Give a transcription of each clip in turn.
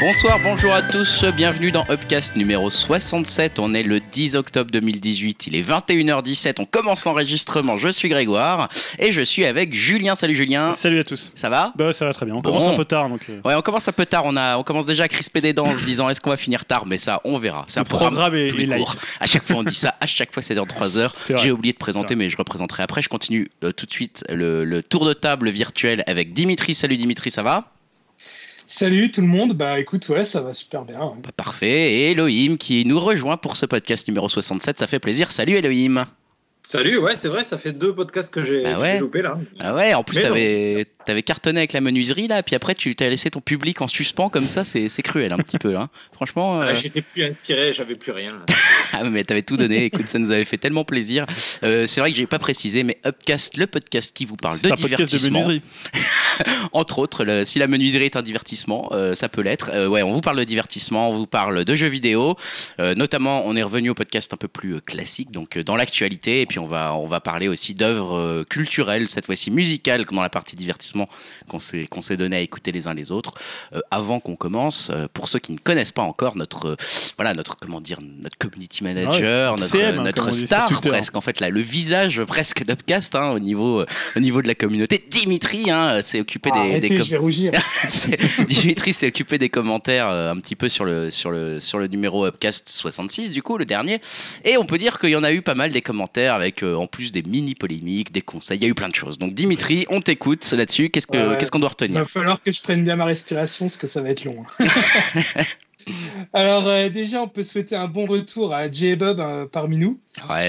Bonsoir, bonjour à tous, bienvenue dans Upcast numéro 67. On est le 10 octobre 2018, il est 21h17, on commence l'enregistrement. Je suis Grégoire et je suis avec Julien. Salut Julien. Salut à tous. Ça va? Bah ça va très bien. On Bon. commence un peu tard donc. euh, Ouais, on commence un peu tard, on, a, on commence déjà à crisper des dents en se disant est-ce qu'on va finir tard, mais ça, on verra. C'est un Le programme est- plus est light. court. À chaque fois, on dit ça, à chaque fois, c'est dans 3 heures. J'ai oublié de présenter, mais je représenterai après. Je continue euh, tout de suite le, le tour de table virtuel avec Dimitri. Salut Dimitri, ça va? Salut tout le monde, bah écoute, ouais, ça va super bien. hein. Bah, Parfait. Et Elohim qui nous rejoint pour ce podcast numéro 67, ça fait plaisir. Salut Elohim. Salut, ouais, c'est vrai, ça fait deux podcasts que j'ai Bah ouais. loupé là. Ah ouais, en plus t'avais avais cartonné avec la menuiserie là, puis après tu t'as laissé ton public en suspens comme ça, c'est c'est cruel un petit peu. Hein. Franchement, euh, Ah, J'étais plus inspiré, j'avais plus rien. là. ah mais t'avais tout donné. Écoute, ça nous avait fait tellement plaisir. Euh, c'est vrai que j'ai pas précisé, mais Upcast, le podcast qui vous parle de un podcast de divertissement, menuiserie. entre autres, le- si la menuiserie est un divertissement, euh, ça peut l'être. Euh, ouais, on vous parle de divertissement, on vous parle de jeux vidéo. Notamment, on est revenu au podcast un peu plus classique, donc dans l'actualité. Et puis, on va, on va parler aussi d'œuvres culturelles, cette fois-ci musicales, dans la partie divertissement qu'on s'est qu'on s'est donné à écouter les uns les autres. Avant qu'on commence, pour ceux qui ne connaissent pas encore notre, voilà, notre, comment dire, notre community manager, Ouais, notre, CM, hein, notre star presque, en fait, là, le visage presque d'Upcast hein, au, niveau, euh, au niveau de la communauté. Dimitri hein, s'est occupé des, Arrêtez, des com- je vais rougir. c'est- Dimitri s'est occupé des commentaires euh, un petit peu sur le, sur, le, sur le numéro Upcast 66, du coup, le dernier. Et on peut dire qu'il y en a eu pas mal des commentaires avec euh, en plus des mini polémiques, des conseils. Il y a eu plein de choses. Donc, Dimitri, on t'écoute là-dessus. Qu'est-ce que- Ouais, qu'on doit Il retenir va falloir que je prenne bien ma respiration parce que ça va être long. hein. Alors euh, déjà, on peut souhaiter un bon retour à Jay Bob euh, parmi nous.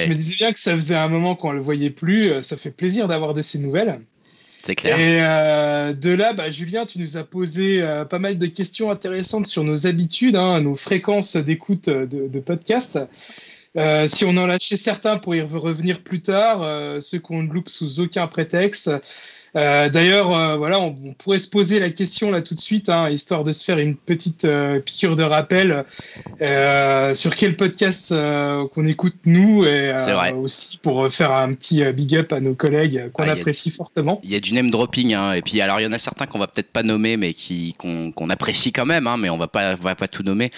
Je me disais bien que ça faisait un moment qu'on le voyait plus. euh, Ça fait plaisir d'avoir de ces nouvelles. c'est clair. Et euh, de là, bah, Julien, tu nous as posé pas mal de questions intéressantes sur nos habitudes, hein, nos fréquences d'écoute de, de podcasts. Euh, si on en lâchait certains pour y revenir plus tard, euh, ceux qu'on ne loupe sous aucun prétexte. Euh, D'ailleurs, euh, voilà, on, on pourrait se poser la question là tout de suite, hein, histoire de se faire une petite euh, piqûre de rappel sur quel podcast qu'on écoute nous et vrai. aussi pour faire un petit big up à nos collègues qu'on Ah, a- apprécie fortement. Il y a du name dropping, hein. et puis alors il y en a certains qu'on va peut-être pas nommer, mais qui qu'on qu'on apprécie quand même, hein, mais on va pas on va pas tout nommer.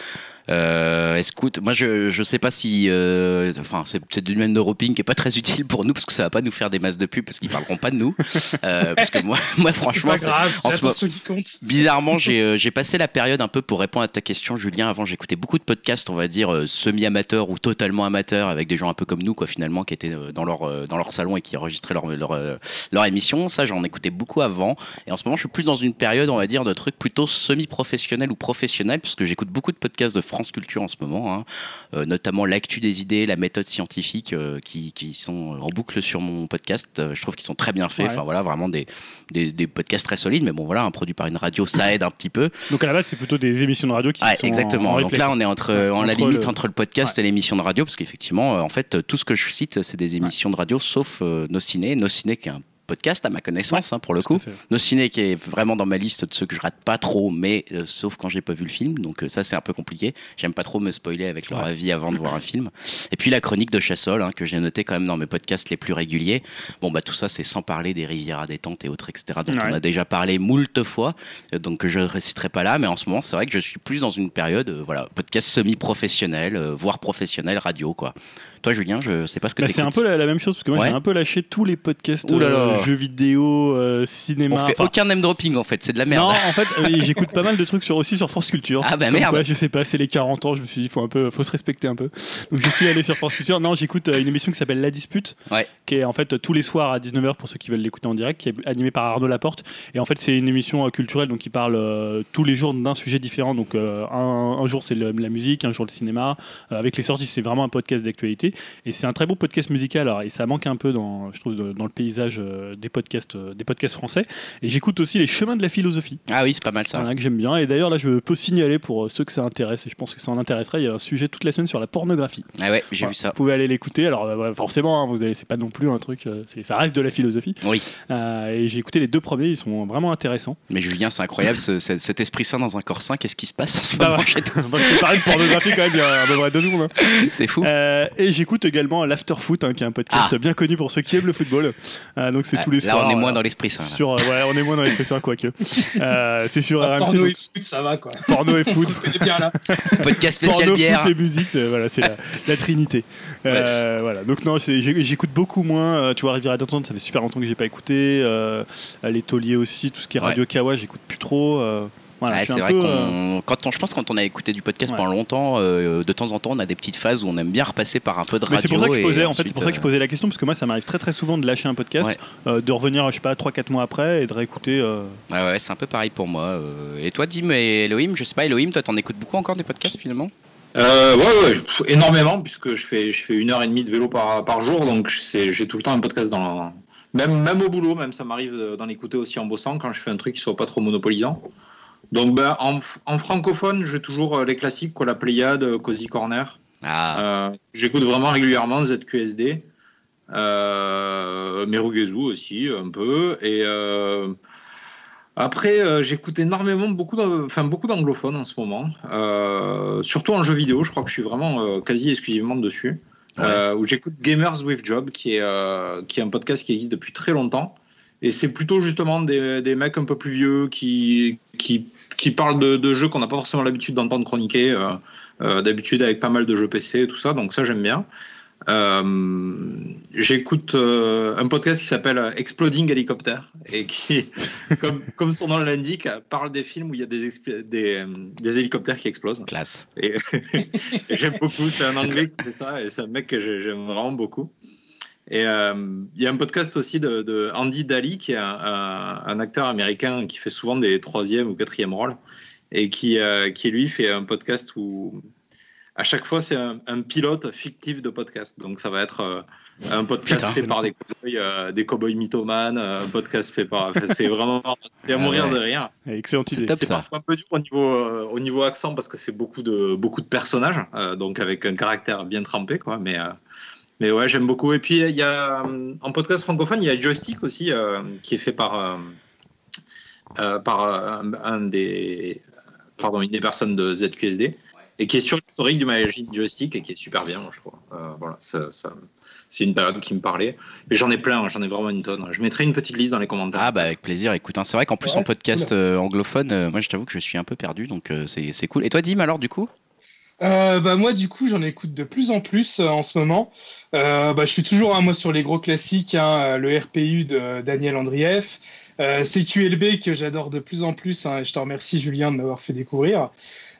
Euh, écoute, moi je je sais pas si, euh, enfin c'est c'est du name dropping qui est pas très utile pour nous parce que ça va pas nous faire des masses de pub parce qu'ils parleront pas de nous, Euh, parce que moi moi franchement c'est- grave, en ce mo- l'attention qui compte. Bizarrement, j'ai euh, j'ai passé la période un peu pour répondre à ta question, Julien. Avant, j'écoutais beaucoup de podcasts, on va dire euh, semi-amateurs ou totalement amateurs, avec des gens un peu comme nous, quoi, finalement, qui étaient euh, dans leur dans leur salon et qui enregistraient leur leur, leur émission. Ça, j'en écoutais beaucoup avant. Et en ce moment, je suis plus dans une période, on va dire, de trucs plutôt semi-professionnels ou professionnels, puisque j'écoute beaucoup de podcasts de France Culture en ce moment, hein. Euh, notamment l'actu des idées, la méthode scientifique, euh, qui qui sont en boucle sur mon podcast. Euh, je trouve qu'ils sont très bien faits. Ouais. Enfin voilà, vraiment des des, des podcasts très solides, mais bon voilà, un produit par une radio, ça aide un petit peu. Donc à la base c'est plutôt des émissions de radio qui Ouais, sont exactement. en Donc là, on est entre, en la limite le- entre le podcast et l'émission de radio, parce qu'effectivement, en fait, tout ce que je cite, c'est des émissions de radio, sauf Nos Ciné. Nos Ciné, qui est un podcast à ma connaissance, hein, pour le coup. Nos Ciné, qui est vraiment dans ma liste de ceux que je rate pas trop, mais euh, sauf quand j'ai pas vu le film. Donc euh, ça, c'est un peu compliqué. J'aime pas trop me spoiler avec leur Ouais. avis avant de voir un film. Et puis la chronique de Chassol, hein, que j'ai noté quand même dans mes podcasts les plus réguliers. Bon, bah tout ça, c'est sans parler des rivières à détente et autres, etc., dont Ouais. on a déjà parlé moult fois. Euh, donc je ne réciterai pas là, mais en ce moment, c'est vrai que je suis plus dans une période, voilà, podcast semi-professionnel, voire professionnel, radio, quoi. Toi, Julien, je sais pas ce que Bah, c'est un peu la, la même chose parce que moi Ouais. j'ai un peu lâché tous les podcasts Ouh là là. euh, jeux vidéo, euh, cinéma. On fait enfin, aucun name dropping en fait, c'est de la merde. Non, en fait, euh, j'écoute pas mal de trucs sur, aussi sur France Culture. Ah bah Comme merde. quoi, je sais pas, c'est les 40 ans, je me suis dit, faut un peu, faut se respecter un peu. Donc je suis allé sur France Culture. Non, j'écoute une émission qui s'appelle La Dispute, Ouais. qui est en fait tous les soirs à 19h pour ceux qui veulent l'écouter en direct, qui est animée par Arnaud Laporte. Et en fait, c'est une émission culturelle, donc qui parle euh, tous les jours d'un sujet différent. Donc un, un jour c'est la musique, un jour le cinéma. Avec les sorties, c'est vraiment un podcast d'actualité. Et c'est un très bon podcast musical. Alors, et ça manque un peu dans, je trouve, dans le paysage euh, des podcasts, euh, des podcasts français. Et j'écoute aussi les chemins de la philosophie. Ah oui, c'est pas mal ça. Voilà, que j'aime bien. Et d'ailleurs, là, je peux signaler pour euh, ceux que ça intéresse, et je pense que ça en intéresserait, il y a un sujet toute la semaine sur la pornographie. Ah ouais, j'ai Voilà, vu ça. Vous pouvez aller l'écouter. Alors, forcément, hein, vous allez, c'est pas non plus un truc, c'est- ça reste de la philosophie. Oui. Euh, et j'ai écouté les deux premiers, ils sont vraiment intéressants. Mais Julien, c'est incroyable, ce- ce- cet esprit sain dans un corps sain, qu'est-ce qui se passe en ce Bah moment parler de pornographie, quand même, il y a à peu près deux secondes. hein. C'est fou. Euh, et j'écoute également l'Afterfoot, hein, qui est un podcast Ah. bien connu pour ceux qui aiment le football. Euh, donc c'est Ah, tous les Là, soirs. on est moins euh, dans l'esprit ça. là. sur, euh, ouais, on est moins dans les ça quoique. Euh, c'est sur Ah, RMC, porno donc, et foot, ça va quoi. porno et foot. Bien là. Podcast spécial Porno, bière. foot et musique, c'est voilà, c'est la, la trinité. Euh, voilà. Donc non, j'écoute beaucoup moins. euh, tu vois, Riviera d'entendre, ça fait super longtemps que j'ai pas écouté. Euh, les Tauliers aussi, tout ce qui est Ouais. Radio Kawa, j'écoute plus trop. Voilà, c'est vrai peu, qu'on, euh, quand on, je pense que quand on a écouté du podcast Ouais. pendant longtemps, euh, de temps en temps, on a des petites phases où on aime bien repasser par un peu de radio. Mais c'est pour ça que je et posais, en fait, ensuite, c'est pour ça que je euh, posais la question parce que moi, ça m'arrive très très souvent de lâcher un podcast, Ouais. euh, de revenir, je sais pas, 3-4 mois après et de réécouter. euh, Ouais, ouais, c'est un peu pareil pour moi. Et toi, Dim et Elohim, je sais pas, Elohim, toi, t'en écoutes beaucoup encore des podcasts finalement? Euh, ouais, ouais, énormément, puisque je fais, je fais une heure et demie de vélo par, par jour, donc c'est- j'ai tout le temps un podcast dans. Même, même au boulot, même ça m'arrive de- d'en écouter aussi en bossant quand je fais un truc qui soit pas trop monopolisant. Donc ben, en, francophone, j'ai toujours euh, les classiques, quoi, la Pléiade, euh, Cozy Corner. Ah, Euh, J'écoute vraiment régulièrement ZQSD, euh, Merugezu aussi un peu, et euh, après euh, j'écoute énormément beaucoup, d'anglophones en ce moment, surtout en jeu vidéo. Je crois que je suis vraiment quasi exclusivement dessus. Ouais. Où j'écoute Gamers with Job, qui est qui est un podcast qui existe depuis très longtemps, et c'est plutôt justement des, des mecs un peu plus vieux qui qui qui parlent de, de jeux qu'on n'a pas forcément l'habitude d'entendre chroniquer. euh, euh, d'habitude avec pas mal de jeux PC et tout ça, donc ça j'aime bien. Euh, J'écoute euh, un podcast qui s'appelle Exploding Helicopter et qui, comme, comme son nom l'indique, parle des films où il y a des, des, des hélicoptères qui explosent. classe. Et, et j'aime beaucoup, c'est un anglais qui fait ça et c'est un mec que j'ai- j'aime vraiment beaucoup. Et euh, il y a un podcast aussi de, de Andy Daly, qui est un, un- un acteur américain qui fait souvent des troisième ou quatrième rôles, et qui, euh, qui lui fait un podcast où à chaque fois c'est un, un pilote fictif de podcast. Donc ça va être euh, un podcast Putain. fait par des cowboys, euh, des cowboys mythomanes, un podcast fait par. enfin, c'est vraiment, c'est à Ah mourir ouais. de rire. excellente C'est idée. C'est parfois un peu dur au niveau, euh, au niveau accent parce que c'est beaucoup de, beaucoup de personnages, euh, donc avec un caractère bien trempé, quoi. Mais, euh, mais ouais, j'aime beaucoup. Et puis, il y a, euh, en podcast francophone, il y a Joystick aussi, euh, qui est fait par, euh, par euh, un, un des, pardon, une des personnes de ZQSD, et qui est sur l'historique du magazine Joystick et qui est super bien, je crois. Euh, voilà, ça, ça- c'est une période qui me parlait. Et j'en ai plein, j'en ai vraiment une tonne. Je mettrai une petite liste dans les commentaires. Ah bah avec plaisir. Écoute, hein, c'est vrai qu'en plus Ouais, en podcast euh, anglophone, euh, moi je t'avoue que je suis un peu perdu, donc euh, c'est c'est cool. Et toi, Dim, alors du coup? Euh, bah moi du coup j'en écoute de plus en plus euh, en ce moment. Euh, bah, je suis toujours un mot sur les gros classiques, hein, le RPU de Daniel Andrieff, euh, CQLB que j'adore de plus en plus. hein, et je te remercie Julien de m'avoir fait découvrir.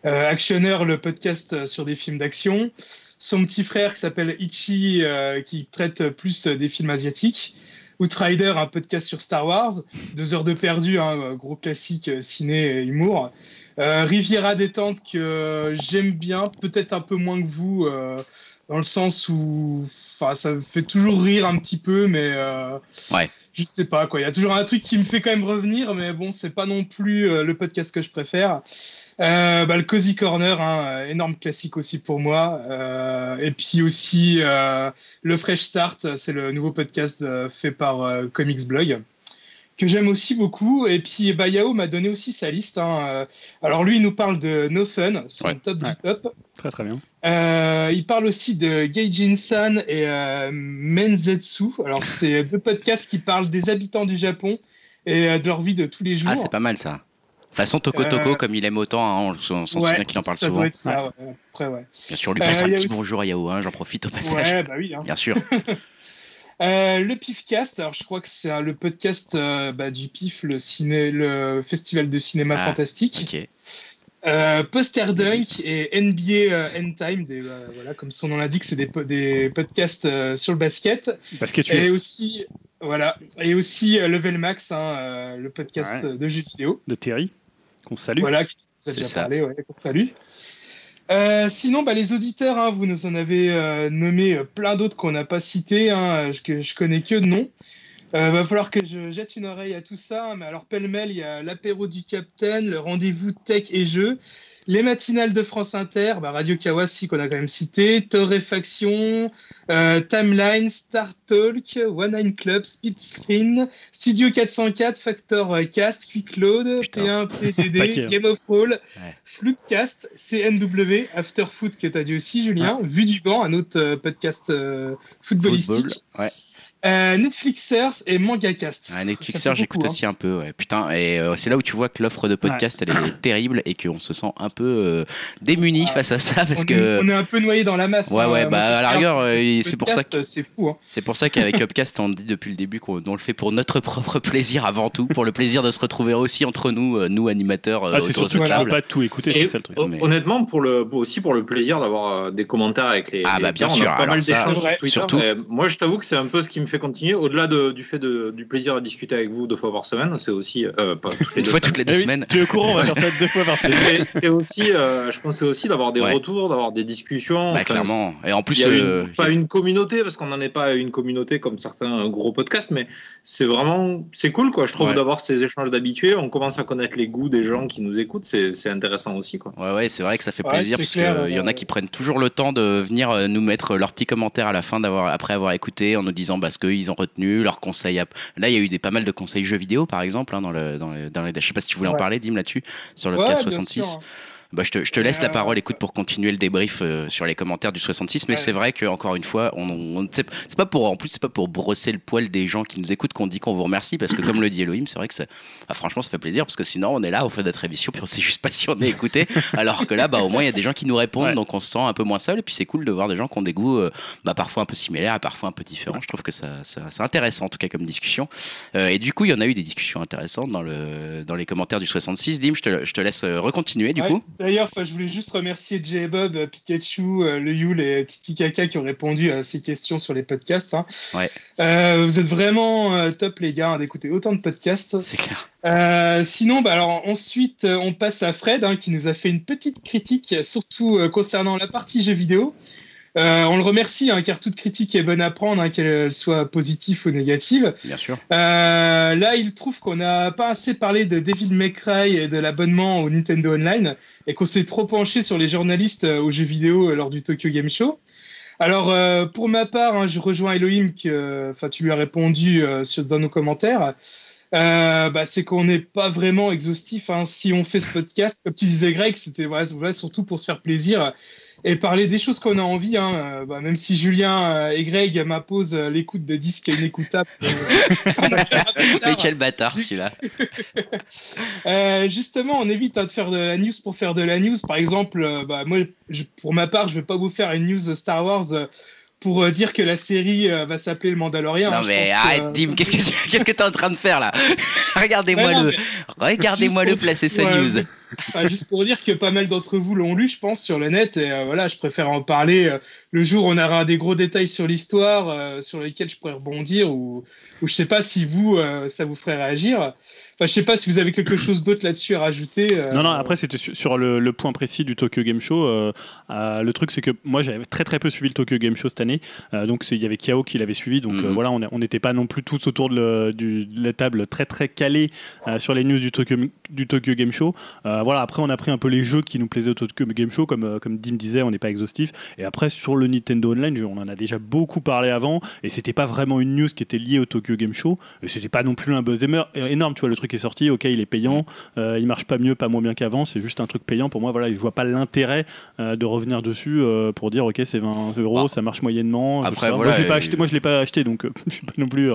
Euh, Actionneur, le podcast sur des films d'action. Son petit frère qui s'appelle Ichi qui traite plus des films asiatiques. Outrider, un podcast sur Star Wars. Deux heures de perdu, un gros classique ciné et humour. Euh, Riviera détente que euh, j'aime bien, peut-être un peu moins que vous, euh, dans le sens où, ça me fait toujours rire un petit peu, mais euh, Ouais. je sais pas quoi. Il y a toujours un truc qui me fait quand même revenir, mais bon, c'est pas non plus le podcast que je préfère. Bah, le Cozy Corner, hein, énorme classique aussi pour moi. Et puis aussi le Fresh Start, c'est le nouveau podcast fait par Comics Blog que j'aime aussi beaucoup. Et puis bah, Yao m'a donné aussi sa liste. hein. Euh, Alors lui, il nous parle de No Fun, son Ouais. top Ouais. du top. Très très bien. Euh, il parle aussi de Gaijin-san et euh, Menzetsu. Alors c'est deux podcasts qui parlent des habitants du Japon et euh, de leur vie de tous les jours. Ah, c'est pas mal ça. Façon Toko Toko, comme il aime autant, hein, on, s'en Ouais, souvient qu'il en parle ça souvent. doit être ça, ouais. Après, ouais. Bien sûr, lui passe un petit aussi- bonjour à Yao, hein, j'en profite au passage. Bah oui. Bien sûr. Euh, le PIFcast, alors je crois que c'est euh, le podcast euh, bah, du PIF, le, ciné, le festival de cinéma Ah, fantastique. Euh, Poster Dunk et NBA euh, End Time, des, voilà, comme son nom l'indique, c'est des, po- des podcasts euh, sur le basket. Basket Et US aussi, voilà, et aussi euh, Level Max, hein, euh, le podcast Ouais. de jeux vidéo. de Terry, qu'on salue. Voilà, qui vous a déjà ça. parlé, ouais, salut. Euh, sinon, bah, les auditeurs, hein, vous nous en avez euh, nommé euh, plein d'autres qu'on n'a pas cités, hein, que je connais que de nom. Euh, va falloir que je jette une oreille à tout ça. Mais alors, pêle-mêle, il y a l'apéro du Capitaine, le rendez-vous tech et jeux, les matinales de France Inter, bah, Radio Kawasi qu'on a quand même cité, Torréfaction, euh, Timeline, Star Talk, One Nine Club, Speed Screen, Studio 404, Factor Cast, Quick Load, Putain. P1, PTD. Game of Roll, Ouais. Floodcast, CNW, After Foot que tu as dit aussi, Julien, Vue du banc, un autre euh, podcast euh, footballistique. Football. Ouais. Euh, Netflixers et Mangacast. Ah, Netflixer, Ça fait j'écoute beaucoup, hein. aussi un peu. Ouais. Putain, et euh, c'est là où tu vois que l'offre de podcast, elle est terrible et qu'on se sent un peu euh, démuni Ah, face à ça parce on, que est, on est un peu noyé dans la masse. Ouais, ouais, hein, bah, à la rigueur, euh, c'est pour ça C'est fou. Hein. c'est pour ça qu'avec Upcast, on dit depuis le début qu'on on le fait pour notre propre plaisir avant tout, pour le plaisir de se retrouver aussi entre nous, euh, nous animateurs euh, Ah, c'est surtout que tu pas tout écouter, c'est ça le truc. honnêtement, pour le, aussi pour le plaisir d'avoir euh, des commentaires avec les. Ah, bah, bien gens, sûr. On a pas mal d'échanges. Surtout. Moi, je t'avoue que c'est un peu ce qui me fait continuer. Au-delà de- du fait de- du plaisir de discuter avec vous deux fois par semaine, c'est aussi. euh, pas toutes les Une deux fois toutes les deux Eh oui, semaines. Tu es au courant, on va faire ça deux fois par Mais semaine. c'est aussi, euh, je pense, que c'est aussi d'avoir des Ouais. retours, d'avoir des discussions. Bah, Enfin, clairement. Et en Il plus, y a une- euh, pas une communauté parce qu'on n'en est pas une communauté comme certains gros podcasts, mais c'est vraiment c'est cool quoi. Je trouve Ouais. d'avoir ces échanges d'habitués. On commence à connaître les goûts des gens qui nous écoutent, c'est c'est intéressant aussi quoi. Ouais, ouais, c'est vrai que ça fait plaisir parce qu'il y en a euh, qui prennent toujours le temps de venir euh, nous mettre leurs petits commentaires à la fin d'avoir après avoir écouté en nous disant bah, ce qu'ils ont retenu, leurs conseils. à- Là, il y a eu des, pas mal de conseils jeux vidéo par exemple hein, dans le dans le, dans les. Je sais pas si tu voulais en parler, Dim, là-dessus sur le Ouais, cas bien 66. sûr. Bah, je te, je te laisse la Euh, parole, écoute, pour continuer le débrief euh, sur les commentaires du 66. Mais Ouais. c'est vrai que encore une fois, on, on- c'est pas pour, en plus, c'est pas pour brosser le poil des gens qui nous écoutent qu'on dit qu'on vous remercie, parce que comme le dit Elohim, c'est vrai que ça, ah, franchement, ça fait plaisir, parce que sinon, on est là, on fait notre émission, puis on sait juste pas si on est écouté. alors que là, bah, au moins, il y a des gens qui nous répondent, Ouais. donc on se sent un peu moins seul. Et puis c'est cool de voir des gens qui ont des goûts, euh, bah, parfois un peu similaires, et parfois un peu différents. Je trouve que ça, ça- c'est intéressant, en tout cas, comme discussion. Euh, et du coup, il y en a eu des discussions intéressantes dans, le, dans les commentaires du 66. Dim, je te, je te laisse euh, recontinuer, du Ouais. coup. D'ailleurs, je voulais juste remercier Jay et Bob, euh, Pikachu, euh, le Yule et Titi Kaka qui ont répondu à ces questions sur les podcasts. hein. Ouais. Euh, vous êtes vraiment euh, top, les gars, hein, d'écouter autant de podcasts. C'est clair. Euh, sinon, bah, alors, ensuite, euh, on passe à Fred hein, qui nous a fait une petite critique, surtout euh, concernant la partie jeux vidéo. Euh, on le remercie hein, car toute critique est bonne à prendre, hein, qu'elle soit positive ou négative. Bien sûr. Euh, là, il trouve qu'on n'a pas assez parlé de Devil May Cry et de l'abonnement au Nintendo Online et qu'on s'est trop penché sur les journalistes euh, aux jeux vidéo euh, lors du Tokyo Game Show. Alors, euh, pour ma part, hein, je rejoins Elohim, que tu lui as répondu euh, sur, dans nos commentaires. Euh, bah, c'est qu'on n'est pas vraiment exhaustif. hein. Si on fait ce podcast, comme tu disais, Greg, c'était voilà, surtout pour se faire plaisir et parler des choses qu'on a envie. Hein. Euh, bah, même si Julien euh, et Greg m'imposent euh, l'écoute de disques inécoutables. Mais quel bâtard celui-là. Euh, justement, on évite hein, de faire de la news pour faire de la news. Par exemple, bah, moi, je- pour ma part, je vais pas vous faire une news Star Wars euh, pour euh, dire que la série euh, va s'appeler le Mandalorian. Non hein. Je mais arrête, euh, Dim, qu'est-ce que tu qu'est-ce que t'es en train de faire là Regardez-moi non, le, regardez-moi le placer sa Ouais, news. enfin, juste pour dire que pas mal d'entre vous l'ont lu, je pense, sur le net. Et euh, voilà, je préfère en parler euh, le jour où on aura des gros détails sur l'histoire, euh, sur lesquels je pourrais rebondir, ou, ou je sais pas si vous, ça vous ferait réagir. Enfin, je sais pas si vous avez quelque chose d'autre là-dessus à rajouter. euh, Non, non, après, c'était sur, sur le, le point précis du Tokyo Game Show. euh, euh, le truc, c'est que moi, j'avais très très peu suivi le Tokyo Game Show cette année. Euh, donc, il y avait Kiao qui l'avait suivi. Donc, euh, voilà, on n'était pas non plus tous autour de, le- du- de la table très très calés euh, sur les news du Tokyo, du Tokyo Game Show. Euh, voilà, après, on a pris un peu les jeux qui nous plaisaient au Tokyo Game Show. Comme, euh, comme Dim disait, on n'est pas exhaustif. Et après, sur le Nintendo Online, on en a déjà beaucoup parlé avant. Et c'était pas vraiment une news qui était liée au Tokyo Game Show. Et c'était pas non plus un buzz énorme. Tu vois, le truc est sorti, ok, il est payant. Euh, il marche pas mieux, pas moins bien qu'avant. C'est juste un truc payant pour moi. Voilà, je vois pas l'intérêt euh, de revenir dessus euh, pour dire ok, c'est 20 euros, Bah, ça marche moyennement. après, voilà, moi, je l'ai pas et- acheté. Moi, je l'ai pas acheté, donc je suis pas non plus.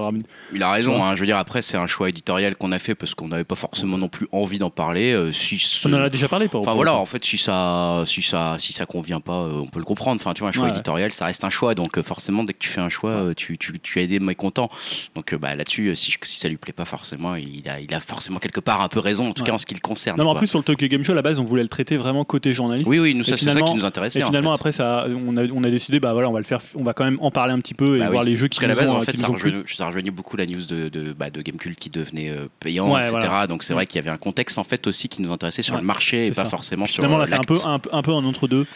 Il a raison, hein, je veux dire après c'est un choix éditorial qu'on a fait parce qu'on n'avait pas forcément non plus envie d'en parler. si ce- On en a déjà parlé. Pour, Enfin voilà, en fait, si ça, si ça, si ça convient pas, on peut le comprendre. Enfin, tu vois, un choix Ouais. éditorial, ça reste un choix. Donc, forcément, dès que tu fais un choix, tu, tu, tu as des mécontents. Donc, bah, là-dessus, si, si ça lui plaît pas forcément, il a, il a forcément quelque part un peu raison, en tout Ouais. cas en ce qui le concerne. Non, mais en quoi. plus sur le Tokyo Game Show, à la base, on voulait le traiter vraiment côté journaliste. oui, oui, nous, ça, c'est ça qui nous intéressait. Et en finalement, fait. après, ça, on a, on a décidé, bah voilà, on va le faire, on va quand même en parler un petit peu et Bah voir oui. les jeux Parce qui qu'à la base, ont, en euh, fait, ça rejoignait, ça rejoignait beaucoup la news de, de, bah, de Gamecult qui devenait euh, payant, Ouais, etc. voilà. Donc, c'est Mm. vrai qu'il y avait un contexte en fait aussi qui nous intéressait sur le marché et pas forcément sur Finalement, euh, là, fait un peu, un, peu- en entre-deux.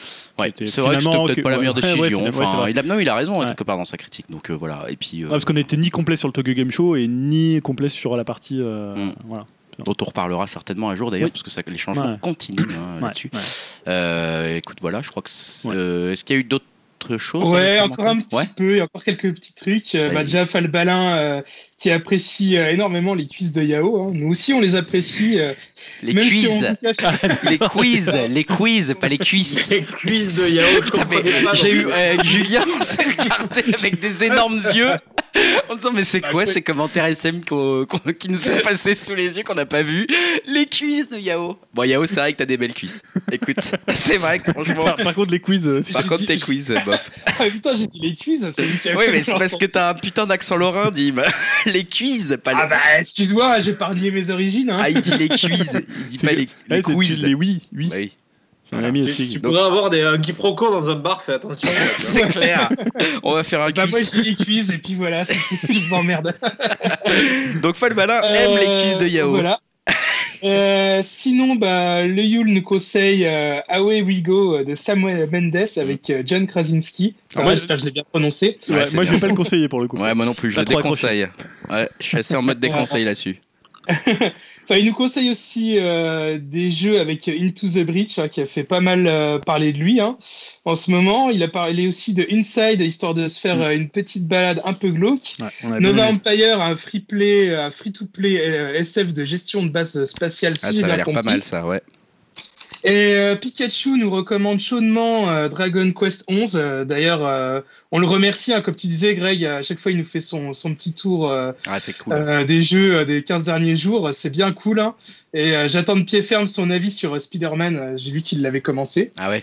C'est vrai que c'était peut-être pas la meilleure décision. il a, non, il a raison hein, quelque part dans sa critique. Donc euh, voilà. Et puis euh, Ouais, parce qu'on était ni complet sur le Tokyo Game Show et ni complet sur la partie. euh, Mm. Voilà. dont on reparlera certainement un jour d'ailleurs Oui. parce que ça, les changements Ouais. continuent hein, Ouais, là-dessus. ouais. Euh, écoute, voilà, je crois que. euh, Est-ce qu'il y a eu d'autres choses Ouais, encore un petit Ouais. peu, il y a encore quelques petits trucs. Euh, bah, déjà, Falbalin euh, qui apprécie euh, énormément les cuisses de Yao. hein. Nous aussi, on les apprécie. euh, Les si cache- les quiz, les quiz, pas les cuisses. Les cuisses de Yao, j'ai eu euh, Julien on s'est regardé avec des énormes yeux en disant mais c'est quoi ces commentaires SM qu'on- qui nous sont passés sous les yeux qu'on n'a pas vu les cuisses de Yao bon Yao c'est vrai que t'as des belles cuisses écoute c'est vrai que franchement Par, par contre, les quiz, euh, par contre dit- tes quiz bof Ah, putain, j'ai dit les cuisses, c'est oui mais c'est parce que t'as un putain d'accent lorrain dit les cuisses pas Ah les bah, excuse-moi, j'ai épargné mes origines. Hein. ah il dit les cuisses il dit pas les, les c'est- quiz Les oui, oui. Bah oui. Un ami Tu, aussi. tu Donc- pourrais avoir des, un quiproquo dans un bar, fais attention. c'est clair on va faire un Bah, moi, quiz j'ai les cuisses, et puis voilà, c'est tout. Je vous emmerde. donc Falbalin aime les cuisses de Yao Euh, Voilà. Euh, sinon, bah, le Yule nous conseille euh, Away We Go euh, de Samuel Mendes avec euh, John Krasinski. Ça Ah, moi, j'espère que je l'ai bien prononcé. Ouais, Ouais, c'est moi, je bien vais pas le conseiller pour le coup. Ouais, moi non plus, je Pas le déconseille. Ouais, je suis assez en mode déconseil là-dessus. Il nous conseille aussi euh, des jeux avec Into the Breach, hein, qui a fait pas mal euh, parler de lui hein. en ce moment. Il a parlé aussi de Inside, histoire de se faire Mm. euh, une petite balade un peu glauque. Ouais, bien Nova. Empire, un free play, un free to play SF de gestion de base spatiale. Ah, ça a l'air pas mal ça, ouais. Et euh, Pikachu nous recommande chaudement euh, Dragon Quest 11. Euh, D'ailleurs, euh, on le remercie, hein, comme tu disais, Greg. À chaque fois, il nous fait son, son petit tour euh, Ah, cool. euh, des jeux des 15 derniers jours. C'est bien cool. hein. Et euh, j'attends de pied ferme son avis sur Spider-Man. J'ai vu qu'il l'avait commencé. Ah ouais.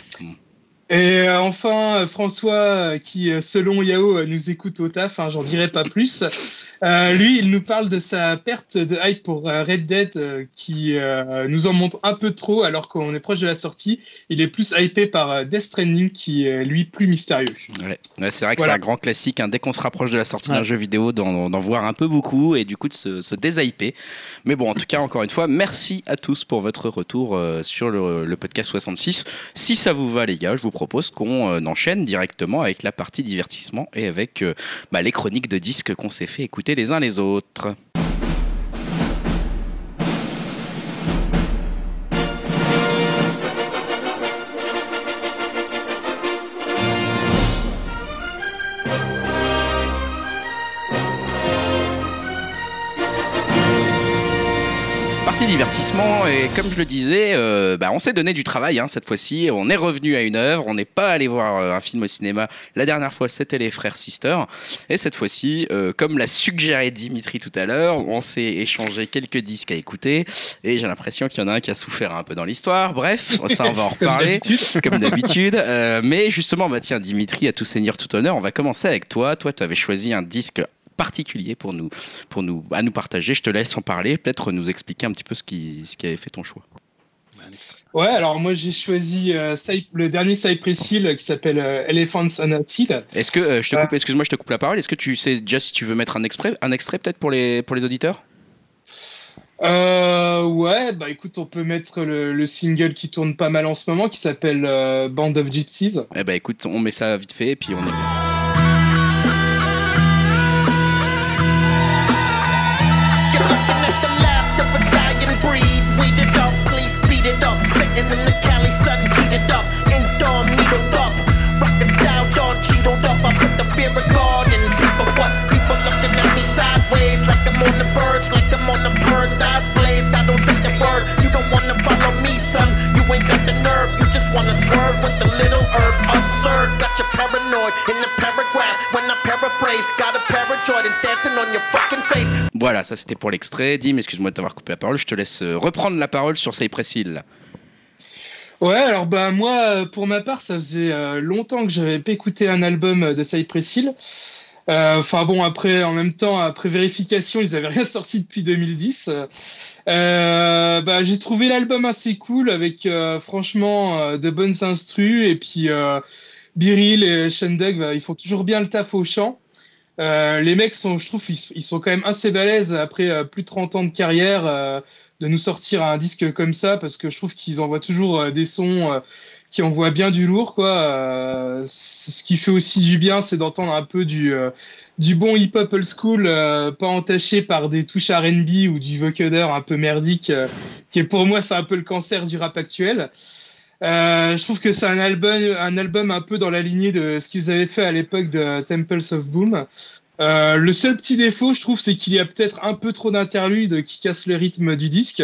Et euh, enfin, euh, François, euh, qui selon Yao nous écoute au taf, hein, j'en dirai pas plus. Euh, lui, il nous parle de sa perte de hype pour Red Dead, euh, qui euh, nous en montre un peu trop alors qu'on est proche de la sortie. Il est plus hypé par Death Stranding, qui est lui plus mystérieux. Ouais. Ouais, c'est vrai que Voilà. c'est un grand classique. hein. Dès qu'on se rapproche de la sortie Ouais. d'un jeu vidéo, d'en d'en voir un peu beaucoup et du coup de se, se déshyper. Mais bon, en tout cas, encore une fois, merci à tous pour votre retour euh, sur le, le podcast 66. Si ça vous va, les gars, je vous propose qu'on euh, enchaîne directement avec la partie divertissement et avec euh, bah, les chroniques de disques qu'on s'est fait écouter les uns les autres. Et comme je le disais, euh, bah, on s'est donné du travail hein, cette fois-ci. On est revenu à une œuvre. On n'est pas allé voir euh, un film au cinéma. La dernière fois, c'était les frères Sister. Et cette fois-ci, euh, comme l'a suggéré Dimitri tout à l'heure, on s'est échangé quelques disques à écouter. Et j'ai l'impression qu'il y en a un qui a souffert un peu dans l'histoire. Bref, ça on va en reparler comme d'habitude. Mais justement, bah tiens, Dimitri, à tout seigneur, tout honneur, on va commencer avec toi. Toi, tu avais choisi un disque particulier pour nous, pour nous, à nous partager. Je te laisse en parler, peut-être nous expliquer un petit peu ce qui, ce qui avait fait ton choix. Ouais, alors moi j'ai choisi euh, le dernier Cypress Hill qui s'appelle euh, Elephants on Acid. Est-ce que euh, je te coupe, excuse-moi, je te coupe la parole. Est-ce que tu sais déjà si tu veux mettre un extrait, un extrait peut-être pour les, pour les auditeurs? Euh, ouais, bah écoute, on peut mettre le, le single qui tourne pas mal en ce moment qui s'appelle euh, Band of Gypsies. Eh ben écoute, on met ça vite fait et puis on est. birds, like I'm on the birds. Eyes blazed, I don't say the word. You don't wanna follow me, son. You ain't got the nerve. You just wanna swerve with the little herb. Absurd, got you paranoid in the paragraph. When I paraphrase, got a pair of Jordans dancing on your fucking face. Voilà, ça c'était pour l'extrait. Dim, excuse-moi de t'avoir coupé la parole. Je te laisse euh, reprendre la parole sur Cypress Hill. Ouais, alors bah moi, pour ma part, ça faisait euh, longtemps que j'avais pas écouté un album euh, de Cypress Hill. Euh, Enfin bon, après, en même temps, après vérification, ils avaient rien sorti depuis 2010. Euh, bah, j'ai trouvé l'album assez cool avec euh, franchement de bonnes instrus et puis Biril et Shendug, bah, ils font toujours bien le taf au chant. Euh, les mecs sont, je trouve, ils, sont quand même assez balèzes après plus de 30 ans de carrière. Euh, de nous sortir un disque comme ça parce que je trouve qu'ils envoient toujours des sons qui envoient bien du lourd quoi. Euh, ce qui fait aussi du bien, c'est d'entendre un peu du euh, bon hip-hop old school, euh, pas entaché par des touches R&B ou du vocoder un peu merdique, qui pour moi c'est un peu le cancer du rap actuel. Je trouve que c'est un album, un album un peu dans la lignée de ce qu'ils avaient fait à l'époque de Temples of Boom. Le seul petit défaut, je trouve, c'est qu'il y a peut-être un peu trop d'interludes qui cassent le rythme du disque.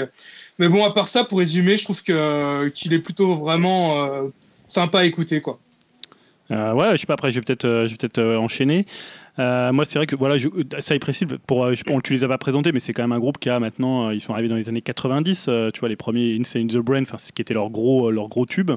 Mais bon, à part ça, pour résumer, je trouve que qu'il est plutôt vraiment euh, sympa à écouter, quoi. Euh, ouais, je sais pas, après, je vais peut-être euh, je vais peut-être euh, enchaîner. Moi, c'est vrai que voilà, je, Cypress Hill, pour, je, on, tu les as pas présentés, mais c'est quand même un groupe qui a maintenant, ils sont arrivés dans les années 90, euh, tu vois, les premiers Insane the Brain, enfin, ce qui était leur gros, leur gros tube.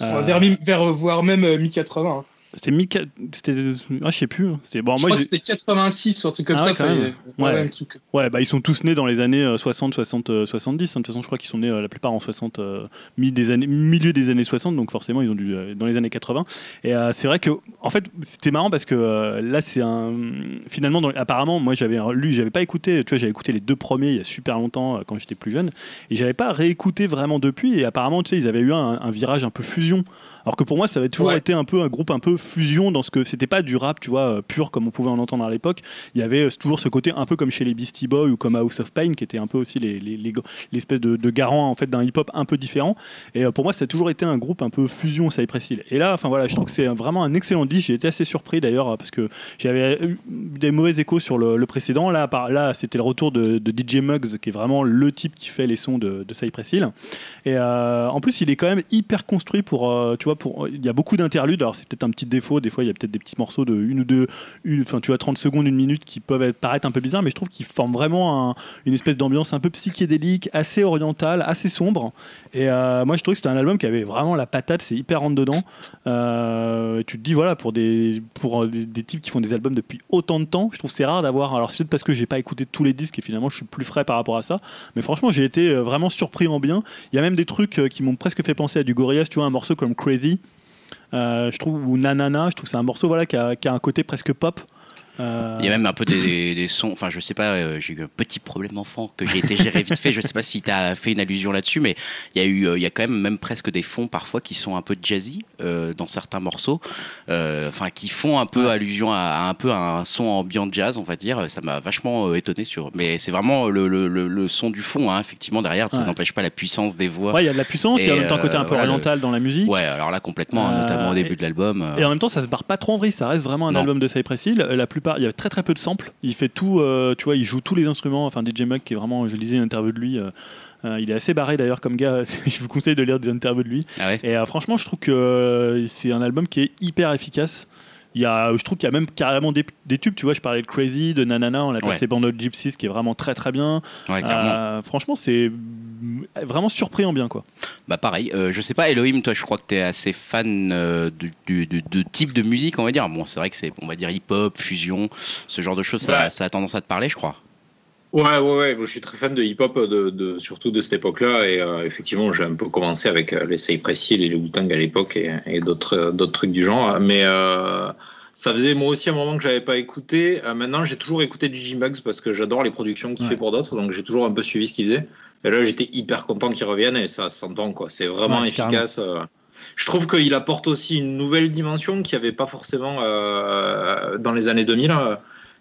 Vers, vers, voire même euh, mi-80. hein. C'était mi c'était, ah, je sais plus. hein. C'était bon, je moi, c'était 86 ou un truc comme Ah ça. ouais, quand enfin, même. ouais, Ouais. un truc. Ouais, bah, ils sont tous nés dans les années euh, 60, 60, euh, 70. hein. De toute façon, je crois qu'ils sont nés euh, la plupart en 60, euh, mi- des années, milieu des années 60, donc forcément, ils ont dû euh, dans les années 80. Et c'est vrai que, en fait, c'était marrant parce que là, c'est un. Finalement, dans- apparemment, moi, j'avais lu, j'avais pas écouté, tu vois, j'avais écouté les deux premiers il y a super longtemps quand j'étais plus jeune, et j'avais pas réécouté vraiment depuis. Et apparemment, tu sais, ils avaient eu un, un virage un peu fusion. Alors que pour moi, ça avait toujours Ouais. été un peu un groupe un peu fusion dans ce que c'était pas du rap, tu vois, euh, pur comme on pouvait en entendre à l'époque. Il y avait euh, toujours ce côté un peu comme chez les Beastie Boys ou comme House of Pain, qui était un peu aussi les- les- les- l'espèce de, de garant en fait d'un hip-hop un peu différent. Et euh, pour moi, ça a toujours été un groupe un peu fusion Cypress Hill. Et là, enfin voilà, je trouve que c'est vraiment un excellent disque. J'ai été assez surpris d'ailleurs parce que j'avais eu des mauvais échos sur le, le précédent. Là, par, là, c'était le retour de, de DJ Muggs, qui est vraiment le type qui fait les sons de, de Cypress Hill. Et euh, en plus, il est quand même hyper construit pour, euh, tu vois, il y a beaucoup d'interludes. Alors c'est peut-être un petit défaut. Des fois, il y a peut-être des petits morceaux de une ou deux, enfin, tu vois, 30 secondes, une minute qui peuvent paraître un peu bizarres, mais je trouve qu'ils forment vraiment un- une espèce d'ambiance un peu psychédélique, assez orientale, assez sombre. Et euh, moi, je trouve que c'était un album qui avait vraiment la patate. C'est hyper rentre dedans. Euh, tu te dis voilà, pour des, pour des types qui font des albums depuis autant de temps, je trouve que c'est rare d'avoir. Alors c'est peut-être parce que j'ai pas écouté tous les disques et finalement je suis plus frais par rapport à ça. Mais franchement, j'ai été euh, vraiment surpris en bien. Il y a même des trucs euh, qui m'ont presque fait penser à du Gorillaz. Tu vois, un morceau comme Crazy. Euh, je trouve ou Nanana, je trouve que c'est un morceau voilà qui a, qui a un côté presque pop. Euh, Il y a même un peu des, des- des sons, enfin je sais pas, euh, j'ai eu un petit problème enfant que j'ai été géré vite fait, je sais pas si tu as fait une allusion là-dessus, mais il y a eu, euh, il y a quand même même presque des fonds parfois qui sont un peu jazzy euh, dans certains morceaux, enfin qui font un peu allusion à, à un peu à un son ambiant jazz, on va dire, ça m'a vachement étonné sur, mais c'est vraiment le, le- le- le son du fond, hein, effectivement derrière, ça Ouais. n'empêche pas la puissance des voix. Ouais, il y a de la puissance, il y a en même temps un côté un peu voilà, oriental dans la musique. Ouais, alors là complètement, Euh, notamment au début et- de l'album. Et en même temps, ça se barre pas trop en vrille. Ça reste vraiment un Non. album de Cypress Hill. La plupart, il y a très très peu de samples. Il fait tout. euh, tu vois, il joue tous les instruments. Enfin, DJ Mug, qui est vraiment. Je lisais une interview de lui. euh, euh, il est assez barré d'ailleurs comme gars. je vous conseille de lire des interviews de lui. ah ouais? Et franchement, je trouve que c'est un album qui est hyper efficace. Il y a, je trouve qu'il y a même carrément des, des tubes. Tu vois, je parlais de Crazy, de Nanana. On a Ouais. passé Band of Gypsies, qui est vraiment très très bien. Ouais. Euh, franchement, c'est vraiment surprenant bien quoi. Bah pareil, euh, je sais pas, Elohim, toi je crois que tu es assez fan euh, du, du- du- de type de musique, on va dire. Bon, c'est vrai que c'est, on va dire hip-hop, fusion, ce genre de choses, ça, Ouais. ça a tendance à te parler, je crois. Ouais, ouais, ouais. Moi, je suis très fan de hip-hop, de, de- surtout de cette époque-là. Et euh, effectivement, j'ai un peu commencé avec euh, les Cypress Hill et les Wu-Tang à l'époque et, et d'autres, euh, d'autres trucs du genre. Mais euh, ça faisait moi aussi un moment que j'avais pas écouté. Maintenant, j'ai toujours écouté Gigi Muggs parce que j'adore les productions qu'il Ouais. fait pour d'autres. Donc, j'ai toujours un peu suivi ce qu'il faisait. Et là, j'étais hyper content qu'il revienne et ça s'entend, quoi. C'est vraiment Ouais, efficace. Je trouve qu'il apporte aussi une nouvelle dimension qu'il n'y avait pas forcément dans les années 2000.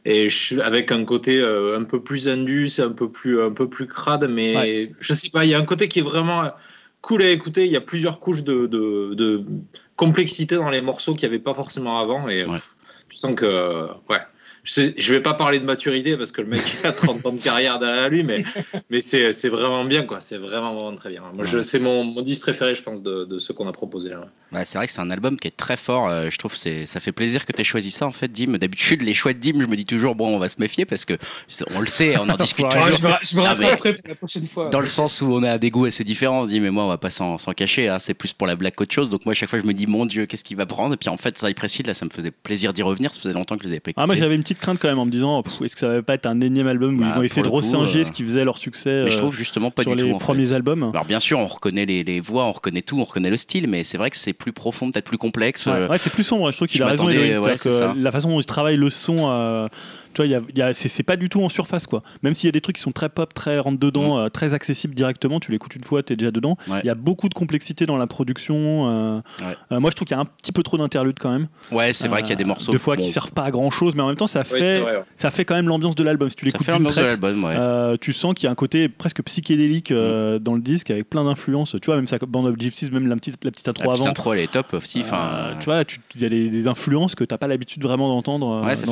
Et je- avec un côté euh, un peu plus indus, un peu plus, un peu plus crade, mais Ouais. je sais pas, il y a un côté qui est vraiment cool à écouter. Il y a plusieurs couches de, de, de complexité dans les morceaux qu'il n'y avait pas forcément avant. Et Ouais. pff, tu sens que, ouais. Je, je vais pas parler de maturité parce que le mec a 30 ans de carrière derrière lui, mais, mais c'est vraiment bien, quoi. C'est vraiment, vraiment très bien. Moi, je- Ouais. c'est mon, mon disque préféré, je pense, de, de ceux qu'on a proposé. là. C'est vrai que c'est un album qui est très fort. euh, je trouve que ça fait plaisir que tu aies choisi ça en fait, Dim. D'habitude, les choix de Dim, je me dis toujours, bon, on va se méfier parce que on le sait, on en discute Ouais, toujours. je me, je me Ah, mais- pour la prochaine fois. Dans le sens où on a des goûts assez différents, on se dit mais moi on va pas s'en, cacher, hein, c'est plus pour la blague qu'autre chose. Donc moi à chaque fois je me dis mon Dieu qu'est-ce qu'il va prendre? Et puis en fait Cypress Hill là ça me faisait plaisir d'y revenir, ça faisait longtemps que je les avais pas écoutés. Ah, moi j'avais une petite crainte quand même en me disant est-ce que ça va pas être un énième album où Bah, ils vont essayer de ressinger euh, ce qui faisait leur succès mais je euh, trouve justement pas sur du les tout. premiers fait. albums Alors bien sûr on reconnaît les, les voix, on reconnaît tout, on reconnaît le style, mais c'est vrai que c'est plus profond, peut-être plus complexe. Ouais, euh, ouais, c'est plus sombre, je trouve qu'il a raison. ouais, que la façon dont il travaille le son, euh, tu vois, il y a- il y a- c'est pas du tout en surface, quoi. Même s'il y a des trucs qui sont très pop, très rentre dedans, euh, très accessibles directement, tu l'écoutes une fois, t'es déjà dedans. Il Ouais. y a beaucoup de complexité dans la production. euh, Ouais. euh, moi, je trouve qu'il y a un petit peu trop d'interludes quand même. Ouais, c'est vrai qu'il y a des morceaux. Deux fois bon, qui servent pas à grand chose, mais en même temps, ça fait, vrai. ouais. ça fait quand même l'ambiance de l'album. Si tu l'écoutes d'une traite, euh, tu sens qu'il y a un côté presque psychédélique euh, dans le disque avec plein d'influences. Tu vois, même ça, Band of Gypsies, même la petite, la petite intro La petite avant. intro, elle est top aussi. Enfin, Euh, tu vois, tu- il y a des, des influences que t'as pas l'habitude vraiment d'entendre Ouais, chez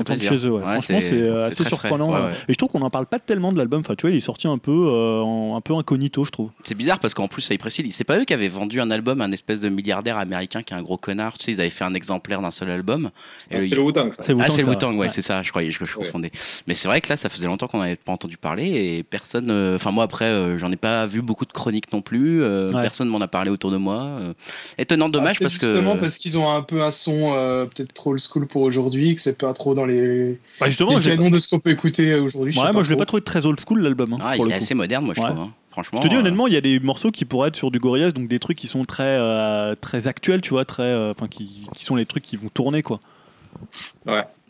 eux. ouais. Ouais, Franchement, c'est- euh, assez très frais. surprenant. Ouais, ouais. Et je trouve qu'on n'en parle pas tellement de l'album. Enfin, tu vois, il est sorti un peu, euh, en- un peu incognito, je trouve. C'est bizarre parce qu'en plus, ça y précise, c'est pas eux qui avaient vendu un album à un espèce de milliardaire américain qui est un gros connard. Tu sais, ils avaient fait un exemplaire d'un seul album. Ah, c'est le Wu-Tang, ça. C'est Ah, Wu-Tang, c'est le Wu-Tang, ouais, ouais. c'est ça, je croyais, je, je Ouais. confondais. Mais c'est vrai que là, ça faisait longtemps qu'on n'avait pas entendu parler et personne. euh, Enfin, moi, après, euh, j'en ai pas vu beaucoup de chroniques non plus. euh, Ouais. Personne m'en a parlé autour de moi. euh. Étonnant, dommage Ah, parce peut-être que. Justement parce qu'ils ont un peu un son euh, peut-être trop old school pour aujourd'hui, que c'est pas trop dans les, Bah, justement, les j'ai- canons de ce qu'on peut écouter aujourd'hui. ouais, sais moi je l'ai pas trouvé très old school l'album. hein, Ah, pour il le est coup. assez moderne, moi, je Ouais. trouve. hein. Franchement. Je te dis euh, honnêtement, il y a des morceaux qui pourraient être sur du Gorillaz, donc des trucs qui sont très, euh, très actuels, tu vois, très, euh, enfin qui, qui sont les trucs qui vont tourner quoi.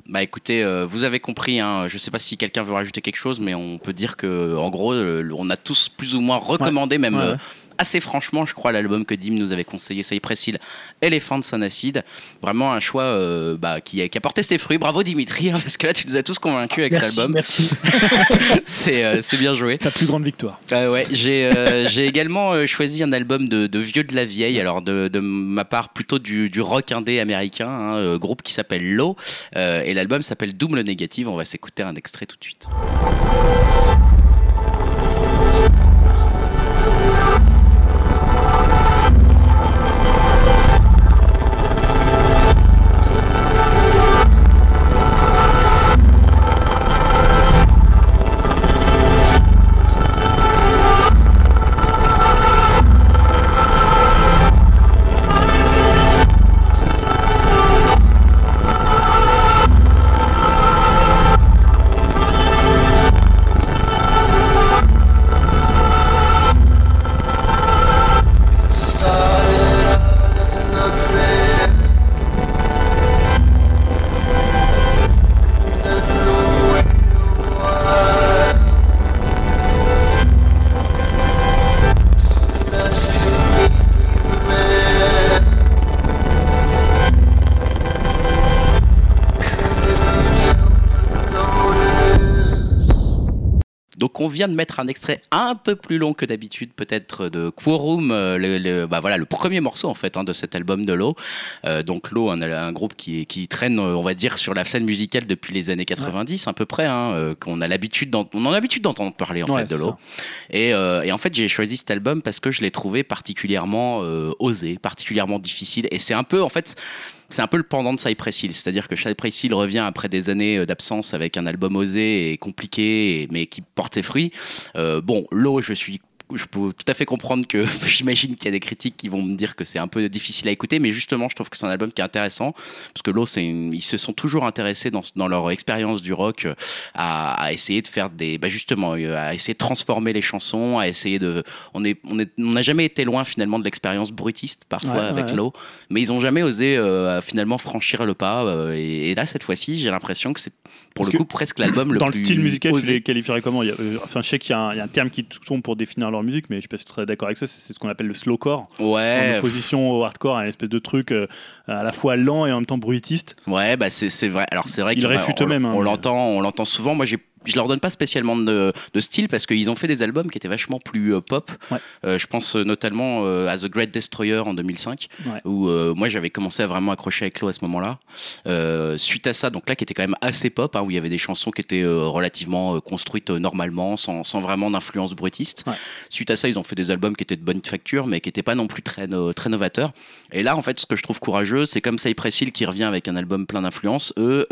Bah écoutez, euh, vous avez compris, hein, je sais pas si quelqu'un veut rajouter quelque chose, mais on peut dire que en gros, euh, on a tous plus ou moins recommandé, même Ouais, euh, ouais. Assez franchement, je crois, l'album que Dim nous avait conseillé, Cypress Hill, Elephant Sun Acid. Vraiment un choix euh, bah, qui, a, qui a porté ses fruits. Bravo Dimitri, hein, parce que là tu nous as tous convaincus avec Merci, cet album. merci. C'est euh, c'est bien joué. Ta plus grande victoire. Euh, ouais, j'ai euh, j'ai également choisi un album de, de vieux de la vieille, alors de, de ma part plutôt du, du rock indé américain, euh, groupe qui s'appelle Low, et l'album s'appelle Doom le Négative. On va s'écouter un extrait tout de suite. On vient de mettre un extrait un peu plus long que d'habitude, peut-être de Quorum, euh, le, le- bah voilà, le premier morceau en fait hein, de cet album de Low. Euh, donc Low, un, un groupe qui, qui traîne, euh, on va dire, sur la scène musicale depuis les années 90 à peu près, hein, euh, qu'on a l'habitude, on en a l'habitude d'entendre parler en Ouais, fait de Low. Et, euh, et en fait, j'ai choisi cet album parce que je l'ai trouvé particulièrement euh, osé, particulièrement difficile. Et c'est un peu, en fait, c'est un peu le pendant de Cypress Hill. C'est-à-dire que Cypress Hill revient après des années euh, d'absence avec un album osé et compliqué, mais qui porte ses fruits. Euh, bon, Low, je suis je peux tout à fait comprendre que j'imagine qu'il y a des critiques qui vont me dire que c'est un peu difficile à écouter, mais justement, je trouve que c'est un album qui est intéressant parce que Low, c'est ils se sont toujours intéressés dans, dans leur expérience du rock euh, à, à essayer de faire des, bah justement, euh, à essayer de transformer les chansons, à essayer de, on est, on est, on n'a jamais été loin finalement de l'expérience brutiste parfois Ouais, avec ouais. Low, mais ils ont jamais osé euh, finalement franchir le pas. euh, et, et là, cette fois-ci, j'ai l'impression que c'est pour Parce le coup presque l'album le Dans le style musical, osé. les qualifierais comment Il y a, euh, Enfin, je sais qu'il y, a un- il y a un terme qui tombe pour définir leur musique, mais je sais pas si tu serais d'accord avec ça. C'est ce qu'on appelle le slowcore. En Ouais, opposition au hardcore, un espèce de truc euh, à la fois lent et en même temps bruitiste. Ouais, bah c'est vrai. Alors c'est vrai Ils qu'on réfutent on- eux-mêmes, hein, on mais- l'entend, on l'entend souvent. Moi, j'ai je leur donne pas spécialement de, de style parce qu'ils ont fait des albums qui étaient vachement plus euh, pop. Ouais. Euh, je pense euh, notamment à The Great Destroyer en 2005, Ouais. où moi j'avais commencé à vraiment accrocher avec Lo à ce moment-là. Suite à ça, donc là qui était quand même assez pop, hein, où il y avait des chansons qui étaient relativement construites normalement, sans, sans vraiment d'influence brutiste. Ouais. Suite à ça, ils ont fait des albums qui étaient de bonne facture, mais qui n'étaient pas non plus très, no- très novateurs. Et là, en fait, ce que je trouve courageux, c'est comme Cypress Hill qui revient avec un album plein d'influences. Eux,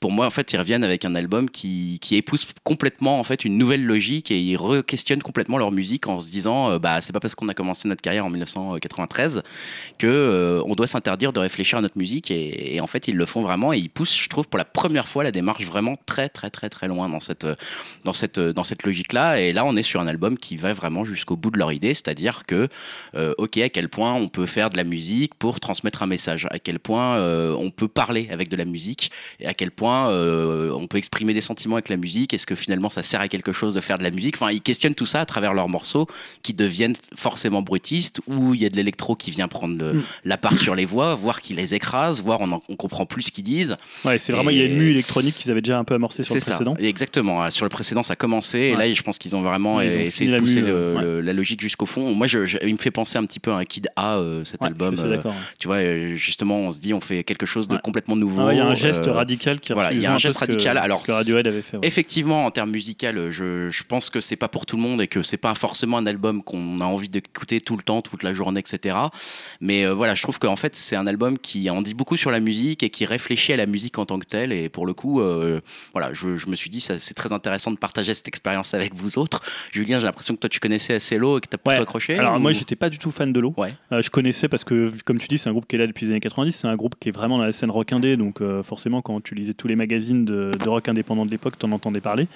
pour moi, en fait, ils reviennent avec un album qui, qui qui épousent complètement en fait une nouvelle logique et ils re-questionnent complètement leur musique en se disant euh, bah c'est pas parce qu'on a commencé notre carrière en 1993 que euh, on doit s'interdire de réfléchir à notre musique et, en fait ils le font vraiment et ils poussent je trouve pour la première fois la démarche vraiment très très très très loin dans cette dans cette dans cette logique là et là on est sur un album qui va vraiment jusqu'au bout de leur idée c'est-à-dire que euh, ok à quel point on peut faire de la musique pour transmettre un message à quel point euh, on peut parler avec de la musique et à quel point on peut exprimer des sentiments avec la musique est-ce que finalement ça sert à quelque chose de faire de la musique? Enfin ils questionnent tout ça à travers leurs morceaux qui deviennent forcément brutistes où il y a de l'électro qui vient prendre le- Mm. la part sur les voix voire qui les écrase voire on, en- on comprend plus ce qu'ils disent Ouais, c'est vraiment, il y a une mue électronique qu'ils avaient déjà un peu amorcée sur le ça, précédent. exactement. Sur le précédent, ça a commencé, et là, je pense qu'ils ont vraiment Ouais, ils ont essayé de la pousser mue, le- euh, ouais. le- la logique jusqu'au fond. Moi, je, je- il me fait penser un petit peu à un Kid A, euh, cet album. euh, tu vois, justement, on se dit, on fait quelque chose de complètement nouveau. Ah Il y a un geste radical qui voilà, il y a un geste radical. Alors, que Radiohead avait fait. Effectivement, en termes musical, je, je pense que c'est pas pour tout le monde et que c'est pas forcément un album qu'on a envie d'écouter tout le temps, toute la journée, etc. Mais euh, voilà, je trouve qu'en fait, c'est un album qui en dit beaucoup sur la musique et qui réfléchit à la musique en tant que telle. Et pour le coup, euh, voilà, je, je me suis dit, c'est très intéressant de partager cette expérience avec vous autres. Julien, j'ai l'impression que toi, tu connaissais assez l'eau et que t'as plutôt Ouais. accroché. Alors ou- moi j'étais pas du tout fan de l'eau. Ouais. Euh, je connaissais parce que comme tu dis c'est un groupe qui est là depuis les années 90, c'est un groupe qui est vraiment dans la scène rock indé donc forcément quand tu lisais tous les magazines de, de rock indépendant de l'époque t'en entendais parler.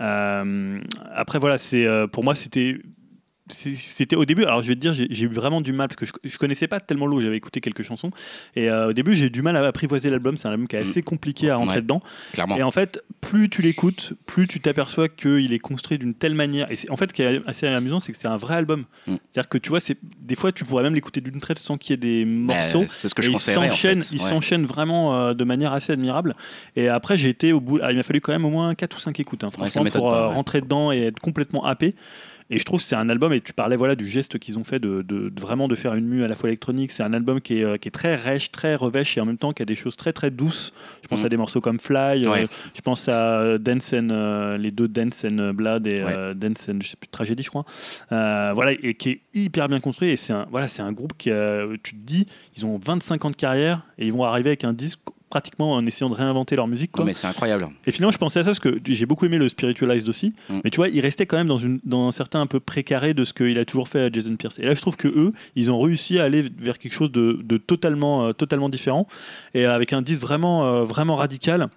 Euh, après voilà c'est euh, pour moi c'était c'était au début alors je vais te dire j'ai eu vraiment du mal parce que je, je connaissais pas tellement l'eau j'avais écouté quelques chansons et euh, au début j'ai eu du mal à apprivoiser l'album c'est un album qui est assez compliqué à rentrer Ouais. dedans clairement. et en fait, plus tu l'écoutes, plus tu t'aperçois qu'il est construit d'une telle manière. Et en fait, ce qui est assez amusant, c'est que c'est un vrai album. Mm. C'est-à-dire que tu vois, des fois, tu pourrais même l'écouter d'une traite sans qu'il y ait des morceaux. Bah, c'est ce que je conseillerais. en fait. il Ouais. s'enchaîne vraiment euh, de manière assez admirable. Et après, j'ai été au bout. ah, il m'a fallu quand même au moins 4 ou 5 écoutes, hein, franchement, pour pas, euh, rentrer dedans et être complètement happé. Et je trouve que c'est un album, et tu parlais voilà, du geste qu'ils ont fait de, de- de vraiment de faire une mue à la fois électronique. C'est un album qui est, euh, qui est très rêche, très revêche et en même temps qui a des choses très très douces. Je pense Mhm. à des morceaux comme Fly, euh, je pense à euh, Dance and, euh, les deux Dance and Blood et Ouais. euh, Dance and je sais plus, Tragédie, je crois. Voilà, et qui est hyper bien construit. Et c'est un, voilà, un groupe qui, a- tu te dis, ils ont 25 ans de carrière et ils vont arriver avec un disque pratiquement en essayant de réinventer leur musique. Quoi. Non, mais c'est incroyable. Et finalement, je pensais à ça parce que j'ai beaucoup aimé le Spiritualized aussi. Mm. Mais tu vois, il restait quand même dans, une, dans un certain un peu précaré de ce qu'il a toujours fait à Jason Pierce. Et là, je trouve que eux, ils ont réussi à aller vers quelque chose de, de totalement, euh, totalement différent et avec un disque vraiment, euh, vraiment radical.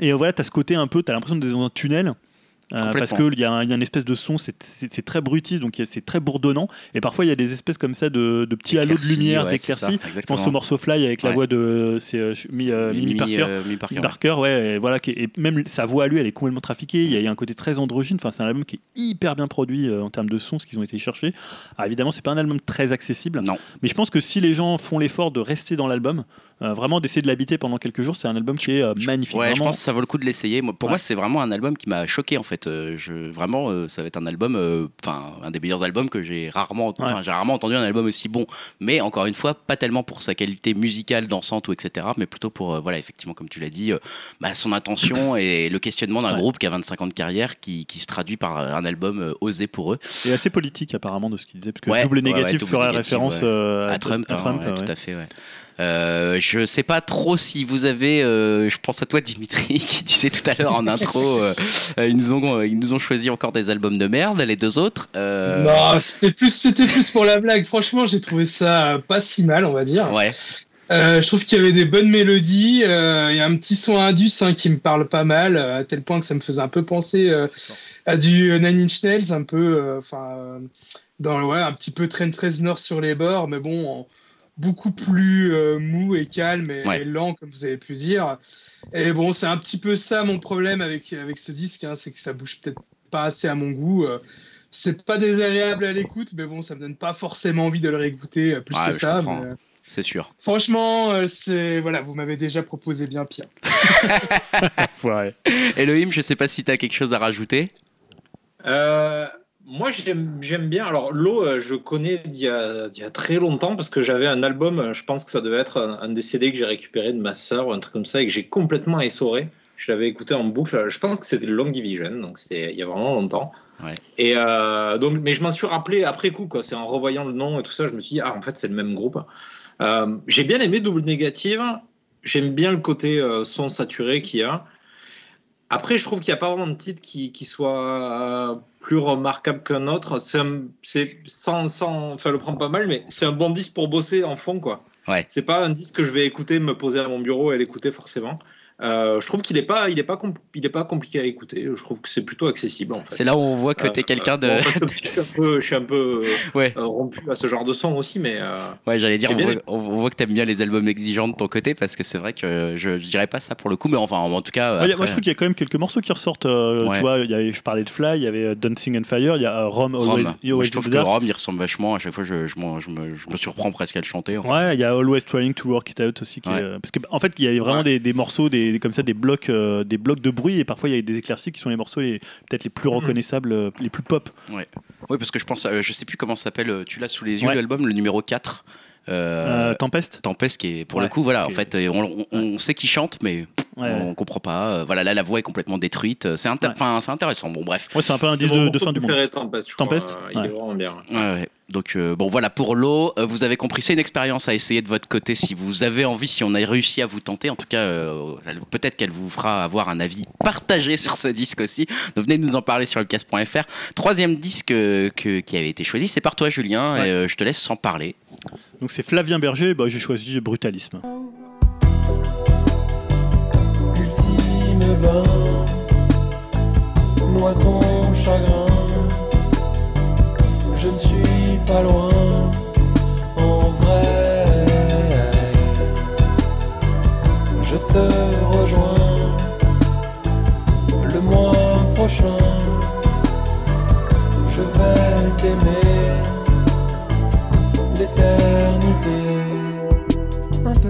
Et voilà, tu as ce côté un peu, tu as l'impression d'être dans un tunnel. Euh, parce qu'il y, y a une espèce de son, c'est- très brutiste, donc c'est très bourdonnant. Et parfois, il y a des espèces comme ça de, de petits halos de lumière, ouais, d'éclaircies. Je pense au morceau Fly avec la voix de euh, euh, Mimi Parker. Mimi Parker. Parker, ouais, et voilà, et même sa voix à lui, elle est complètement trafiquée. Il y a, il y a un côté très androgyne. Enfin, c'est un album qui est hyper bien produit en termes de son, ce qu'ils ont été chercher. Alors, évidemment, c'est pas un album très accessible, Non. mais je pense que si les gens font l'effort de rester dans l'album, euh, vraiment d'essayer de l'habiter pendant quelques jours, c'est un album qui est euh, magnifique. Ouais, je vraiment. pense que ça vaut le coup de l'essayer. Pour Ouais. moi, c'est vraiment un album qui m'a choqué en fait. Euh, je, vraiment, euh, ça va être un album, enfin, un des meilleurs albums que j'ai rarement, enfin, j'ai rarement entendu un album aussi bon. Mais encore une fois, pas tellement pour sa qualité musicale, dansante ou etc. Mais plutôt pour, voilà, effectivement, comme tu l'as dit, bah, son intention et le questionnement d'un Ouais. groupe qui a 25 ans de carrière, qui, qui se traduit par un album osé pour eux. Et assez politique apparemment de ce qu'il disait, parce que Ouais, double ouais, ouais, négatif double ferait négatif, référence ouais. à Trump, hein, ouais, ouais. tout à fait. Ouais. Euh, je sais pas trop si vous avez, euh, je pense à toi Dimitri qui disait tout à l'heure en intro, euh, ils, nous ont, ils nous ont choisi encore des albums de merde, les deux autres. Euh, Non, c'était plus, c'était plus pour la blague. Franchement, j'ai trouvé ça pas si mal, on va dire. Ouais, Euh, je trouve qu'il y avait des bonnes mélodies. euh, Il y a un petit son indus hein, qui me parle pas mal, euh, à tel point que ça me faisait un peu penser euh, à du Nine Inch Nails, un peu, enfin, euh, dans ouais, un petit peu Trent Reznor sur les bords, mais bon, en- beaucoup plus euh, mou et calme et, Ouais. et lent, comme vous avez pu dire. Et bon, c'est un petit peu ça mon problème avec avec ce disque, hein, c'est que ça bouge peut-être pas assez à mon goût. euh, c'est pas désagréable à l'écoute, mais bon, ça me donne pas forcément envie de le réécouter euh, plus Ouais, que ça. mais, c'est sûr. Franchement, c'est voilà, vous m'avez déjà proposé bien pire. Ouais. Elohim, je sais pas si tu as quelque chose à rajouter. Euh, moi, j'aime bien. Alors, l'eau, je connais d'il y, a- d'il y a très longtemps parce que j'avais un album, euh, je pense que ça devait être un, un des CD que j'ai récupéré de ma sœur ou un truc comme ça et que j'ai complètement essoré. Je l'avais écouté en boucle. Je pense que c'était Long Division, donc c'était il y a vraiment longtemps. Ouais. Et euh, donc, mais je m'en suis rappelé après coup, quoi. C'est en revoyant le nom et tout ça, je me suis dit, ah, en fait, c'est le même groupe. Euh, j'ai bien aimé Double Négative. J'aime bien le côté euh, son saturé qu'il y a. Après, je trouve qu'il n'y a pas vraiment de titre qui, qui soit euh, plus remarquable qu'un autre. C'est sans, sans, enfin, le prend pas mal, mais c'est un bon disque pour bosser en fond, quoi. Ouais. C'est pas un disque que je vais écouter, me poser à mon bureau et l'écouter forcément. Euh, je trouve qu'il est pas, il est pas, il est pas compliqué à écouter. Je trouve que c'est plutôt accessible en fait. C'est là où on voit que t'es Euh, quelqu'un de. bon, parce que je suis un peu, je suis un peu euh, Ouais. rompu à ce genre de son aussi, mais euh, Ouais, j'allais dire, on bien voit, on voit que t'aimes bien les albums exigeants de ton côté parce que c'est vrai que je, je dirais pas ça pour le coup, mais enfin, en tout cas. Ouais, après- moi, je trouve qu'il y a quand même quelques morceaux qui ressortent. euh, Ouais. Tu vois, il y avait- je parlais de Fly, il y avait Dancing and Fire, il y a Rome, Rome. Always, Moi, Always je trouve que. Rome, il ressemble vachement. À chaque fois, je, je, m'en- je me, je me surprends presque à le chanter. en fait. Ouais, il y a Always Trying to Work It Out aussi. Qui Ouais. est, parce qu'en en fait, il y a vraiment Ouais. des, des morceaux, des, comme ça, des blocs, euh, des blocs de bruit, et parfois il y a des éclaircies qui sont les morceaux les- peut-être les plus Mhm. reconnaissables, euh, les plus pop. Oui, parce que je pense, à- je sais plus comment ça s'appelle, euh, tu l'as sous les yeux Ouais. l'album, le numéro 4. Euh, Euh, Tempest Tempest, qui est pour Ouais. le coup, voilà, en fait, euh, on, on- on sait qu'il chante, mais Ouais, on ouais. comprend pas. Euh, Voilà, là, la voix est complètement détruite. C'est inter- Ouais. enfin, c'est intéressant. Bon, bref. Ouais, c'est un peu un disque de, de fin du monde. Tempest. Tempest Il est vraiment bien. Ouais, ouais. Donc euh, bon voilà pour l'eau, Euh, vous avez compris, c'est une expérience à essayer de votre côté si vous avez envie, si on a réussi à vous tenter. En tout cas, euh, peut-être qu'elle vous fera avoir un avis partagé sur ce disque aussi. Donc venez nous en parler sur le casse.fr. Troisième disque que- qui avait été choisi, c'est par toi Julien, Ouais. et euh, je te laisse s'en parler. Donc c'est Flavien Berger, bah, j'ai choisi Brutalisme. ultime bain, noie ton chagrin. Je ne suis pas loin, en vrai. Je te rejoins le mois prochain. Je vais t'aimer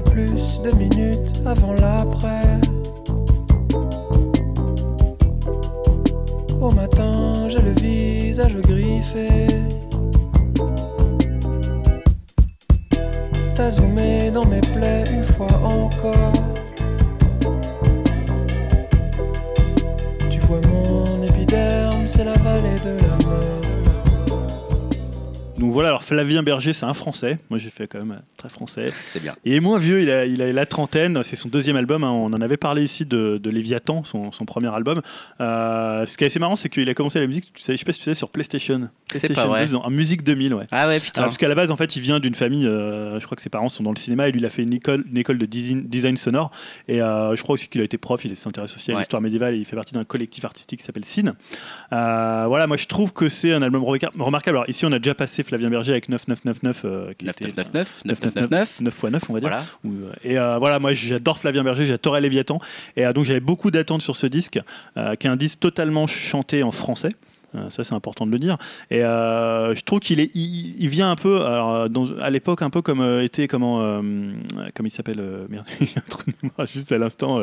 plus de minutes avant l'après. Au matin, j'ai le visage griffé. T'as zoomé dans mes plaies une fois encore. Tu vois mon épiderme, c'est la vallée de la. Donc voilà, alors Flavien Berger, c'est un français. Moi j'ai fait quand même euh, très français. C'est bien. Est moins vieux, il a, il a la trentaine, c'est son deuxième album. hein. On en avait parlé ici de, de Léviathan, son, son premier album. Euh, ce qui est assez marrant, c'est qu'il a commencé la musique, tu sais, je sais pas si tu sais, sur PlayStation. PlayStation pas vrai. 2, en musique 2000, ouais. Ah ouais putain. parce qu'à la base, en fait, il vient d'une famille, euh, je crois que ses parents sont dans le cinéma, et lui, il a fait une école, une école de design, design sonore. Et euh, je crois aussi qu'il a été prof, il s'intéresse aussi à Ouais. l'histoire médiévale, et il fait partie d'un collectif artistique qui s'appelle Cine. Euh, voilà, moi, je trouve que c'est un album remarquable. remarquable. Alors, ici, on a déjà passé Flavien Berger avec 9999, euh, qui était 9999, 9999. 9 x 9, on va dire. Voilà. Euh, Et euh, voilà, moi j'adore Flavien Berger, j'adorais Léviathan. Et euh, donc j'avais beaucoup d'attentes sur ce disque, qui est un disque totalement chanté en français. Euh, ça c'est important de le dire. Et euh, je trouve qu'il est, il, il vient un peu, alors, euh, dans- à l'époque un peu comme euh, était comment, euh, comme il s'appelle, merde, il y a un de mémoire juste à l'instant,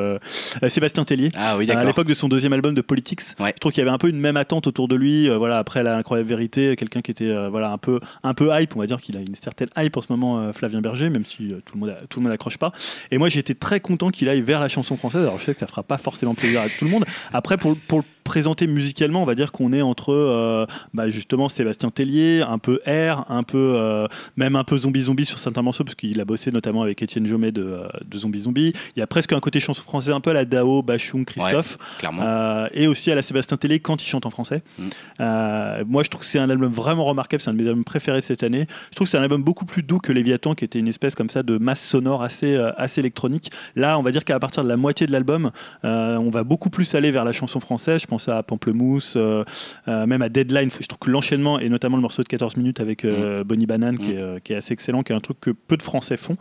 Sébastien Tellier. Ah oui À l'époque de son deuxième album de Politics, Ouais. je trouve qu'il y avait un peu une même attente autour de lui. voilà, après la incroyable vérité, quelqu'un qui était voilà un peu un peu hype, on va dire qu'il a une certaine hype en ce moment, Flavien Berger, même si tout le monde a- tout le monde n'accroche pas. Et moi, j'étais très content qu'il aille vers la chanson française. Alors, je sais que ça fera pas forcément plaisir à tout le monde. Après, pour pour le présenter musicalement, on va dire qu'on est entre euh, bah, justement Sébastien Tellier, un peu R, un peu euh, même un peu zombie zombie sur certains morceaux parce qu'il a bossé notamment avec Étienne Jomet de, euh, de Zombie Zombie. Il y a presque un côté chanson française un peu à la Dao, Bachung, Christophe. Clairement. Euh, et aussi à la Sébastien Télé quand il chante en français. Mm. Moi, je trouve que c'est un album vraiment remarquable. C'est un de mes albums préférés cette année. Je trouve que c'est un album beaucoup plus doux que Léviathan, qui était une espèce comme ça de masse sonore assez, assez électronique. Là, on va dire qu'à partir de la moitié de l'album, on va beaucoup plus aller vers la chanson française. Je pense à Pamplemousse, euh, euh, même à Deadline. Je trouve que l'enchaînement, et notamment le morceau de 14 minutes avec euh, Bonnie Banane, qui, est, euh, qui est assez excellent, qui est un truc que peu de Français font.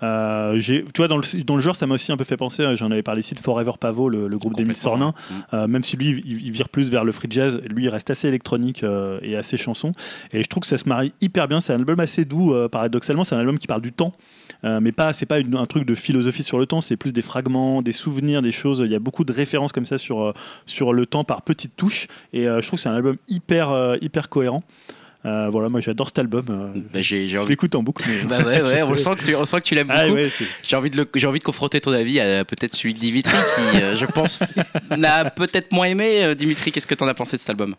Tu vois, dans le, dans le genre, ça m'a aussi un peu fait penser, j'en avais parlé ici, de Forever Pavot, le, le groupe Complètement, Sornin. Euh, même si lui, il, il vire plus vers le free jazz, lui, il reste assez électronique et assez chanson. Et je trouve que ça se marie hyper bien. C'est un album assez doux, paradoxalement. C'est un album qui parle du temps, euh, mais pas, c'est pas une- un truc de philosophie sur le temps. C'est plus des fragments, des souvenirs, des choses. Il y a beaucoup de références comme ça sur, sur le temps par petites touches. Et euh, je trouve que c'est un album hyper, euh, hyper cohérent. Euh, voilà, moi j'adore cet album. euh, Bah, j'ai j'ai je l'écoute en boucle. Mais... Bah ouais, ouais, on sent que tu, on sent que tu l'aimes beaucoup. Ah ouais, c'est- J'ai envie de le- j'ai envie de confronter ton avis à peut-être celui de Dimitri qui, euh, je pense, n'a peut-être moins aimé. Dimitri, qu'est-ce que t'en as pensé de cet album?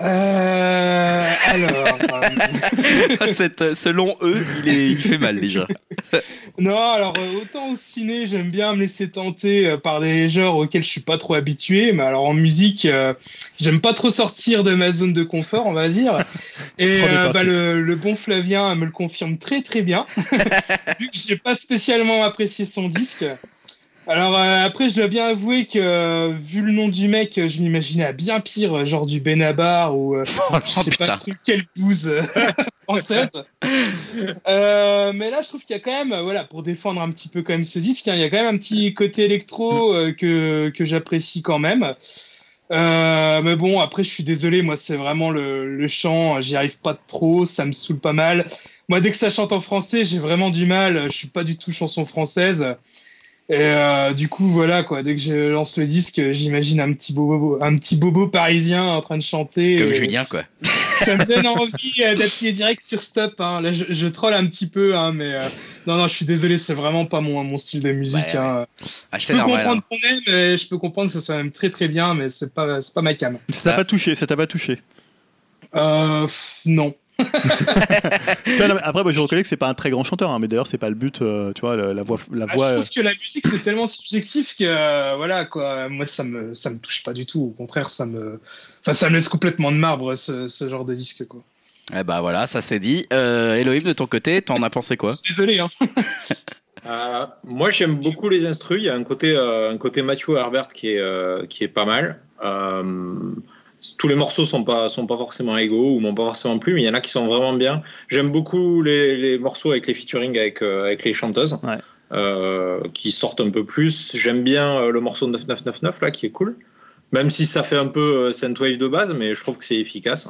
Euh, alors. euh, Cette, ce long E, il, est, il fait mal déjà. non, alors euh, autant au ciné, j'aime bien me laisser tenter euh, par des genres auxquels je suis pas trop habitué, mais alors en musique, euh, j'aime pas trop sortir de ma zone de confort, on va dire. Et euh, bah, le, le bon Flavien me le confirme très très bien, vu que j'ai pas spécialement apprécié son disque. Alors euh, après, je dois bien avouer que euh, vu le nom du mec, je l'imaginais à bien pire, euh, genre du Benabar ou euh, je sais putain. pas trop quelle bouse euh, française. Euh, mais là, je trouve qu'il y a quand même, voilà, pour défendre un petit peu quand même ce disque, hein, il y a quand même un petit côté électro euh, que, que j'apprécie quand même. Euh, mais bon, après, je suis désolé, moi, c'est vraiment le, le chant, j'y arrive pas trop, ça me saoule pas mal. Moi, dès que ça chante en français, j'ai vraiment du mal, je suis pas du tout chanson française. Et euh, du coup, voilà, quoi, dès que je lance le disque, j'imagine un petit bobo, un petit bobo parisien en train de chanter. Comme Julien, quoi. ça me donne envie euh, d'appuyer direct sur stop. Hein. Là, je, je troll un petit peu, hein, mais euh, non, non, je suis désolé, c'est vraiment pas mon, mon style de musique. Ouais, hein. Ah, Je c'est peux normal. comprendre hein. qu'on aime, et je peux comprendre que ce soit même très très bien, mais c'est pas, c'est pas ma cam. Ça t'a pas touché, ça t'a pas touché. Euh, pff, non. Tu vois, non, mais après, moi, je reconnais que c'est pas un très grand chanteur, hein, mais d'ailleurs, c'est pas le but. euh, tu vois, la, la voix, la Ah, voix. je euh, trouve que la musique c'est tellement subjectif que euh, voilà quoi. Moi ça me ça me touche pas du tout. Au contraire, ça me, enfin ça me laisse complètement de marbre ce, ce genre de disque quoi. Eh bah voilà, ça c'est dit. Euh, Elohim, de ton côté, t'en as pensé quoi? Désolé hein. Euh, moi, j'aime beaucoup les instrus. Il y a un côté, euh, un côté Matthew Herbert qui est, euh, qui est pas mal. Tous les morceaux sont pas, sont pas forcément égaux ou m'ont pas forcément plu, mais il y en a qui sont vraiment bien. J'aime beaucoup les, les morceaux avec les featuring avec, euh, avec les chanteuses Ouais. euh, qui sortent un peu plus. J'aime bien euh, le morceau 9999 là qui est cool. Même si ça fait un peu synthwave de base, mais je trouve que c'est efficace.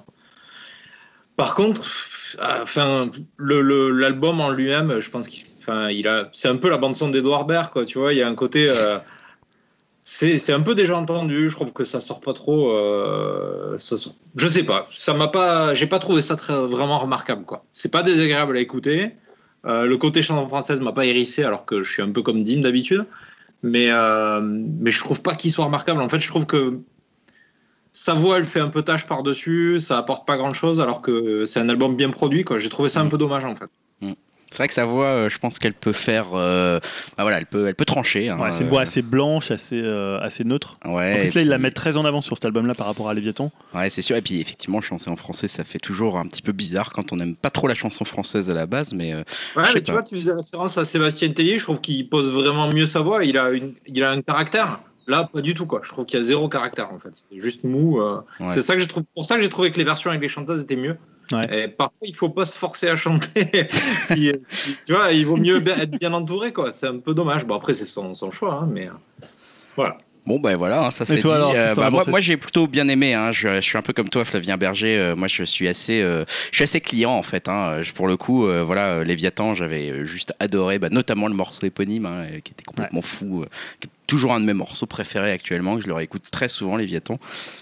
Par contre, euh, enfin, le- l'album en lui-même, je pense qu'il, enfin, il a, c'est un peu la bande son d'Edouard Baird, quoi. Tu vois, il y a un côté, c'est, un peu déjà entendu. Je trouve que ça sort pas trop. euh, ça sort- je sais pas, ça m'a pas, j'ai pas trouvé ça très vraiment remarquable, quoi. C'est pas désagréable à écouter. Euh, le côté chanson française m'a pas hérissé, alors que je suis un peu comme Dim d'habitude. Mais, euh, mais je trouve pas qu'il soit remarquable. En fait, je trouve que sa voix, elle fait un peu tâche par-dessus, ça apporte pas grand-chose, alors que c'est un album bien produit. Quoi. J'ai trouvé ça un peu dommage, en fait. C'est vrai que sa voix, euh, je pense qu'elle peut faire. euh, bah voilà, elle peut, elle peut trancher. hein, ouais, c'est une voix assez blanche, assez, euh, assez neutre. Ouais, En et plus, là, il la puis- met très en avant sur cet album-là par rapport à Léviathan. Ouais, c'est sûr. Et puis, effectivement, chanter en français, ça fait toujours un petit peu bizarre quand on n'aime pas trop la chanson française à la base. Mais euh, Ouais, Je sais mais tu pas. vois, tu faisais référence à Sébastien Tellier, je trouve qu'il pose vraiment mieux sa voix, il a, une, il a un caractère. Là, pas du tout, quoi. Je trouve qu'il y a zéro caractère, en fait. C'est juste mou. euh. Ouais. C'est ça que j'ai trouvé. Pour ça que j'ai trouvé que les versions avec les chanteuses étaient mieux. Ouais. Et parfois, il faut pas se forcer à chanter. si, si- tu vois, il vaut mieux être bien entouré, quoi. C'est un peu dommage. Bon, après, c'est son, son choix, hein, mais euh, voilà. Bon, ben voilà, hein, ça c'est dit. alors, t'en bah, moi, j'ai plutôt bien aimé. hein. Je, je suis un peu comme toi, Flavien Berger. Euh, moi, je suis assez, euh, je suis assez client en fait. hein. Je- Pour le coup, euh, voilà, euh, Léviathan, j'avais euh, juste adoré, bah, notamment le morceau éponyme, hein, euh, qui était complètement fou. euh, qui toujours un de mes morceaux préférés actuellement, que je le réécoute très souvent, Léviathan.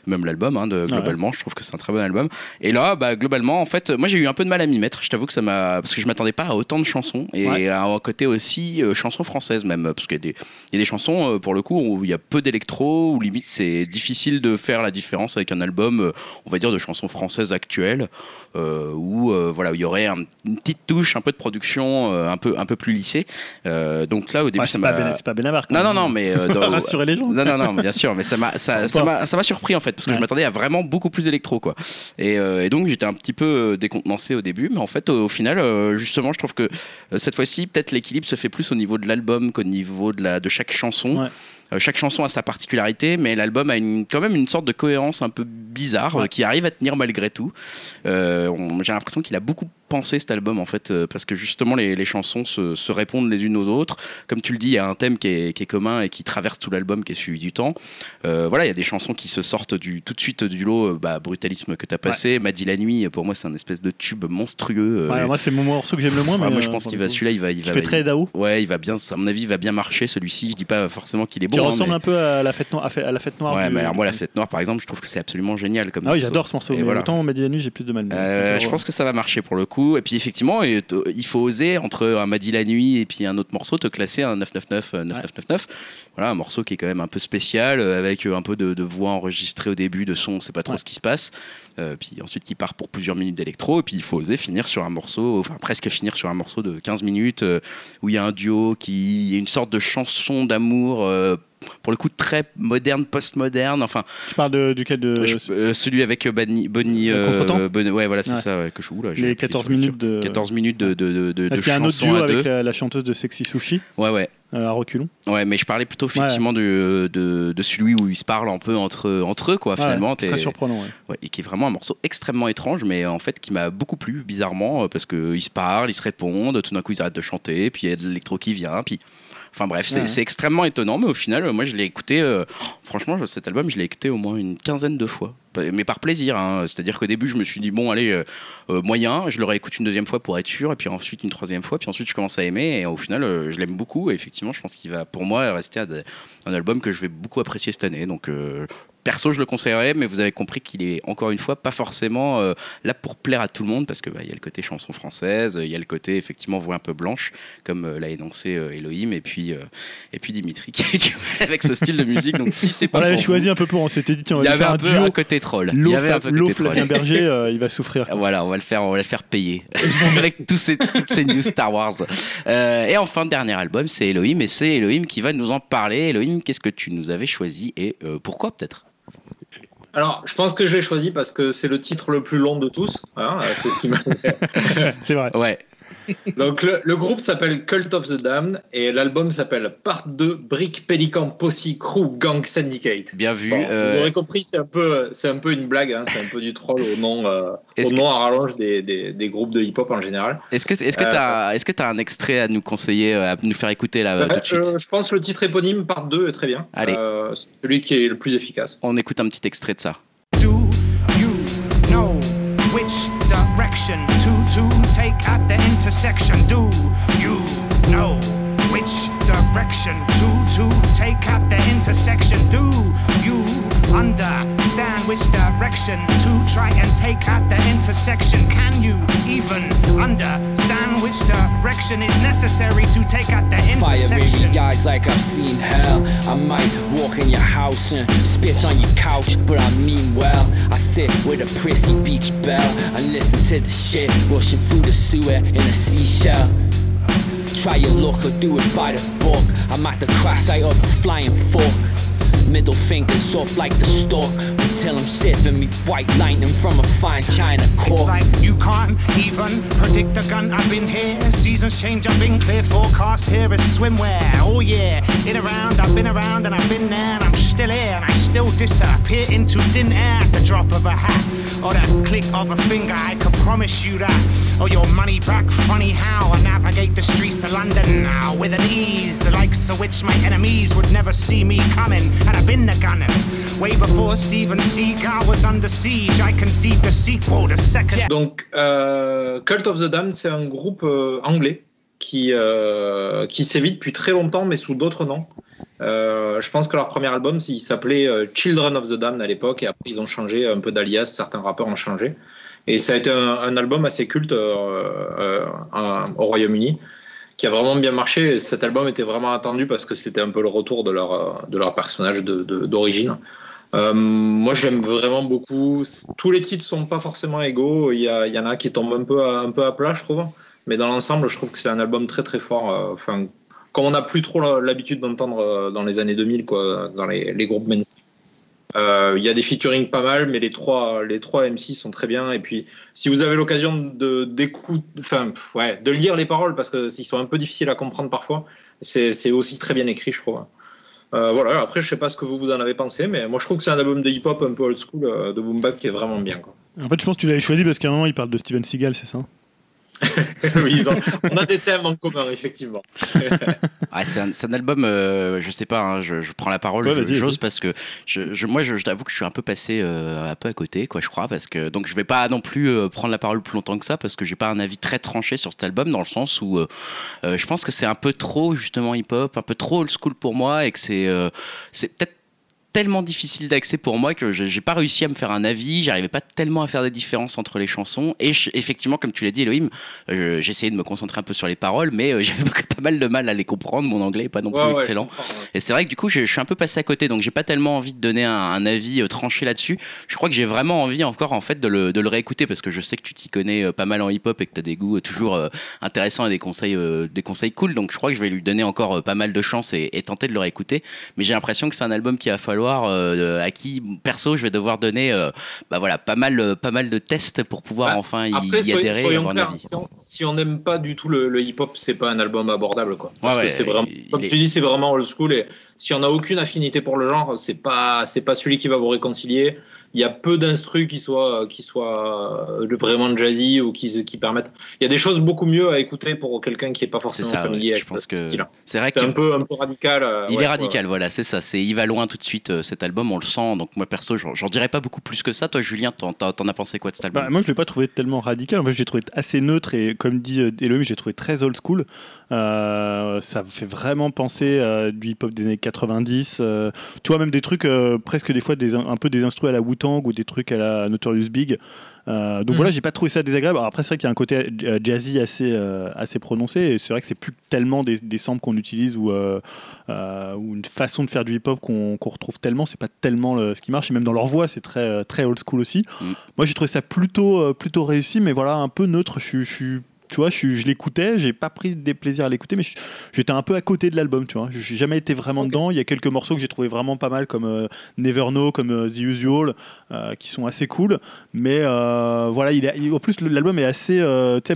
Même l'album, hein, de, globalement, je trouve que c'est un très bon album. Et là, bah, globalement, en fait, moi, j'ai eu un peu de mal à m'y mettre. Je t'avoue que ça m'a, parce que je m'attendais pas à autant de chansons et Ouais. à un côté aussi euh, chansons françaises même, parce qu'il y a des il y a des chansons, euh, pour le coup, où il y a peu d'électro, où limite c'est difficile de faire la différence avec un album, euh, on va dire, de chansons françaises actuelles, euh, où euh, voilà, il y aurait un- une petite touche, un peu de production, euh, un, peu, un peu plus lissée. Euh, donc là, au début, Ouais, ça m'a. Ben- c'est pas Benabar. Non, non, non, mais. Euh, dans- Rassurer les gens. non, non, non, bien sûr, mais ça m'a, ça, ça m'a, ça m'a surpris en fait, parce que je m'attendais à vraiment beaucoup plus électro, quoi. Et, euh, et donc j'étais un petit peu euh, décontenancé au début, mais en fait, au, au final, euh, justement, je trouve que cette fois-ci, peut-être l'équilibre se fait plus au niveau de l'album qu'au niveau de, la, de chaque chanson. Ouais. Euh, chaque chanson a sa particularité, mais l'album a une, quand même une sorte de cohérence un peu bizarre euh, qui arrive à tenir malgré tout. Euh, J'ai l'impression qu'il a beaucoup pensé cet album en fait, euh, parce que justement les, les chansons se, se répondent les unes aux autres. Comme tu le dis, il y a un thème qui est, qui est commun et qui traverse tout l'album, qui est suivi du temps. Euh, voilà, il y a des chansons qui se sortent du, tout de suite du lot. euh, Bah, Brutalisme que tu as passé, M'a dit la nuit, pour moi c'est un espèce de tube monstrueux. Ouais, moi, c'est mon morceau que j'aime le moins. ouais, mais, moi je pense qu'il va celui-là, il va, il va, fait très DAO. ouais, il va bien, à mon avis, il va bien marcher celui-ci. Je dis pas forcément qu'il est bon. Qui hein, ressemble mais- un peu à la fête noire. À à la fête noire Ouais, du- mais alors moi la fête noire par exemple, je trouve que c'est absolument génial comme Ah oui, j'adore ce morceau. Mais voilà. autant m'a dit la nuit, j'ai plus de mal. je pense que ça va marcher pour le coup. Coup, et puis effectivement, il faut oser entre un m'a dit la nuit et puis un autre morceau te classer un 999 euh, 9999. Voilà, un morceau qui est quand même un peu spécial euh, avec euh, un peu de, de voix enregistrée au début, de son, on sait pas trop Ouais. ce qui se passe. Euh, puis ensuite qui part pour plusieurs minutes d'électro et puis il faut oser finir sur un morceau, enfin presque finir sur un morceau de 15 minutes euh, où il y a un duo qui a une sorte de chanson d'amour. euh, pour le coup très moderne, post-moderne, enfin Je parle de, duquel de. je- euh, celui avec Bonnie, Bonnie euh, ouais voilà c'est Ouais. ça ouais, que je oula, les appuyé 14 sur le minutes de. 14 minutes de, de, de, de, un autre duo avec la, la chanteuse de Sexy Sushi Ouais ouais à reculons ouais mais je parlais plutôt effectivement de, de, de celui où ils se parlent un peu entre entre eux quoi finalement Ouais, Très surprenant. ouais. Et qui est vraiment un morceau extrêmement étrange, mais en fait qui m'a beaucoup plu, bizarrement, euh, parce qu'ils se parlent, ils se répondent, tout d'un coup ils arrêtent de chanter, puis il y a de l'électro qui vient, puis. Enfin bref, c'est Ouais. extrêmement étonnant, mais au final, euh, moi je l'ai écouté, euh, franchement, cet album, je l'ai écouté au moins une quinzaine de fois. Mais par plaisir, hein. c'est-à-dire qu'au début, je me suis dit, bon, allez, euh, euh, moyen, je le réécoute une deuxième fois pour être sûr, et puis ensuite une troisième fois, puis ensuite je commence à aimer, et au final, euh, je l'aime beaucoup, et effectivement, je pense qu'il va, pour moi, rester à des- un album que je vais beaucoup apprécier cette année. Donc, euh, perso, je le conseillerais, mais vous avez compris qu'il est encore une fois pas forcément là pour plaire à tout le monde, parce que bah, y a le côté chanson française, il y a le côté effectivement voix un peu blanche, comme l'a énoncé Elohim, et puis et puis Dimitri qui avec ce style de musique. Donc si c'est pas On l'avait choisi vous, un peu pour. On s'était dit, tiens, on il y va avait faire un un peu duo. un côté troll. Il y avait un peu côté troll. Flavien Berger, euh, il va souffrir. Voilà, on va le faire, on va le faire payer avec tous ces, toutes ces news Star Wars. Euh, et enfin, dernier album, c'est Elohim, et c'est Elohim qui va nous en parler. Elohim, qu'est-ce que tu nous avais choisi et euh, pourquoi peut-être? Alors, je pense que je l'ai choisi parce que c'est le titre le plus long de tous. hein, c'est ce qui m'a. C'est vrai. Ouais, Donc, le, le groupe s'appelle Cult of the Damned et l'album s'appelle Part 2 Brick Pelican Posse Crew Gang Syndicate. bien vu. Bon, Euh, Vous aurez compris, c'est un peu, c'est un peu une blague, hein, c'est un peu du troll au nom, euh, au que- nom à rallonge des, des, des groupes de hip-hop en général. Est-ce que est-ce que Euh, t'as est-ce que t'as un extrait à nous conseiller, euh, à nous faire écouter là tout de suite? je pense que le titre éponyme Part 2 est très bien. Allez. C'est celui qui est le plus efficace. On écoute un petit extrait de ça. Direction to to take at the intersection? Do you know which direction to to take at the intersection? Do you understand which direction to try and take at the intersection? Can you even understand which direction is necessary to take at the intersection? Fire baby eyes like I've seen hell. I might walk in your house and spit on your couch, but I mean well. I sit with a prissy beach bell and listen to the shit rushing through the sewer in a seashell. Try your luck or do it by the book. I'm at the crash site of a flying fork. Middle fingers up like the stalk until I'm sipping me white lightning from a fine china It's like you can't even predict the gun. I've been here. Seasons change. I've been clear. Forecast here is swimwear. Oh yeah, in around. I've been around and I've been there. And I'm still here and I still disappear into thin air at the drop of a hat or the click of a finger. I can promise you that. Or your money back. Funny how I navigate the streets of London now with an ease, the likes of which my enemies would never see me coming. And I've been the gunning way before Steven Donc, Cult of the Damned, c'est un groupe euh, anglais qui, euh, qui sévit depuis très longtemps, mais sous d'autres noms. Euh, je pense que leur premier album, il s'appelait euh, Children of the Damned à l'époque, et après ils ont changé un peu d'alias, certains rappeurs ont changé. Et ça a été un, album assez culte au Royaume-Uni, qui a vraiment bien marché. Et cet album était vraiment attendu parce que c'était un peu le retour de leur, de leur personnage d'origine. Euh, moi, j'aime vraiment beaucoup. Tous les titres sont pas forcément égaux. Il y, en a qui tombent un peu à, plat, je trouve. Mais dans l'ensemble, je trouve que c'est un album très très fort. Euh, Enfin, comme on n'a plus trop l'habitude d'entendre euh, dans les années 2000, quoi, dans les, les groupes mainstream. Il y a des featuring pas mal, mais les trois, les trois MC sont très bien. Et puis, si vous avez l'occasion de enfin, ouais, de lire les paroles parce que ils sont un peu difficiles à comprendre parfois, c'est aussi très bien écrit, je trouve. Euh, voilà. Après, je sais pas ce que vous vous en avez pensé, mais moi, je trouve que c'est un album de hip-hop un peu old school euh, de boom bap qui est vraiment bien. Quoi. En fait, je pense que tu l'avais choisi parce qu'à un moment, il parle de Steven Seagal, c'est ça? Oui, ils ont- on a des thèmes en commun, effectivement. Ah, c'est un, c'est un album, euh, je sais pas, hein, je, je prends la parole, Ouais, je- vas-y, j'ose vas-y. parce que je, je- moi je, je t'avoue que je suis un peu passé euh, un peu à côté, quoi, je crois, parce que donc je vais pas non plus euh, prendre la parole plus longtemps que ça parce que j'ai pas un avis très tranché sur cet album dans le sens où euh, euh, je pense que c'est un peu trop justement hip-hop, un peu trop old school pour moi et que c'est euh, c'est peut-être tellement difficile d'accès pour moi que j'ai pas réussi à me faire un avis. J'arrivais pas tellement à faire des différences entre les chansons. Et je- effectivement, comme tu l'as dit, Elohim, euh, j'essayais de me concentrer un peu sur les paroles, mais euh, j'avais pas mal de mal à les comprendre. Mon anglais est pas non plus Ouais, excellent. ouais. Et c'est vrai que du coup, je, je suis un peu passé à côté, donc j'ai pas tellement envie de donner un, un avis euh, tranché là-dessus. Je crois que j'ai vraiment envie encore en fait de le, de le réécouter parce que je sais que tu t'y connais pas mal en hip-hop et que tu as des goûts toujours intéressants et des conseils, des conseils cool. Donc je crois que je vais lui donner encore pas mal de chance et, et tenter de le réécouter. Mais j'ai l'impression que c'est un album qui va falloir, euh, à qui perso, je vais devoir donner, euh, bah voilà, pas mal, euh, pas mal de tests pour pouvoir Bah, enfin y, Après, y soyons, adhérer soyons un clairs, si on- si n'aime pas du tout le, le hip-hop, c'est pas un album abordable, quoi. Parce Ouais, que ouais, c'est vraiment, comme est- tu dis, c'est vraiment old school. Et si on n'a aucune affinité pour le genre, c'est pas, c'est pas celui qui va vous réconcilier. Il y a peu d'instrus qui soient, qui soient euh, vraiment jazzy ou qui, qui permettent. Il y a des choses beaucoup mieux à écouter pour quelqu'un qui est pas forcément ça, ouais. familier je avec pense ce que c'est vrai C'est que un peu, un peu radical. euh, Il ouais, est radical, voilà, c'est ça. C'est il va loin tout de suite euh, cet album, on le sent. Donc moi perso, j'en j'en dirais pas beaucoup plus que ça. Toi, Julien, t'en as pensé quoi de cet album? Bah, moi, je l'ai pas trouvé tellement radical. En fait, j'ai trouvé assez neutre et, comme dit euh, Elohim, j'ai trouvé très old school. Euh, ça me fait vraiment penser à du hip-hop des années 90. euh, tu vois, même des trucs euh, presque des fois des, un peu des instrus à la Wu-Tang ou des trucs à la Notorious Big. Euh, donc Mhm. voilà, j'ai pas trouvé ça désagréable. Alors après, c'est vrai qu'il y a un côté euh, jazzy assez, euh, assez prononcé. Et c'est vrai que c'est plus tellement des, des samples qu'on utilise ou, euh, ou une façon de faire du hip-hop qu'on retrouve tellement. C'est pas tellement le- ce qui marche. Et même dans leur voix, c'est très, très old school aussi. Mm. Moi, j'ai trouvé ça plutôt, plutôt réussi, mais voilà, un peu neutre. Je suis. Tu vois, je, je l'écoutais, j'ai pas pris des plaisirs à l'écouter, mais j'étais un peu à côté de l'album, tu vois. J'ai jamais été vraiment dedans. Il y a quelques morceaux que j'ai trouvé vraiment pas mal, comme euh, Never Know, comme euh, The Usual, euh, qui sont assez cool. Mais voilà, il est, il- en plus, l'album est assez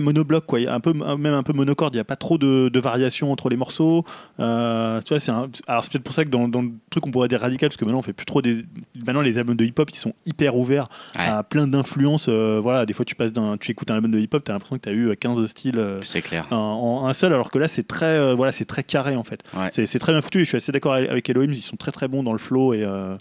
monobloc, quoi. Il y a un peu, même un peu monocorde. Il n'y a pas trop de, de variations entre les morceaux. Tu vois, c'est alors c'est peut-être pour ça que dans, dans le truc, on pourrait dire radical, parce que maintenant, on fait plus trop des. Maintenant, les albums de hip-hop, ils sont hyper ouverts Ouais. à plein d'influences. voilà, des fois, tu passes d'un, tu écoutes un album de hip-hop, tu as l'impression que tu as eu 15 styles. euh, C'est clair. en, en un seul, alors que là c'est très, euh, voilà, c'est très carré en fait. Ouais. C'est, très bien foutu et je suis assez d'accord avec Elohim, ils sont très très bons dans le flow et euh,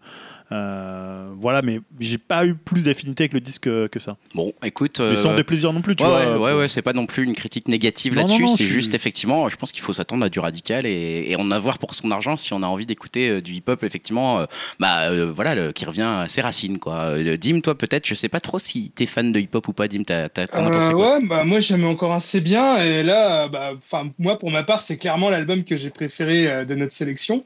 voilà, mais j'ai pas eu plus d'affinité avec le disque que, ça. Bon, écoute. Mais sans euh, déplaisir non plus, tu ouais, vois. ouais, euh, ouais, ouais, c'est pas non plus une critique négative là-dessus. C'est suis- juste effectivement, je pense qu'il faut s'attendre à du radical et, et en avoir pour son argent si on a envie d'écouter euh, du hip-hop effectivement, euh, bah euh, voilà, le- qui revient à ses racines quoi. Euh, Dim, toi peut-être, je sais pas trop si t'es fan de hip-hop ou pas. Dim, t'en as Euh, pensé quoi ouais, bah, moi j'aime encore assez bien. Et là, bah, moi pour ma part, c'est clairement l'album que j'ai préféré euh, de notre sélection.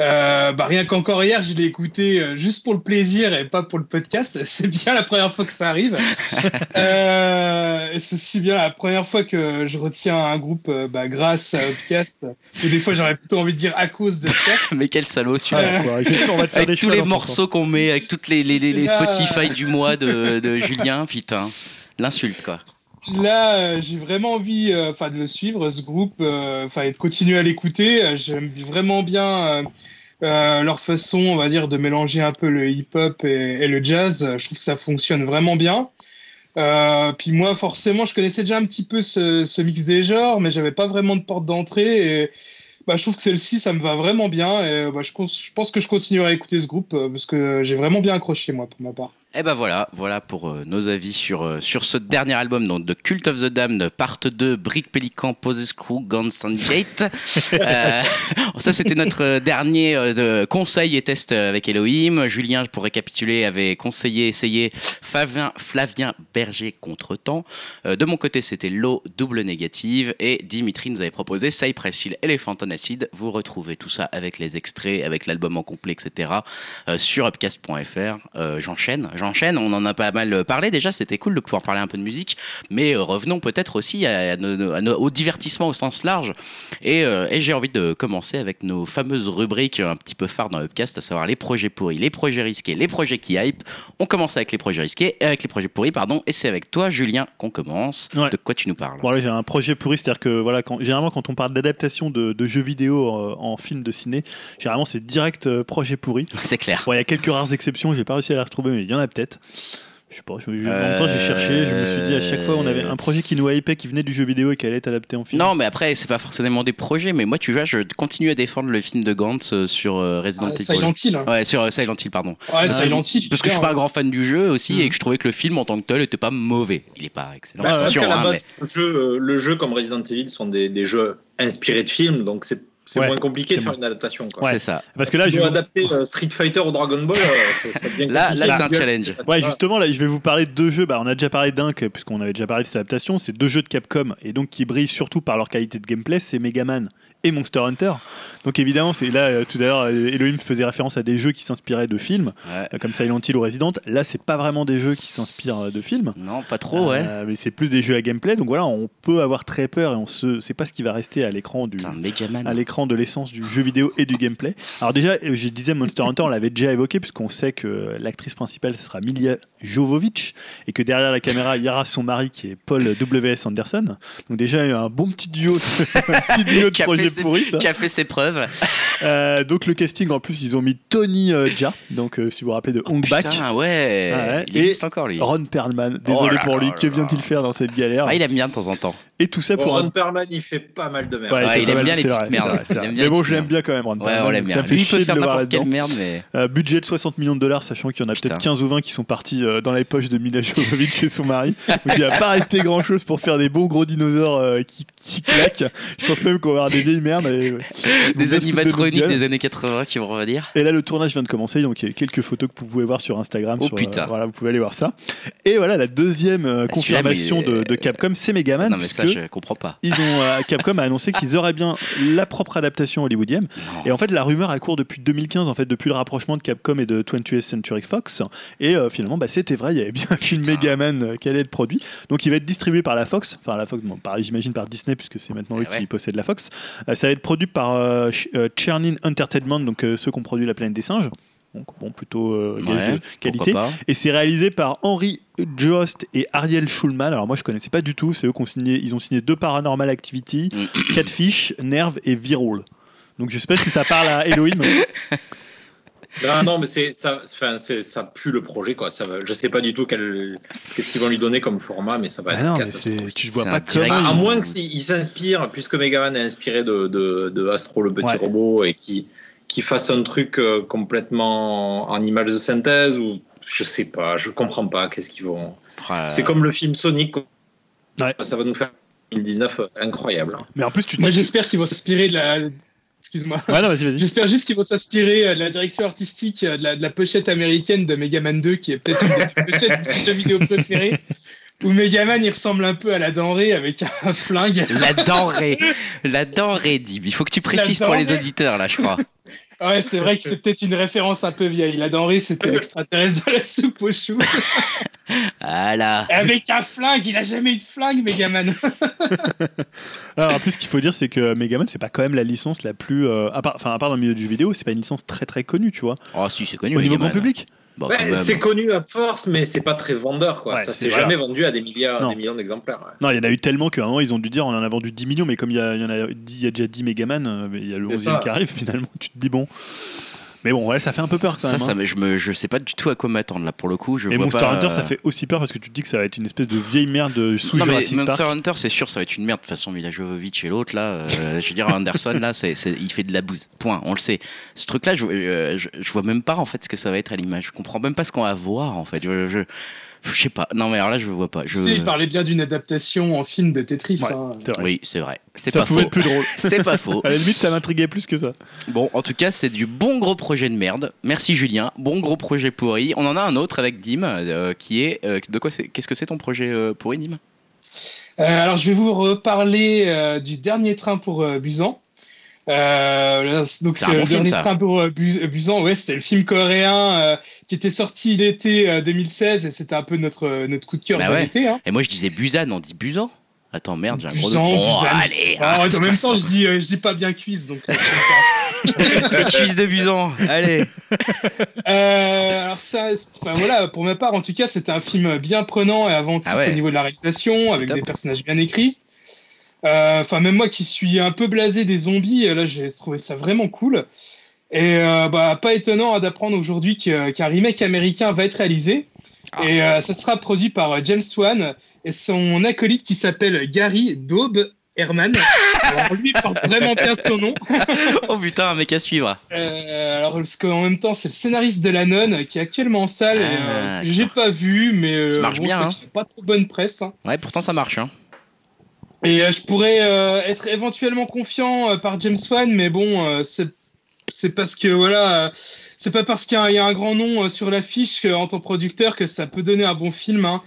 Euh, bah, rien qu'encore hier, je l'ai écouté euh, juste pour le plaisir et pas pour le podcast. C'est bien la première fois que ça arrive. euh, et c'est aussi bien la première fois que je retiens un groupe euh, bah, grâce à podcast. Ou des fois, j'aurais plutôt envie de dire à cause de podcast. Mais quel salaud celui-là. Ouais, Avec tous les morceaux qu'on met, avec toutes les, les, les- les Spotify du mois de, de Julien, putain, l'insulte quoi. Là, euh, j'ai vraiment envie euh, enfin, de le suivre, ce groupe, euh, enfin, et de continuer à l'écouter. J'aime vraiment bien leur façon, on va dire, de mélanger un peu le hip-hop et, le jazz. Je trouve que ça fonctionne vraiment bien. Puis moi, forcément, je connaissais déjà un petit peu ce, mix des genres, mais j'avais pas vraiment de porte d'entrée. Et bah, je trouve que celle-ci, ça me va vraiment bien. Et bah, je, pense que je continuerai à écouter ce groupe parce que j'ai vraiment bien accroché, moi, pour ma part. Et ben voilà, voilà pour euh, nos avis sur, euh, sur ce dernier album, donc de Cult of the Damned, part 2, Brick Pelican, Poses Crew, Guns and Gate. Euh, ça, c'était notre dernier euh, de conseil et test avec Elohim. Julien, pour récapituler, avait conseillé, essayé Flavien, Flavien Berger contre-temps. Euh, de mon côté, c'était l'eau double négative. Et Dimitri nous avait proposé Cypress Hill, Elephant on Acid. Vous retrouvez tout ça avec les extraits, avec l'album en complet, etc. sur upcast.fr. J'enchaîne, j'enchaîne. On en a pas mal parlé déjà. C'était cool de pouvoir parler un peu de musique. Mais euh, revenons peut-être aussi à, à nos- à nos- au divertissement au sens large. Et, euh, et j'ai envie de commencer avec nos fameuses rubriques un petit peu phares dans Upcast, à savoir les projets pourris, les projets risqués, les projets qui hype. On commence avec les projets risqués, euh, avec les projets pourris, pardon. Et c'est avec toi, Julien, qu'on commence. Ouais. De quoi tu nous parles? Bon, j'ai un projet pourri, c'est-à-dire que voilà, quand, généralement, quand on parle d'adaptation de, de jeux vidéo en film de ciné, généralement, c'est direct projet pourri. C'est clair. Bon, il y a quelques rares exceptions, j'ai pas réussi à les retrouver, mais il y en a peut-être. Je sais pas, je- je- en même temps, j'ai cherché, je me suis dit à chaque fois, on avait un projet qui nous hypait, qui venait du jeu vidéo et qui allait être adapté en film. Non, mais après, c'est pas forcément des projets, mais moi, tu vois, je continue à défendre le film de Gantz euh, sur euh, Resident Ah, Evil. Silent Hill. hein. Ouais, sur euh, Silent Hill, pardon. Ouais, Silent Hill. Parce que je suis pas un grand fan du jeu aussi Mhm. et que je trouvais que le film en tant que tel était pas mauvais. Il est pas excellent. Bah, Attention, hein, base, le, jeu, euh, le jeu comme Resident Evil sont des, des jeux inspirés de films, donc c'est c'est Ouais, moins compliqué de faire bon. une adaptation. Quoi. Ouais. C'est ça. Parce que là, je dois adapter euh, Street Fighter au Dragon Ball, euh, ça, devient Là, là c'est un challenge. Ouais, justement, là, je vais vous parler de deux jeux. Bah, on a déjà parlé d'un, puisqu'on avait déjà parlé de cette adaptation. C'est deux jeux de Capcom, et donc qui brillent surtout par leur qualité de gameplay. C'est Mega Man et Monster Hunter. Donc évidemment, c'est là, euh, tout à l'heure, euh, Elohim faisait référence à des jeux qui s'inspiraient de films, Ouais. euh, comme Silent Hill ou Resident. Là, c'est pas vraiment des jeux qui s'inspirent de films. Non, pas trop, ouais. Mais c'est plus des jeux à gameplay. Donc voilà, on peut avoir très peur et on se, c'est pas ce qui va rester à l'écran du, Putain, à l'écran de l'essence du jeu vidéo et du gameplay. Alors déjà, je disais Monster Hunter, on l'avait déjà évoqué puisqu'on sait que l'actrice principale ce sera Milia Jovovich et que derrière la caméra il y aura son mari qui est Paul W.S. Anderson. Donc déjà un bon petit duo, un petit duo de ses- ça. Qui a fait ses preuves. Euh, donc le casting en plus ils ont mis Tony euh, Jaa, donc euh, si vous vous rappelez de Hong Bak, Putain, ouais. Ah ouais. Il Et existe encore, lui. Ron Perlman. Oh Désolé pour lui, là que vient-il faire dans cette galère Ah, il aime bien de temps en temps. Et tout ça Bon, pour un Ron Perlman, il fait pas mal de merde. Ouais, Ouais, fait il aime mal, bien les petites vrai, merdes. vrai, Mais bon, je l'aime bien quand même, Ron Perlman, Ça me fait chier peut de faire le voir n'importe quelle là-dedans. merde, mais. Euh, budget de 60 millions de dollars, sachant qu'il y en a peut-être Putain. 15 ou 20 qui sont partis dans les poches de Mila Jovovich et son mari. Donc il va pas rester grand chose pour faire des bons gros dinosaures qui, qui claquent. Je pense même qu'on va avoir des vieilles Et, vont Des de animatroniques gueule. des années 80 qui vont revenir. Et là, le tournage vient de commencer, donc il y a quelques photos que vous pouvez voir sur Instagram. Oh, sur, putain. voilà, vous pouvez aller voir ça. Et voilà, la deuxième euh, Ah, celui-là, confirmation de, de euh, Capcom, c'est Megaman. Non, mais ça, je comprends pas. ils ont, euh, Capcom a annoncé qu'ils auraient bien la propre adaptation hollywoodienne. Et en fait, la rumeur a cours depuis 2015, en fait, depuis le rapprochement de Capcom et de 20th Century Fox. Et euh, finalement, bah, c'était vrai, il y avait bien une Megaman euh, qui allait être produit. Donc, il va être distribué par la Fox, enfin la Fox, bon, j'imagine par Disney, puisque c'est maintenant eux Eh ouais. qui possèdent la Fox. Euh, ça va être produit par euh, euh, Chernin Entertainment, donc ceux qui ont produit La Planète des Singes. Donc, bon, plutôt euh, Ouais, de qualité. Et c'est réalisé par Henry Jost et Ariel Schulman. Alors moi je connaissais pas du tout. C'est eux qui ont signé. Ils ont signé deux Paranormal Activity, Mm. Catfish, Nerve et Viral. Donc je sais pas si ça parle à Elohim. Non, non, mais c'est ça, enfin, c'est- ça pue le projet, quoi. Ça je sais pas du tout qu'est-ce qu'ils vont lui donner comme format, mais ça va Bah être non, mais tu vois pas comment. À, moins qu'il s'inspire, puisque Megaman est inspiré de, de, de Astro le petit Ouais. robot et qui qui fasse un truc euh, complètement en image de synthèse ou je sais pas, je comprends pas qu'est-ce qu'ils vont. Euh, C'est comme le film Sonic. Ouais. Ça va nous faire 2019 incroyable. Mais en plus tu te Moi, j'espère qu'ils vont s'inspirer de la. Excuse-moi. Ouais, non, vas-y, vas-y. J'espère juste qu'ils vont s'inspirer euh, de la direction artistique euh, de la, de la pochette américaine de Megaman 2, qui est peut-être une des pochettes de jeux vidéo préférés, où Megaman il ressemble un peu à la denrée avec un flingue. La denrée. La denrée, Dim. Il faut que tu précises pour les auditeurs, là, je crois. Ouais, c'est vrai que c'est peut-être une référence un peu vieille. La denrée, c'était l'extraterrestre de la soupe aux choux. Voilà. Avec un flingue, il a jamais eu de flingue, Megaman. Alors, en plus, ce qu'il faut dire, c'est que Megaman, c'est pas quand même la licence la plus. euh, à part, enfin, à part dans le milieu du jeu vidéo, c'est pas une licence très très connue, tu vois. Oh, si, c'est connu. Au niveau grand public. Bon, Ouais, c'est connu à force, mais c'est pas très vendeur, quoi. Ouais, ça c'est- s'est jamais vendu à des milliards, des millions d'exemplaires. ouais. Non, il y en a eu tellement qu'à un moment, ils ont dû dire on en a vendu 10 millions, mais comme il y, a- il y en a, y a déjà 10 Megaman, euh, mais il y a le C'est 11 ça. qui arrive, finalement, tu te dis bon. Mais bon, ouais, ça fait un peu peur quand Ça, même. ça hein. je, me, je sais pas du tout à quoi m'attendre là pour le coup. Je Et vois Monster pas, Hunter, euh, ça fait aussi peur parce que tu te dis que ça va être une espèce de vieille merde de sous Non, mais Jurassic Monster Park. Hunter, c'est sûr, ça va être une merde. De toute façon, Mila Jovovich et l'autre, là, euh, je veux dire, Anderson, là, c'est, c'est- il fait de la bouse. Point, on le sait. Ce truc-là, je, euh, je, je vois même pas, en fait, ce que ça va être à l'image. Je comprends même pas ce qu'on va voir, en fait. Je, je, je sais pas. Non, mais alors là, je vois pas. Je... Si, il parlait bien d'une adaptation en film de Tetris. Ouais, hein. c'est vrai. Oui, c'est vrai. C'est Ça pas pouvait faux. être plus drôle. C'est pas faux. À la limite, ça m'intriguait plus que ça. Bon, en tout cas, c'est du bon gros projet de merde. Merci Julien. Bon gros projet pourri. On en a un autre avec Dim, euh, qui est. euh, de quoi c'est Qu'est-ce que c'est ton projet euh, pourri, Dim? Euh, alors, je vais vous reparler euh, du dernier train pour euh, Busan. Euh, donc, C'est le film, dernier train pour euh, Bu- Busan. Ouais, c'était le film coréen euh, qui était sorti l'été euh, 2016 et c'était un peu notre, euh, notre coup de cœur Bah de ouais. l'été. Hein. Et moi, je disais Busan, on dit Busan Attends, merde, j'ai un gros Busan, doute. Bon, Busan. allez Ah, ah, en de même temps, je dis, euh, je dis pas bien cuisse. Donc, euh, Le cuisse de Busan, allez Euh, alors ça, enfin voilà, pour ma part, en tout cas, c'était un film bien prenant et inventif Ah ouais. au niveau de la réalisation, avec des personnages bien écrits. Euh, Enfin, même moi qui suis un peu blasé des zombies, euh, là, j'ai trouvé ça vraiment cool. Et euh, bah, pas étonnant hein, d'apprendre aujourd'hui qu'un remake américain va être réalisé. Ah. Et euh, ça sera produit par euh, James Wan et son acolyte qui s'appelle Gary Daube Herman. Alors lui il porte vraiment bien son nom. Oh putain, un mec à suivre Euh, alors, parce qu'en même temps, c'est le scénariste de La Nonne qui est actuellement en salle. euh, Ah, que j'ai pas vu, mais euh, marche bon, bien, hein. pas trop bonne presse. hein. Ouais, pourtant ça marche. Hein. Et euh, je pourrais euh, être éventuellement confiant euh, par James Wan, mais bon, c'est c'est parce que voilà, c'est pas parce qu'il y, a un- grand nom sur l'affiche en tant que producteur que ça peut donner un bon film. hein.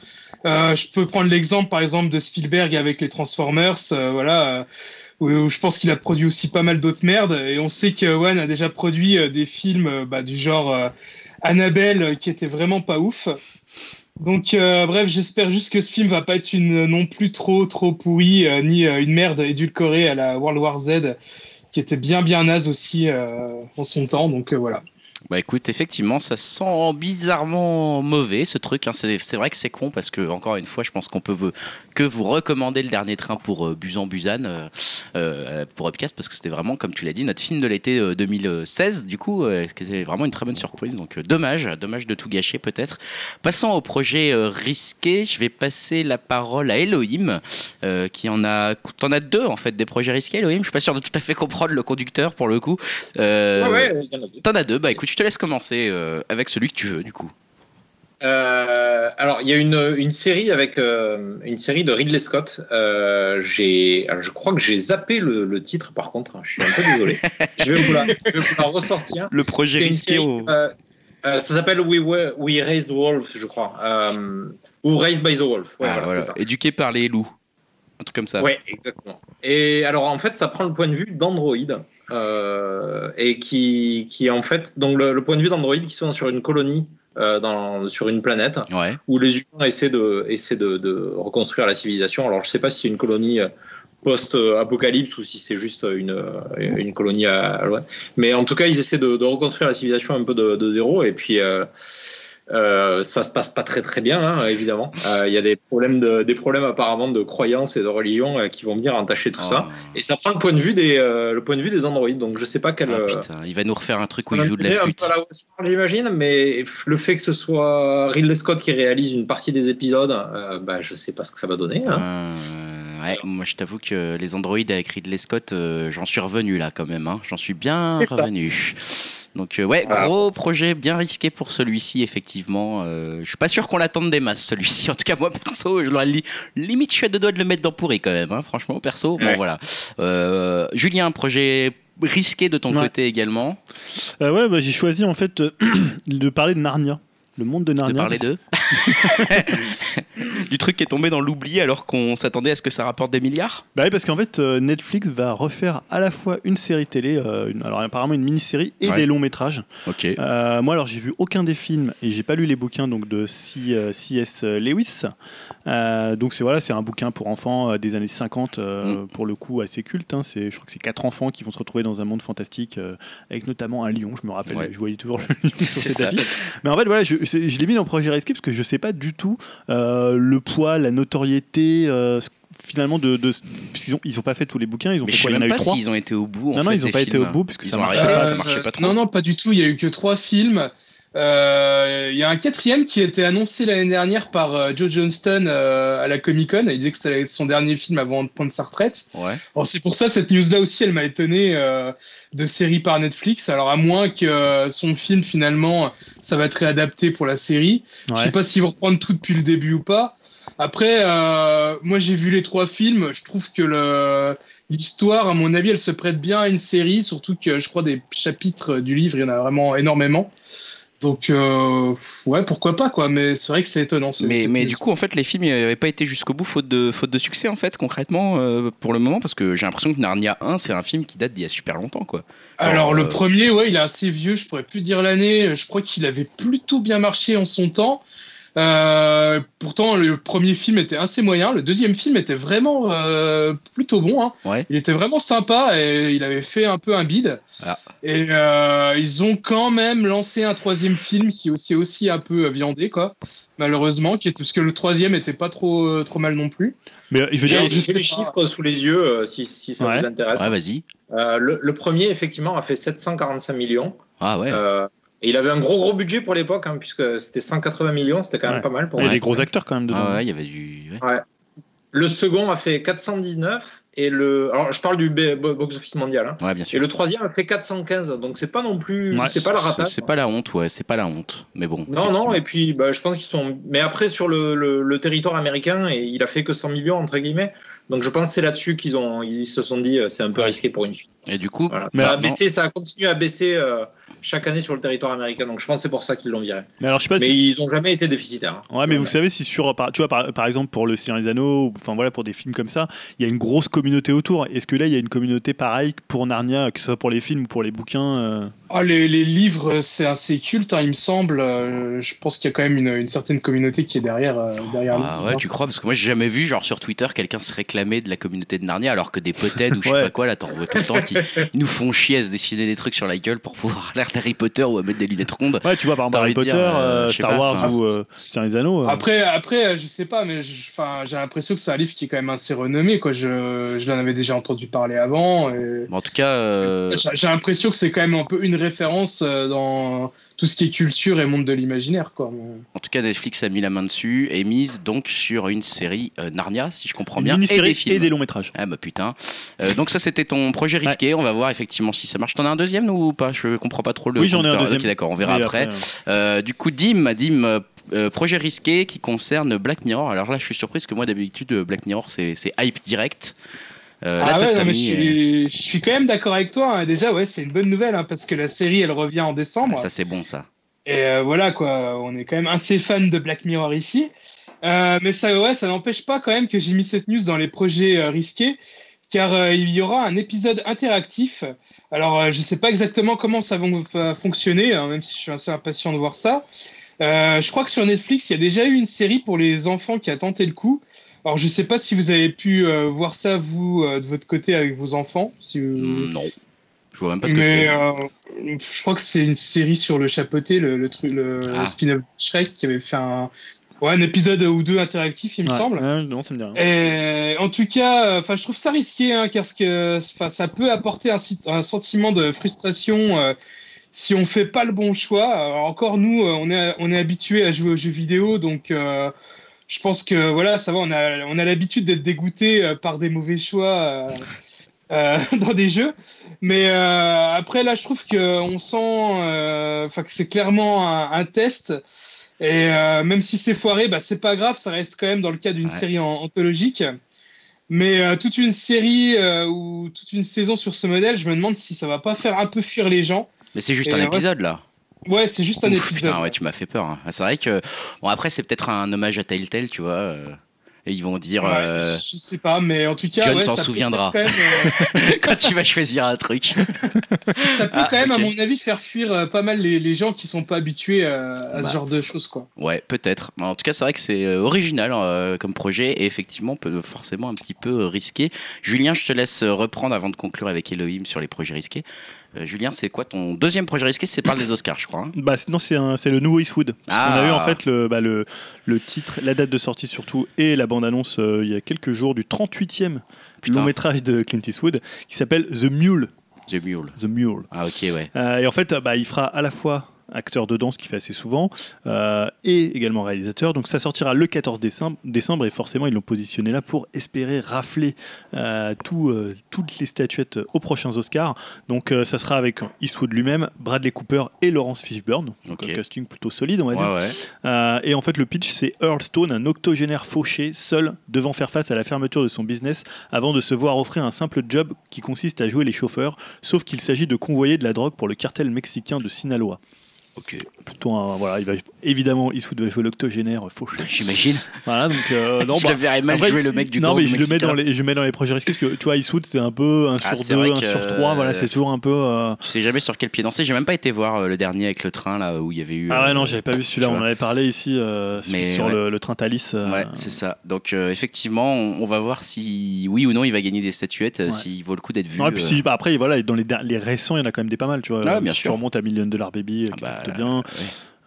Euh, je peux prendre l'exemple par exemple de Spielberg avec les Transformers, euh, voilà, où, où je pense qu'il a produit aussi pas mal d'autres merdes. Et on sait que Wan a déjà produit des films bah, du genre euh, Annabelle qui étaient vraiment pas ouf. Donc euh, bref, j'espère juste que ce film va pas être une non plus trop trop pourri euh, ni euh, une merde édulcorée à la World War Z qui était bien bien naze aussi euh, en son temps. Donc euh, voilà. Bah écoute, effectivement, ça sent bizarrement mauvais ce truc. hein. C'est c'est vrai que c'est con parce que, encore une fois, je pense qu'on peut vous- que vous recommander le dernier train pour euh, Busan Busan euh, euh, pour Upcast parce que c'était vraiment, comme tu l'as dit, notre film de l'été euh, 2016. Du coup, c'était vraiment une très bonne surprise? Donc, dommage, dommage de tout gâcher peut-être. Passons au projet risqué, je vais passer la parole à Elohim qui en a. T'en as deux en fait des projets risqués, Elohim? Je suis pas sûr de tout à fait comprendre le conducteur pour le coup. Ouais, ouais, en a. T'en as deux, bah écoute, je te laisse commencer euh, avec celui que tu veux, du coup. Euh, alors, il y a une, une série avec euh, une série de Ridley Scott. Euh, j'ai, je crois que j'ai zappé le, le titre, par contre. Je suis un peu désolé. je, vais vous la, je vais vous la ressortir. Le projet risqué au. ça s'appelle We, Were- We Raised the Wolf, je crois. Ou Raised by the Wolf. Ouais, Ah, voilà, voilà. Éduqué par les loups. Un truc comme ça. Ouais, exactement. Et alors, en fait, ça prend le point de vue d'Android. Euh, et qui, qui, en fait, donc le, le point de vue d'Android qui sont sur une colonie, euh, dans, sur une planète, Ouais. où les humains essaient de, essaient de, de reconstruire la civilisation. Alors, je sais pas si c'est une colonie euh, post-apocalypse ou si c'est juste une, une colonie à, à. Mais en tout cas, ils essaient de, de reconstruire la civilisation un peu de, de zéro. Et puis, euh, euh, ça se passe pas très très bien, hein, évidemment. Euh, Il y a des problèmes, de, des problèmes apparemment de croyances et de religion euh, qui vont venir entacher tout ça. Oh. Et ça prend le point de vue des, euh, le point de vue des androïdes. Donc, je sais pas quel. Ah, euh, putain, il va nous refaire un truc où il joue de la flûte. j'imagine, mais le fait que ce soit Ridley Scott qui réalise une partie des épisodes, euh, bah, je sais pas ce que ça va donner. hein. Ouais, moi je t'avoue que les androïdes avec Ridley Scott, euh, j'en suis revenu là quand même. hein. J'en suis bien revenu. Donc euh, ouais, gros projet bien risqué pour celui-ci effectivement. Euh, je suis pas sûr qu'on l'attende des masses celui-ci. En tout cas moi perso, je l'aurais li- limite je suis à deux doigts de le mettre dans pourri quand même. hein. Franchement perso, bon voilà. Euh, Julien, un projet risqué de ton Ouais. côté également? Euh, ouais, bah, j'ai choisi en fait euh, de parler de Narnia. Le monde de De Narnia. parler d'eux. du truc qui est tombé dans l'oubli alors qu'on s'attendait à ce que ça rapporte des milliards. Bah oui, parce qu'en fait, euh, Netflix va refaire à la fois une série télé, euh, une- alors apparemment une mini-série et Ouais. des longs métrages. Ok. Euh, moi, alors j'ai vu aucun des films et j'ai pas lu les bouquins donc de C, C.S. Lewis. Donc c'est voilà, c'est un bouquin pour enfants des années 50 euh, pour le coup assez culte. hein. C'est, je crois que c'est quatre enfants qui vont se retrouver dans un monde fantastique avec notamment un lion. Je me rappelle, Ouais. je voyais toujours le lion sur ça. Mais en fait, voilà, je, je l'ai mis dans Projet Risqué parce que je sais pas du tout euh, le poids, la notoriété. euh, Finalement, de, de parce qu'ils ont, ils ont pas fait tous les bouquins, ils ont Mais fait je quoi sais Il y en même a eu pas trois. s'ils ont été au bout. en Non, non, fait, ils ont pas été au bout, puisque Ils ça marchait arrêté, pas. ça marchait pas trop. Non, non, pas du tout. Il y a eu que trois films. Euh, Il y a un quatrième qui a été annoncé l'année dernière par euh, Joe Johnston euh, à la Comic Con. Il disait que c'était son dernier film avant de prendre sa retraite. Ouais. Alors c'est pour ça cette news-là aussi, elle m'a étonné euh, de série par Netflix. Alors à moins que euh, son film finalement, ça va être réadapté pour la série. Je Ouais. sais pas s'ils vont reprendre tout depuis le début ou pas. Après, euh, moi j'ai vu les trois films. Je trouve que le l'histoire, à mon avis, elle se prête bien à une série. Surtout que je crois des chapitres du livre, il y en a vraiment énormément. Donc euh, ouais, pourquoi pas quoi. Mais c'est vrai que c'est étonnant. Mais, mais du coup, en fait, les films n'avaient pas été jusqu'au bout faute de, faute de succès, en fait, concrètement, euh, pour le moment, parce que j'ai l'impression que Narnia 1, c'est un film qui date d'il y a super longtemps, quoi. Alors le euh, premier, ouais, il est assez vieux, je pourrais plus dire l'année. Je crois qu'il avait plutôt bien marché en son temps. Euh, pourtant, le premier film était assez moyen. Le deuxième film était vraiment euh, plutôt bon. hein. Ouais. Il était vraiment sympa et il avait fait un peu un bide. Ah. Et euh, ils ont quand même lancé un troisième film qui aussi aussi un peu viandé, quoi. Malheureusement, qui était parce que le troisième était pas trop trop mal non plus. Mais je veux J'ai dire, sais les chiffres sous les yeux si, si ça Ouais. vous intéresse. Ouais, vas-y. Euh, le, le premier, effectivement, a fait 745 millions. Ah ouais. Et il avait un gros gros budget pour l'époque, hein, puisque c'était 180 millions, c'était quand même Ouais. pas mal pour il y a Ouais, des gros acteurs quand même dedans. Ah ouais, il y avait du. ouais. Le second a fait 419 Et le, alors je parle du B- bo- box-office mondial. hein. Ouais, bien Et le troisième a fait 415, donc c'est pas non plus, Ouais, c'est pas le C'est- ratage. C'est pas la honte, ouais, c'est pas la honte. Mais bon. Non, non, et puis bah, je pense qu'ils sont. Mais après, sur le, le- le territoire américain, et il a fait que 100 millions, entre guillemets. Donc je pense que c'est là-dessus qu'ils ont, ils se sont dit, euh, c'est un peu risqué pour une suite. Et du coup, Voilà. Mais ça, a baissé, ça a continué à baisser euh, chaque année sur le territoire américain. Donc je pense que c'est pour ça qu'ils l'ont viré. Mais alors, je sais pas Mais si. ils ont jamais été déficitaires. hein. Ouais, mais vous savez, si sur, par, tu vois, par, par exemple, pour Le Seigneur des Anneaux, ou- enfin voilà, pour des films comme ça, il y a une grosse communauté autour. Est-ce que là, il y a une communauté pareille pour Narnia, que ce soit pour les films ou pour les bouquins euh Ah, les, les livres, c'est assez culte, hein, il me semble. Euh, je pense qu'il y a quand même une, une certaine communauté qui est derrière, euh, derrière Ah nous. ouais, tu crois? Parce que moi, j'ai jamais vu, genre sur Twitter, quelqu'un se réclamer de la communauté de Narnia, alors que des potheads ou je sais Ouais. pas quoi, là, t'en vois tout le temps, qui ils nous font chier à se dessiner des trucs sur la gueule pour pouvoir l'air d'Harry Potter ou à mettre des lunettes rondes. Ouais, tu vois, par exemple, Harry Potter, dire, euh, euh, Star pas, Wars enfin, ou euh, Seigneur des Anneaux. euh. Après, après, euh, je sais pas, mais j'ai l'impression que c'est un livre qui est quand même assez renommé. Quoi. Je, je l'en avais déjà entendu parler avant. Et... Bon, en tout cas, euh, J'ai l'impression que c'est quand même un peu une référence dans tout ce qui est culture et monde de l'imaginaire. Quoi. En tout cas, Netflix a mis la main dessus et mise donc sur une série euh, Narnia, si je comprends Une bien, et des films. et des longs métrages. Ah bah putain. Euh, donc ça c'était ton projet risqué. On va voir effectivement si ça marche. T'en as un deuxième ou pas? Je comprends pas trop le. Oui, j'en ai un deuxième. Ok d'accord, on verra après. euh, Euh, du coup, Dim, Dim, euh, projet risqué qui concerne Black Mirror. Alors là, je suis surprise que moi d'habitude Black Mirror c'est hype direct. Euh, ah ouais, non, mais je, suis, je suis quand même d'accord avec toi. hein. Déjà, ouais, c'est une bonne nouvelle hein, parce que la série, elle revient en décembre. ah, ça c'est bon ça. Et euh, voilà, quoi, on est quand même assez fan de Black Mirror ici. Euh, mais ça, ouais, ça n'empêche pas quand même que j'ai mis cette news dans les projets risqués, car il y aura un épisode interactif. Alors, je sais pas exactement comment ça va fonctionner, hein, même si je suis assez impatient de voir ça. Je crois que sur Netflix, il y a déjà eu une série pour les enfants qui a tenté le coup. Alors, je sais pas si vous avez pu euh, voir ça, vous, euh, de votre côté, avec vos enfants. Si vous- Mm, non. Je vois même pas ce que mais c'est. euh, je crois que c'est une série sur le chapeauté, le, le, truc- le Ah. spin-off de Shrek qui avait fait un, ouais, un épisode ou deux interactif, il me semble. Non, ça me dit rien. Et, en tout cas, enfin, je trouve ça risqué, hein, parce que enfin, ça peut apporter un, sentiment de frustration euh, si on fait pas le bon choix. Alors, encore nous, on est, on est habitué à jouer aux jeux vidéo, donc euh, je pense que voilà, ça va, on a, on a l'habitude d'être dégoûté euh, par des mauvais choix. euh, euh, dans des jeux, mais euh, après là, je trouve que on sent, euh, enfin que c'est clairement un, un test, et même si c'est foiré, bah c'est pas grave, ça reste quand même dans le cas d'une Ouais. série anthologique. Mais toute une série ou toute une saison sur ce modèle, je me demande si ça va pas faire un peu fuir les gens. Mais c'est juste et un épisode là. Ouais, c'est juste un Ouf, épisode. Putain, ouais, tu m'as fait peur. hein. C'est vrai que bon après c'est peut-être un hommage à Telltale, tu vois. euh, Et ils vont dire Ouais, euh, Je sais pas, mais en tout cas, John ouais, s'en peut souviendra. quand même, euh, quand tu vas choisir un truc. ça peut Ah, quand même, à mon avis, faire fuir euh, pas mal les, les gens qui sont pas habitués à Bah. ce genre de choses, quoi. Ouais, peut-être. En tout cas, c'est vrai que c'est original euh, comme projet et effectivement peut- forcément un petit peu risqué. Julien, je te laisse reprendre avant de conclure avec Elohim sur les projets risqués. Euh, Julien, c'est quoi ton deuxième projet risqué C'est parle des Oscars, je crois. hein. Bah, non, c'est le nouveau Eastwood. Ah. On a eu en fait le, bah, le, le titre, la date de sortie surtout, et la bande-annonce euh, il y a quelques jours du 38e Putain. long métrage de Clint Eastwood qui s'appelle The Mule. The Mule. The Mule. Ah ok, ouais. Euh, et en fait, bah, il fera à la fois acteur de danse, qui fait assez souvent, euh, et également réalisateur. Donc ça sortira le 14 décembre, décembre et forcément ils l'ont positionné là pour espérer rafler euh, tout, euh, toutes les statuettes aux prochains Oscars. Donc ça sera avec Eastwood lui-même, Bradley Cooper et Laurence Fishburne. Donc un casting plutôt solide, on va dire. Ouais, et en fait, le pitch, c'est Earl Stone, un octogénaire fauché, seul, devant faire face à la fermeture de son business avant de se voir offrir un simple job qui consiste à jouer les chauffeurs, sauf qu'il s'agit de convoyer de la drogue pour le cartel mexicain de Sinaloa. Ok. Plutôt un, voilà, il va, évidemment, Eastwood va jouer l'octogénaire fauché. J'imagine. Voilà, donc, euh, non, je bah, le verrais mal après, jouer le mec du non, mais je le, mets dans les, je mets dans les projets risqués parce que tu vois, Eastwood, c'est un peu un Ah, sur deux, un sur trois. Voilà, euh, c'est toujours un peu. euh, Tu sais jamais sur quel pied danser. J'ai même pas été voir euh, le dernier avec le train là où il y avait eu. Ah ouais, euh, non, j'avais pas vu celui-là. On en avait parlé ici euh, sur, Mais sur ouais. le, le train Thalys. euh, Ouais, c'est ça. Donc euh, effectivement, on, on va voir si oui ou non il va gagner des statuettes, euh, Ouais. s'il vaut le coup d'être vu. Non, et puis euh, si- bah, après, voilà, dans les, récents, il y en a quand même des pas mal, tu vois. Ah, bien si sûr. tu remontes à Million Dollar Baby, euh, ah bah, porte bien. ouais.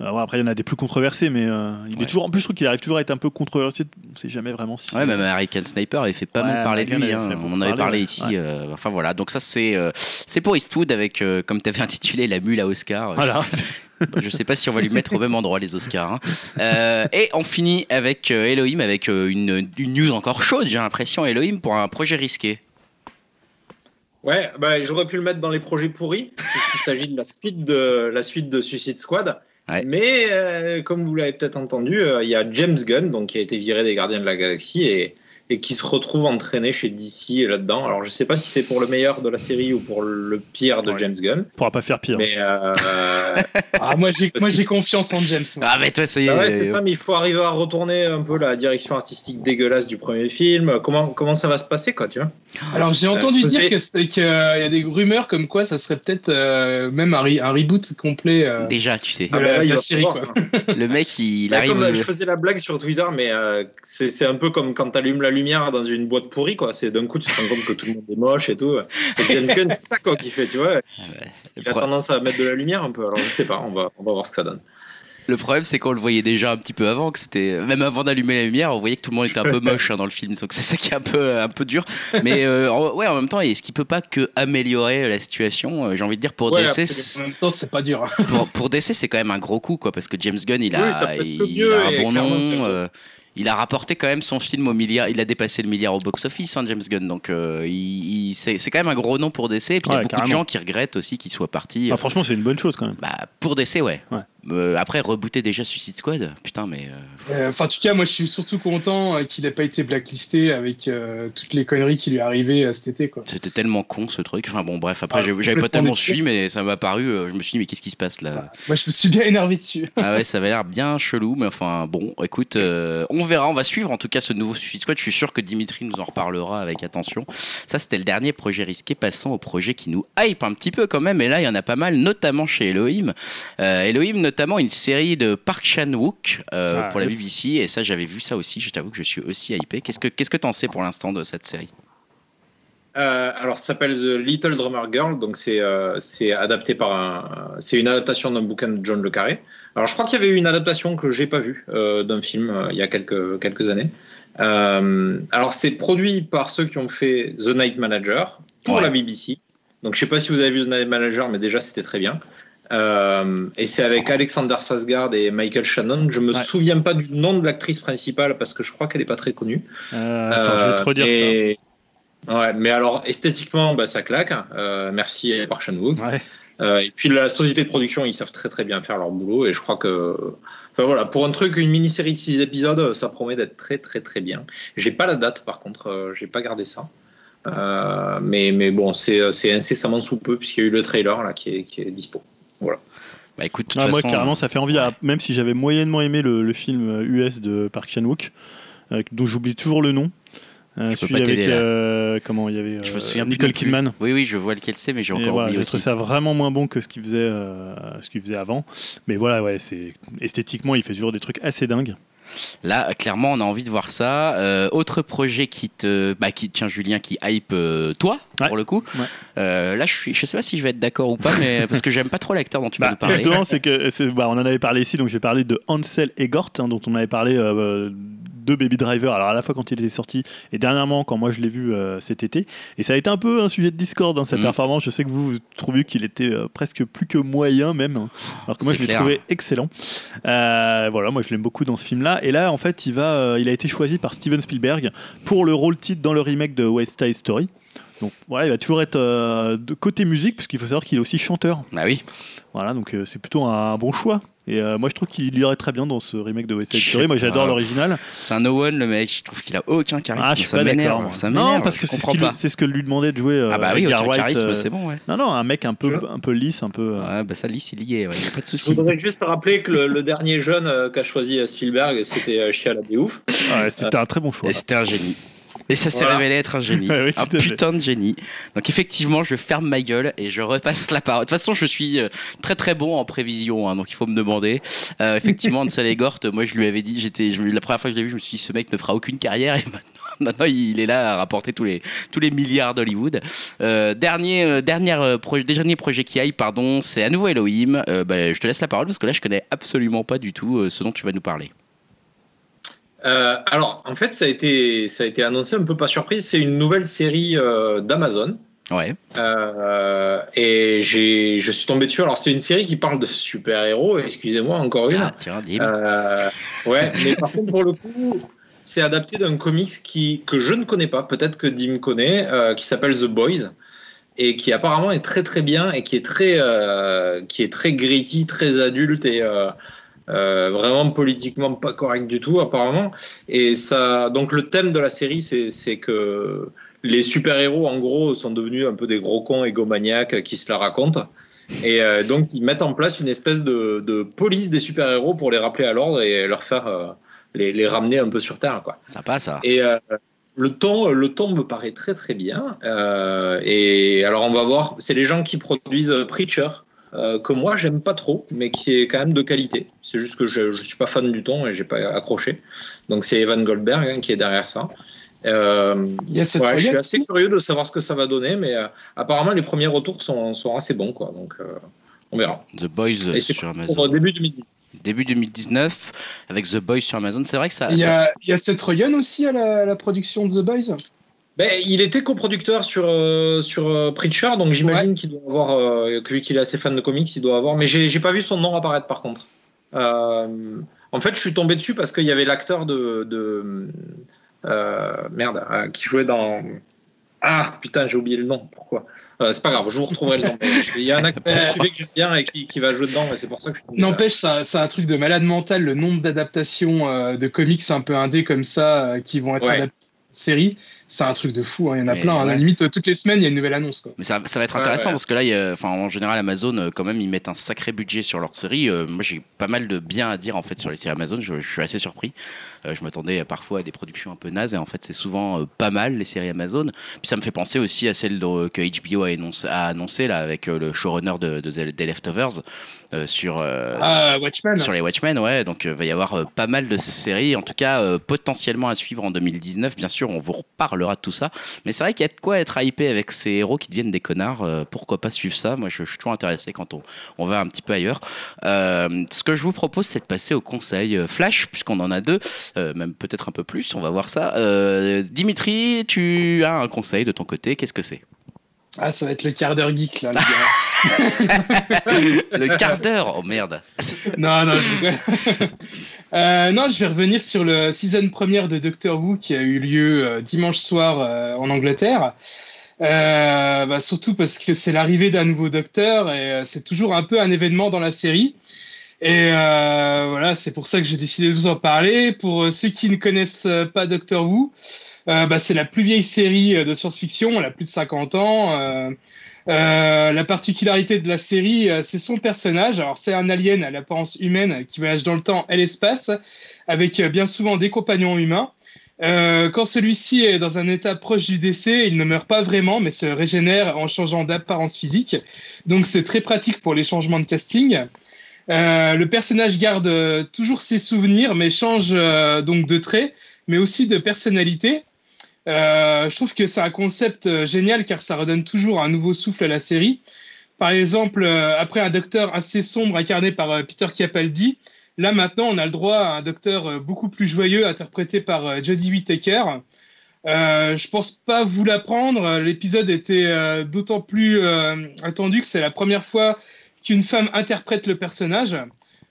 Euh, ouais, après, il y en a des plus controversés, mais euh, il Ouais. est toujours. En plus, je trouve qu'il arrive toujours à être un peu controversé. On sait jamais vraiment si. Ouais, même American Sniper avait fait pas Ouais, mal parler de lui. hein. On en avait parler, parlé ouais. ici. Ouais. euh, enfin voilà. Donc ça c'est euh, c'est pour Eastwood avec euh, comme tu avais intitulé la mule à Oscar. Voilà. Je, je sais pas si on va lui mettre au même endroit les Oscars. hein. Euh, et on finit avec euh, Elohim avec euh, une, une news encore chaude. J'ai l'impression Elohim pour un projet risqué. Ouais, bah, j'aurais pu le mettre dans les projets pourris, puisqu'il s'agit de la suite de la suite de Suicide Squad. Ouais. Mais euh, comme vous l'avez peut-être entendu, euh, il y a James Gunn, donc qui a été viré des Gardiens de la Galaxie et, et qui se retrouve entraîné chez DC là-dedans. Alors je sais pas si c'est pour le meilleur de la série ou pour le pire de Ouais. James Gunn, On pourra pas faire pire. mais euh, Ah, moi, j'ai moi, j'ai confiance en James. moi. Ah, mais toi, c'est. bah ouais, c'est ça. Mais il faut arriver à retourner un peu la direction artistique dégueulasse du premier film. Comment comment ça va se passer quoi, tu vois? Alors, j'ai entendu Euh, dire c'est- que qu'il y a des rumeurs comme quoi ça serait peut-être euh, même un, re- un reboot complet euh, Déjà, tu sais. de la, là, il de la va série. falloir, Quoi. Le mec, il, il Bah, arrive. comme euh, je euh, faisais la blague sur Twitter, mais euh, c'est un peu comme quand tu allumes la lumière dans une boîte pourrie, quoi. C'est d'un coup, tu te rends compte que tout le monde est moche et tout. Et James Gunn, c'est ça, quoi, qu'il fait, tu vois. le Il a pro- tendance à mettre de la lumière un peu. Alors, je sais pas, on va, on va voir ce que ça donne. Le problème, c'est qu'on le voyait déjà un petit peu avant, que c'était même avant d'allumer la lumière, on voyait que tout le monde était un peu moche hein, dans le film. Donc c'est ça qui est un peu un peu dur. Mais euh, en- ouais, en même temps, est-ce qu'il peut pas que améliorer la situation Euh, J'ai envie de dire pour Ouais, DC. En même temps, c'est pas dur. hein. pour, pour DC, c'est quand même un gros coup, quoi, parce que James Gunn, il a, Oui, il, mieux, a un bon nom. Euh, il a rapporté quand même son film au milliard. Il a dépassé le milliard au box-office, hein, James Gunn. Donc, euh, il, il- c'est c'est quand même un gros nom pour DC. Et puis, il y a beaucoup de gens qui regrettent aussi qu'il soit parti. Ah, franchement, c'est une bonne chose quand même. Bah, pour DC, ouais. Ouais. Euh, après, rebooter déjà Suicide Squad, putain, mais. euh, Euh, Enfin, en tout cas, moi, je suis surtout content qu'il n'ait pas été blacklisté avec toutes les conneries qui lui arrivaient cet été. Quoi. C'était tellement con ce truc. Enfin bon, bref, après Ah, j'avais pas tellement suivi, mais ça m'a paru. je me suis dit, mais qu'est-ce qui se passe là? Moi, je me suis bien énervé dessus. Ah ouais, ça avait l'air bien chelou, mais enfin bon, écoute, on verra, on va suivre en tout cas ce nouveau Suicide Squad. Je suis sûr que Dimitri nous en reparlera avec attention. Ça, c'était le dernier projet risqué. Passons au projet qui nous hype un petit peu quand même. Et là, il y en a pas mal, notamment chez Elohim. Euh, Elohim, notamment une série de Park Chan-wook euh, Ah, pour la. BBC. Et ça, j'avais vu ça aussi. Je t'avoue que je suis aussi hypé. Qu'est-ce que qu'est-ce que t'en sais pour l'instant de cette série? Euh, alors, ça s'appelle The Little Drummer Girl, donc c'est euh, c'est adapté par un. C'est une adaptation d'un bouquin de John Le Carré. Alors, je crois qu'il y avait eu une adaptation que j'ai pas vue euh, d'un film euh, il y a quelques, quelques années. Euh, alors, c'est produit par ceux qui ont fait The Night Manager pour Ouais. la BBC. Donc, je sais pas si vous avez vu The Night Manager, mais déjà, c'était très bien. Euh, et c'est avec Alexander Sasgard et Michael Shannon. Je me Ouais. souviens pas du nom de l'actrice principale parce que je crois qu'elle est pas très connue. Euh, attends, je vais te Euh, redire ça. et- Ouais, mais alors esthétiquement, bah, ça claque. Euh, merci Park Chan-wook. Ouais. Euh, et puis la société de production, ils savent très très bien faire leur boulot. Et je crois que, enfin voilà, pour un truc, une mini-série de 6 épisodes, ça promet d'être très très très bien. J'ai pas la date par contre, euh, j'ai pas gardé ça. Euh, mais, mais bon, c'est c'est incessamment sous peu puisqu'il y a eu le trailer là qui est, qui est dispo. Bah écoute, de toute Ah, moi, façon, carrément, ça fait envie. à- même si j'avais moyennement aimé le, le film euh, US de Park Chan-wook, euh, dont j'oublie toujours le nom. Euh, Je peux celui pas avec euh, comment il y avait je me euh, souviens plus Nicole. Kidman. Oui, oui, je vois lequel c'est, mais j'ai encore voilà, oublié aussi. ça vraiment moins bon que ce qu'il faisait, euh, ce qu'il faisait avant. Mais voilà, ouais, c'est esthétiquement, il fait toujours des trucs assez dingues. Là, clairement, on a envie de voir ça. Euh, autre projet qui te, bah, qui tiens Julien, qui hype euh, toi Ouais. pour le coup. Ouais. Euh, là, je suis, je sais pas si je vais être d'accord ou pas, mais parce que j'aime pas trop l'acteur dont tu vas Bah, parler. justement, c'est que bah, on en avait parlé ici, donc je vais parler de Ansel Egort, hein, dont on avait parlé de Baby Driver. Alors à la fois quand il était sorti et dernièrement quand moi je l'ai vu euh, cet été. Et ça a été un peu un sujet de discorde dans sa Mm. performance. Je sais que vous, vous trouvez qu'il était euh, presque plus que moyen même, hein. alors que moi je l'ai trouvé excellent. Euh, voilà, moi je l'aime beaucoup dans ce film-là. Et là, en fait, il va, il a été choisi par Steven Spielberg pour le rôle titre dans le remake de West Side Story. Donc voilà, il va toujours être euh, de côté musique, puisqu'il faut savoir qu'il est aussi chanteur. Bah oui. Voilà, donc euh, c'est plutôt un bon choix. Et euh, moi, je trouve qu'il irait très bien dans ce remake de West Side Je Story. Moi, j'adore pas. l'original. C'est un no one le mec. Je trouve qu'il a aucun charisme. Ah, je suis ça m'énerve. Non, parce que je c'est ce, que lui demandait de jouer. euh, Ah bah oui, Edgar aucun Wright, charisme, euh, c'est bon, ouais. Non, non, un mec un peu, un peu lisse, un peu. euh, Ouais, bah ça, lisse, il y est, ouais, y a pas de Je souci. voudrais juste rappeler que le, le dernier jeune euh, qu'a choisi Spielberg, c'était euh, Chia la ouf. ouais, C'était un très bon choix. Et c'était un génie. Et ça s'est Voilà. révélé être un génie. Ouais, oui, un fait. putain de génie. Donc effectivement, je ferme ma gueule et je repasse la parole. De toute façon, je suis euh, très très bon en prévision, hein, donc il faut me demander. Euh, effectivement, Ansel Egort, moi je lui avais dit, j'étais, la première fois que je l'ai vu, je me suis dit, ce mec ne fera aucune carrière et maintenant. Maintenant, il est là à rapporter tous les, tous les milliards d'Hollywood. Euh, dernier, euh, dernière, projet, dernier projet qui aille, pardon, c'est à nouveau Elohim. Euh, bah, je te laisse la parole parce que là, je connais absolument pas du tout ce dont tu vas nous parler. Euh, alors, en fait, ça a, été, ça a été annoncé un peu par surprise. C'est une nouvelle série euh, d'Amazon. Ouais. Euh, et j'ai, je suis tombé dessus. Alors, c'est une série qui parle de super-héros. Excusez-moi, encore une. Ah, tiens, dis ouais, mais par contre, pour le coup, c'est adapté d'un comics qui, que je ne connais pas. Peut-être que Dim connaît, qui s'appelle The Boys. et qui apparemment est très très bien et qui est très euh, qui est très gritty, très adulte et euh, euh, vraiment politiquement pas correct du tout apparemment. Et ça, donc le thème de la série, c'est que les super héros en gros sont devenus un peu des gros cons égomaniaques qui se la racontent. Et euh, donc ils mettent en place une espèce de, de police des super héros pour les rappeler à l'ordre et leur faire euh, les, les ramener un peu sur terre quoi. Sympa ça. Et euh, le ton, le ton me paraît très très bien. Et alors on va voir, c'est les gens qui produisent Preacher, euh, que moi j'aime pas trop, mais qui est quand même de qualité. C'est juste que je, je suis pas fan du ton et j'ai pas accroché. Donc c'est Evan Goldberg hein, qui est derrière ça. Euh, Il y a cette ouais, je suis assez curieux de savoir ce que ça va donner, mais euh, apparemment les premiers retours sont, sont assez bons, quoi. Donc euh, on verra. The Boys Et sur pour Amazon. début 2010. Début 2019 avec The Boys sur Amazon. C'est vrai que ça. Il y, ça- a, il y a Seth Rogen aussi à la, à la production de The Boys? Ben, il était coproducteur sur, euh, sur euh, Preacher, donc j'imagine qu'il doit avoir, euh, vu qu'il est assez fan de comics, il doit avoir. Mais j'ai j'ai pas vu son nom apparaître par contre. En fait, je suis tombé dessus parce qu'il y avait l'acteur de. de merde, qui jouait dans. Ah putain, j'ai oublié le nom. Pourquoi? C'est pas grave, je vous retrouverai le nom. Mais Il y a un acteur que j'aime bien et qui, qui va jouer dedans, et c'est pour ça que je N'empêche, ça- c'est un truc de malade mental, le nombre d'adaptations de comics un peu indés comme ça qui vont être Ouais. adaptés en série. C'est un truc de fou, hein. il y en a Mais plein. hein. À la limite, toutes les semaines, il y a une nouvelle annonce. Quoi. Mais ça, ça va être intéressant ouais. parce que là, il y a- enfin, en général, Amazon, euh, quand même, ils mettent un sacré budget sur leurs séries. Euh, moi, j'ai pas mal de bien à dire en fait sur les séries Amazon. Je, je suis assez surpris. Euh, je m'attendais parfois à des productions un peu nazes et en fait, c'est souvent euh, pas mal les séries Amazon. Puis ça me fait penser aussi à celle de- que HBO a, énoncé, a annoncé là avec euh, le showrunner de, de The- des Leftovers euh, sur. euh, Ah, Watchmen. sur les Watchmen, ouais. Donc, il va y avoir pas mal de séries, en tout cas, potentiellement à suivre en 2019. Bien sûr, on vous reparlera de tout ça. Mais c'est vrai qu'il y a de quoi être hypé avec ces héros qui deviennent des connards. Pourquoi pas suivre ça? Moi, je, je suis toujours intéressé quand on, on va un petit peu ailleurs. Euh, ce que je vous propose, c'est de passer au conseil Flash, puisqu'on en a deux, euh, même peut-être un peu plus. On va voir ça. Euh, Dimitri, tu as un conseil de ton côté. Qu'est-ce que c'est? Ah, ça va être le quart d'heure geek, là. les gars. Le quart d'heure Oh merde non, non, je. Euh, non, je vais revenir sur le season première de Doctor Who qui a eu lieu dimanche soir en Angleterre. Euh, bah, surtout parce que c'est l'arrivée d'un nouveau docteur et c'est toujours un peu un événement dans la série. Et euh, voilà, c'est pour ça que j'ai décidé de vous en parler. Pour euh, ceux qui ne connaissent euh, pas Doctor Who, euh, bah, c'est la plus vieille série de science-fiction, elle a plus de 50 ans. Euh, la particularité de la série, c'est son personnage. Alors, c'est un alien à l'apparence humaine qui voyage dans le temps et l'espace, avec bien souvent des compagnons humains. Euh, quand celui-ci est dans un état proche du décès, il ne meurt pas vraiment, mais se régénère en changeant d'apparence physique. Donc, c'est très pratique pour les changements de casting. Euh, le personnage garde euh, toujours ses souvenirs, mais change euh, donc de traits, mais aussi de personnalité. Je trouve que c'est un concept génial car ça redonne toujours un nouveau souffle à la série. Par exemple, après un docteur assez sombre incarné par Peter Capaldi, là maintenant on a le droit à un docteur beaucoup plus joyeux interprété par Jodie Whittaker. Je pense pas vous l'apprendre. L'épisode était d'autant plus attendu que c'est la première fois qu'une femme interprète le personnage.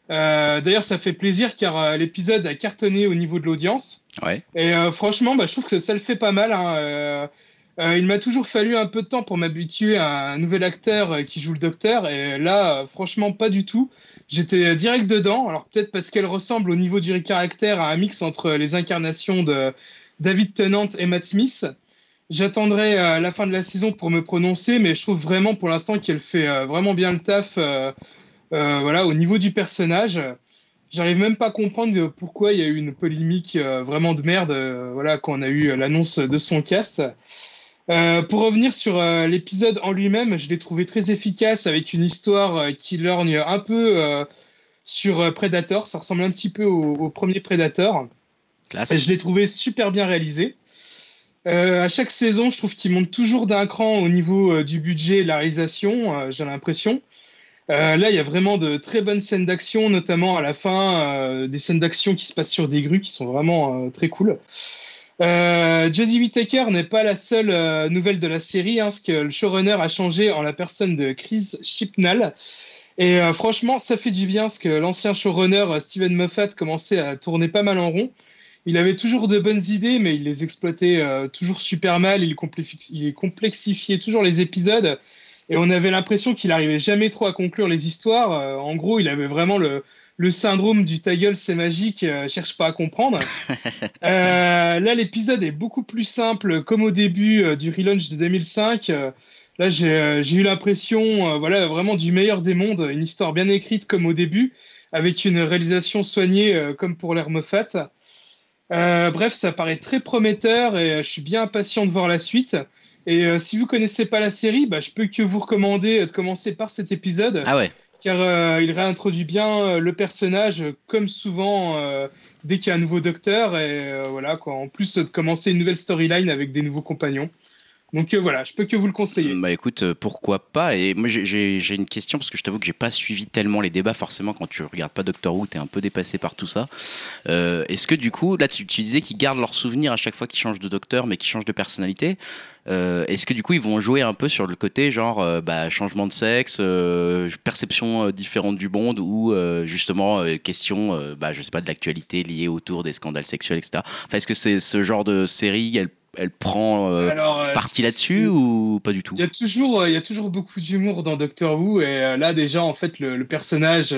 Euh, D'ailleurs, ça fait plaisir car euh, l'épisode a cartonné au niveau de l'audience. Ouais. Et euh, franchement, bah, je trouve que ça le fait pas mal. hein. Il m'a toujours fallu un peu de temps pour m'habituer à un nouvel acteur qui joue le docteur. Et là, franchement, pas du tout. J'étais direct dedans. Alors peut-être parce qu'elle ressemble au niveau du caractère à un mix entre les incarnations de David Tennant et Matt Smith. J'attendrai euh, la fin de la saison pour me prononcer, mais je trouve vraiment pour l'instant qu'elle fait euh, vraiment bien le taf. euh, voilà, au niveau du personnage. J'arrive même pas à comprendre pourquoi il y a eu une polémique vraiment de merde voilà, quand on a eu l'annonce de son cast. Pour revenir sur l'épisode en lui-même, je l'ai trouvé très efficace avec une histoire qui lorgne un peu sur Predator. Ça ressemble un petit peu au, au premier Predator. Classe. Et je l'ai trouvé super bien réalisé. Euh, à chaque saison, je trouve qu'il monte toujours d'un cran au niveau euh, du budget et de la réalisation, euh, j'ai l'impression. Là, il y a vraiment de très bonnes scènes d'action, notamment à la fin, des scènes d'action qui se passent sur des grues qui sont vraiment très cool. Jodie Whittaker n'est pas la seule nouvelle de la série, hein, parce que le showrunner a changé en la personne de Chris Chibnall. Et franchement, ça fait du bien, parce que l'ancien showrunner Steven Moffat commençait à tourner pas mal en rond. Il avait toujours de bonnes idées, mais il les exploitait euh, toujours super mal. Il, complexi- il complexifiait toujours les épisodes. Et on avait l'impression qu'il arrivait jamais trop à conclure les histoires. Euh, en gros, il avait vraiment le, le syndrome du ta gueule, c'est magique, euh, cherche pas à comprendre. Euh, là, l'épisode est beaucoup plus simple, comme au début du relaunch de 2005. Euh, là, j'ai eu l'impression, voilà, vraiment du meilleur des mondes, une histoire bien écrite comme au début, avec une réalisation soignée comme pour Moffat. Euh, bref, ça paraît très prometteur et euh, je suis bien impatient de voir la suite. Et euh, si vous connaissez pas la série, bah, je peux que vous recommander de commencer par cet épisode Ah ouais. car euh, il réintroduit bien le personnage comme souvent dès qu'il y a un nouveau docteur et voilà quoi en plus de commencer une nouvelle storyline avec des nouveaux compagnons donc euh, voilà je peux que vous le conseiller Bah écoute, euh, pourquoi pas Et moi j'ai- une question parce que je t'avoue que j'ai pas suivi tellement les débats. Forcément, quand tu regardes pas Doctor Who, t'es un peu dépassé par tout ça. Euh, Est-ce que du coup, là tu, tu disais qu'ils gardent leurs souvenirs à chaque fois qu'ils changent de docteur, mais qu'ils changent de personnalité Est-ce que du coup ils vont jouer un peu sur le côté genre bah, changement de sexe, perception différente du monde ou justement question, bah, je sais pas, de l'actualité liée autour des scandales sexuels, etc. Enfin, Est-ce que c'est ce genre de série, elle, elle prend euh, Alors, euh, parti là-dessus ou pas du tout? Il y a toujours euh, il y a toujours beaucoup d'humour dans Doctor Who et euh, là déjà en fait le, le personnage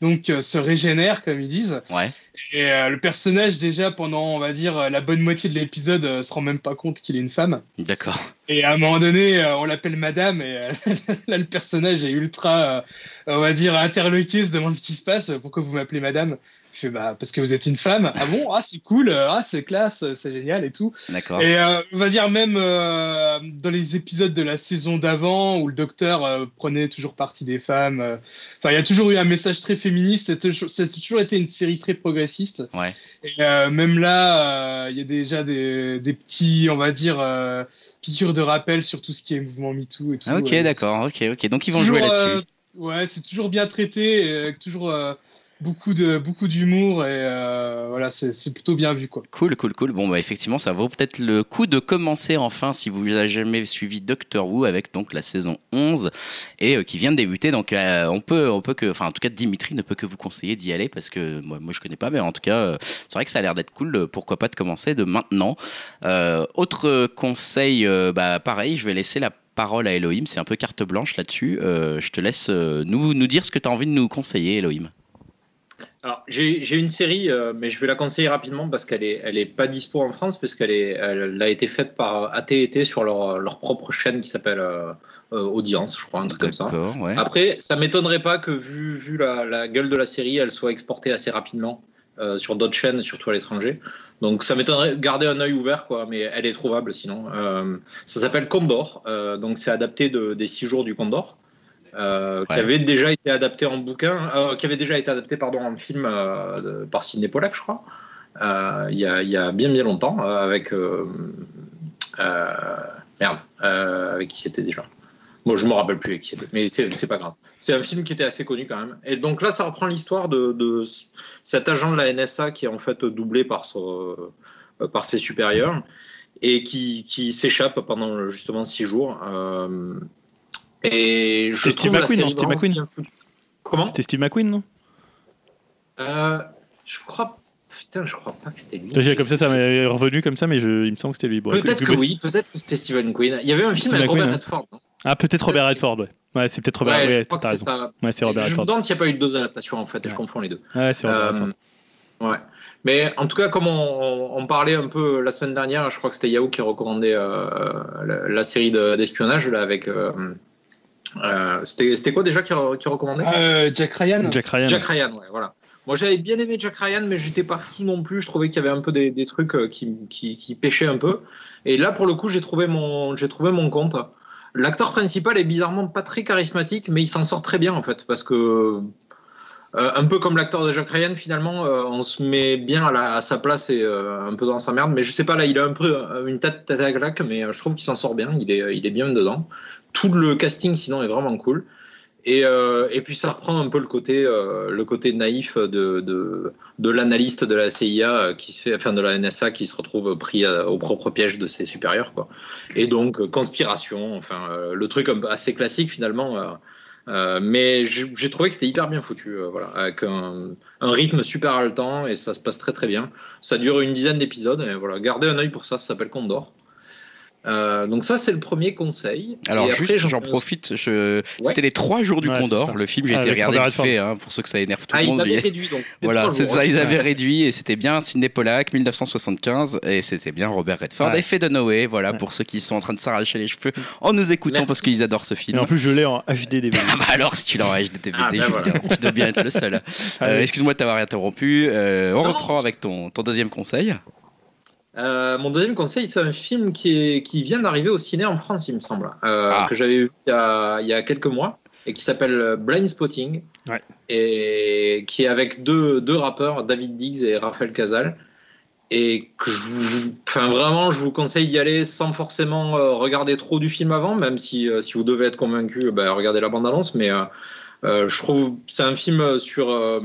donc se régénère comme ils disent. Ouais. et le personnage déjà pendant on va dire la bonne moitié de l'épisode se rend même pas compte qu'il est une femme. D'accord. Et à un moment donné, on l'appelle madame, et là, le personnage est ultra, on va dire, interloqué, se demande ce qui se passe, pourquoi vous m'appelez madame? Je fais, bah, parce que vous êtes une femme. Ah bon? Ah, c'est cool, ah, c'est classe, c'est génial et tout. D'accord. Et euh, on va dire, même euh, dans les épisodes de la saison d'avant, où le docteur euh, prenait toujours parti des femmes, enfin, il y a toujours eu un message très féministe, c'est toujours, c'est toujours été une série très progressiste. Ouais. Et même là, il y a déjà des, des petits, on va dire, piqûres de rappel sur tout ce qui est mouvement MeToo et tout. Ah, ok, d'accord. Ok, ok. Donc ils vont toujours, jouer là-dessus. ouais, c'est toujours bien traité, toujours beaucoup de beaucoup d'humour et euh, voilà, c'est plutôt bien vu quoi. Cool, cool, cool. Bon, bah effectivement, ça vaut peut-être le coup de commencer enfin si vous n'avez jamais suivi Doctor Who avec donc la saison 11 et euh, qui vient de débuter. Donc euh, on peut, on peut que, enfin en tout cas Dimitri ne peut que vous conseiller d'y aller parce que moi, moi je connais pas, mais en tout cas c'est vrai que ça a l'air d'être cool. Pourquoi pas de commencer de maintenant? Autre conseil, bah pareil, je vais laisser la parole à Elohim. C'est un peu carte blanche là-dessus. Je te laisse nous, nous dire ce que tu as envie de nous conseiller, Elohim. Alors, j'ai j'ai une série, euh, mais je vais la conseiller rapidement parce qu'elle est, elle est pas dispo en France, parce qu'elle est, elle a été faite par AT&T sur leur, leur propre chaîne qui s'appelle euh, euh, Audience, je crois, un truc comme ça. Ouais. Après, ça m'étonnerait pas que, vu, vu la, la gueule de la série, elle soit exportée assez rapidement euh, sur d'autres chaînes, surtout à l'étranger. Donc, ça m'étonnerait garder un œil ouvert, quoi, mais elle est trouvable sinon. Euh, ça s'appelle Condor, euh, donc c'est adapté de, des six jours du Condor. Euh, Ouais. qui avait déjà été adapté en bouquin, euh, qui avait déjà été adapté pardon en film euh, par Sidney Pollack, je crois, il y, a, il y a bien bien longtemps, avec merde, avec qui c'était déjà. Bon, je me rappelle plus avec qui c'était, mais c'est pas grave. C'est un film qui était assez connu quand même. Et donc là, ça reprend l'histoire de, de cet agent de la NSA qui est en fait doublé par, son- par ses supérieurs et qui, qui s'échappe pendant justement six jours. Et je C'était Steve McQueen, non Steve McQueen bien. Comment? C'était Steve McQueen, non? Euh, Je crois. Putain, je crois pas que c'était lui. J'ai- Comme ça, ça m'est revenu comme ça, mais je- il me semble que c'était lui. Bon, Peut-être que oui, peut-être que c'était Stephen Quinn. Il y avait un film Steve avec Robert McQueen, Redford. Ah, peut-être Robert Redford, ouais. Ouais, c'est peut-être Robert. Ouais, Ouais, c'est ça. Ouais, c'est Robert je me demande s'il n'y a pas eu deux adaptations en fait, et je confonds les deux. Ouais, c'est Robert Euh, Redford. ouais. Mais en tout cas, comme on, on parlait un peu la semaine dernière, je crois que c'était Yahoo qui recommandait euh, la, la série de- d'espionnage là avec. euh, euh, c'était c'était quoi déjà qui, re- qui recommandait? Euh, Jack Ryan. Jack Ryan. Jack Ryan, ouais, voilà. Moi, j'avais bien aimé Jack Ryan, mais j'étais pas fou non plus. Je trouvais qu'il y avait un peu des, des trucs euh, qui, qui, qui pêchaient un peu. Et là, pour le coup, j'ai trouvé mon, j'ai trouvé mon compte. L'acteur principal est bizarrement pas très charismatique, mais il s'en sort très bien en fait, parce que euh, un peu comme l'acteur de Jack Ryan, finalement, euh, on se met bien à, la- à sa place et euh, un peu dans sa merde. Mais je sais pas, là, il a un peu une tête, tête à claque, mais euh, je trouve qu'il s'en sort bien. Il est, il est bien dedans. Tout le casting, sinon, est vraiment cool. Et, euh, et puis ça reprend un peu le côté, euh, le côté naïf de, de, de l'analyste de la CIA euh, qui se fait, enfin de la NSA qui se retrouve pris à- au propre piège de ses supérieurs, quoi. Et donc euh, conspiration, enfin euh, le truc assez classique finalement. euh, Euh, mais j'ai trouvé que c'était hyper bien foutu, euh, voilà, avec un, un rythme super haletant et ça se passe très très bien. Ça dure une dizaine d'épisodes et voilà, gardez un œil pour ça, ça s'appelle Condor. Euh, donc ça c'est le premier conseil. Alors Et après, juste, j'en- profite, je... c'était les trois jours du Ouais, Condor, le film, j'ai Ah, été Robert vite fait, hein, pour ceux que ça énerve tout Ah, le ils monde. avaient mais- réduit donc. Voilà, c'est ça, ils avaient réduit et c'était bien Sidney Pollack, 1975, et c'était bien Robert Redford Ouais. et Faye Dunaway, voilà, Ouais. pour ceux qui sont en train de s'arracher les cheveux en nous écoutant Merci. parce qu'ils adorent ce Et film. en plus, je l'ai en HD DVD. Ah bah alors, si tu l'as en HDTVD, Ah, ben Julien, voilà. tu dois bien être le seul. Euh. Excuse-moi de t'avoir interrompu. Euh, on Non. reprend avec ton, ton deuxième conseil. Euh, mon deuxième conseil, c'est un film qui, est, qui vient d'arriver au ciné en France, il me semble, euh, Ah. que j'avais vu il y, a, il y a quelques mois et qui s'appelle Blind Spotting Ouais. et qui est avec deux, deux rappeurs, David Diggs et Raphaël Casal. Et que je vous, enfin vraiment, je vous conseille d'y aller sans forcément euh, regarder trop du film avant, même si, euh, si vous devez être convaincu, ben, regardez la bande-annonce. Mais euh, je trouve c'est un film sur. euh,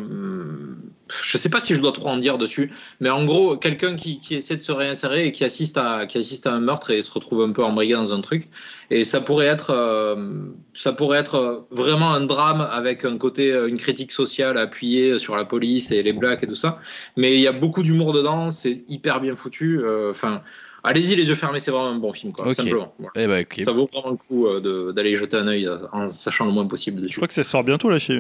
je sais pas si je dois trop en dire dessus, mais en gros, quelqu'un qui, qui essaie de se réinsérer et qui assiste, à, qui assiste à un meurtre et se retrouve un peu embrayé dans un truc. Et ça pourrait être, euh, ça pourrait être vraiment un drame avec un côté, euh, une critique sociale appuyée sur la police et les blacks et tout ça. Mais il y a beaucoup d'humour dedans, c'est hyper bien foutu. Enfin, allez-y les yeux fermés, c'est vraiment un bon film, quoi, simplement. Voilà. Eh ben. Ça vaut vraiment le coup euh, de- d'aller jeter un œil euh, en sachant le moins possible Je dessus. crois que ça sort bientôt là chez.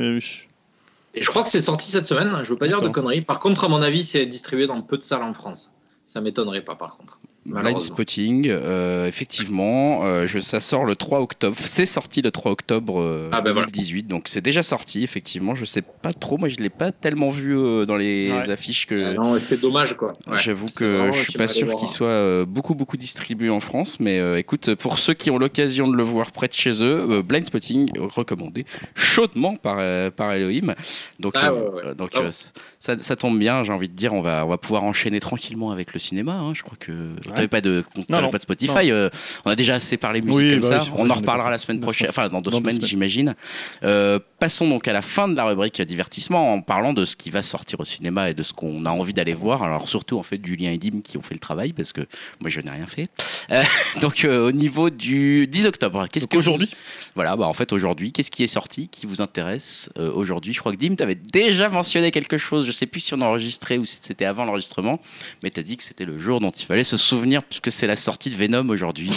Et je crois que c'est sorti cette semaine, je veux pas dire de conneries. Par contre, à mon avis, c'est distribué dans peu de salles en France. Ça m'étonnerait pas, par contre. Blind. Spotting, euh, effectivement, euh, je, ça sort le 3 octobre. C'est sorti le 3 octobre euh, Ah, ben voilà. 2018, donc c'est déjà sorti, effectivement. Je sais pas trop, moi je l'ai pas tellement vu euh, dans les Ouais. affiches que. Ah non, c'est dommage, quoi. Ouais. J'avoue que je suis pas sûr qu'il soit euh, beaucoup beaucoup distribué en France, mais euh, écoute, pour ceux qui ont l'occasion de le voir près de chez eux, euh, Blind Spotting recommandé chaudement par euh, par Elohim. Donc Ah, euh, ouais, ouais. euh, donc Ah euh, ça, ça tombe bien, j'ai envie de dire, on va on va pouvoir enchaîner tranquillement avec le cinéma. hein. Je crois que t'avais pas de t'avais pas de Spotify. euh, on a déjà assez parlé musique Oui, comme bah ça. oui, on en reparlera la semaine prochaine, enfin dans deux dans semaines, semaines. j'imagine. Euh, passons donc à la fin de la rubrique divertissement en parlant de ce qui va sortir au cinéma et de ce qu'on a envie d'aller voir. Alors surtout en fait Julien et Dim qui ont fait le travail parce que moi je n'ai rien fait. Euh, donc au niveau du 10 octobre, qu'est-ce Donc que aujourd'hui vous- Voilà, bah en fait aujourd'hui, qu'est-ce qui est sorti, qui vous intéresse aujourd'hui? Je crois que Dim, tu avais déjà mentionné quelque chose. Je sais plus si on a enregistré ou si c'était avant l'enregistrement, mais tu as dit que c'était le jour dont il fallait se souvenir puisque c'est la sortie de Venom aujourd'hui.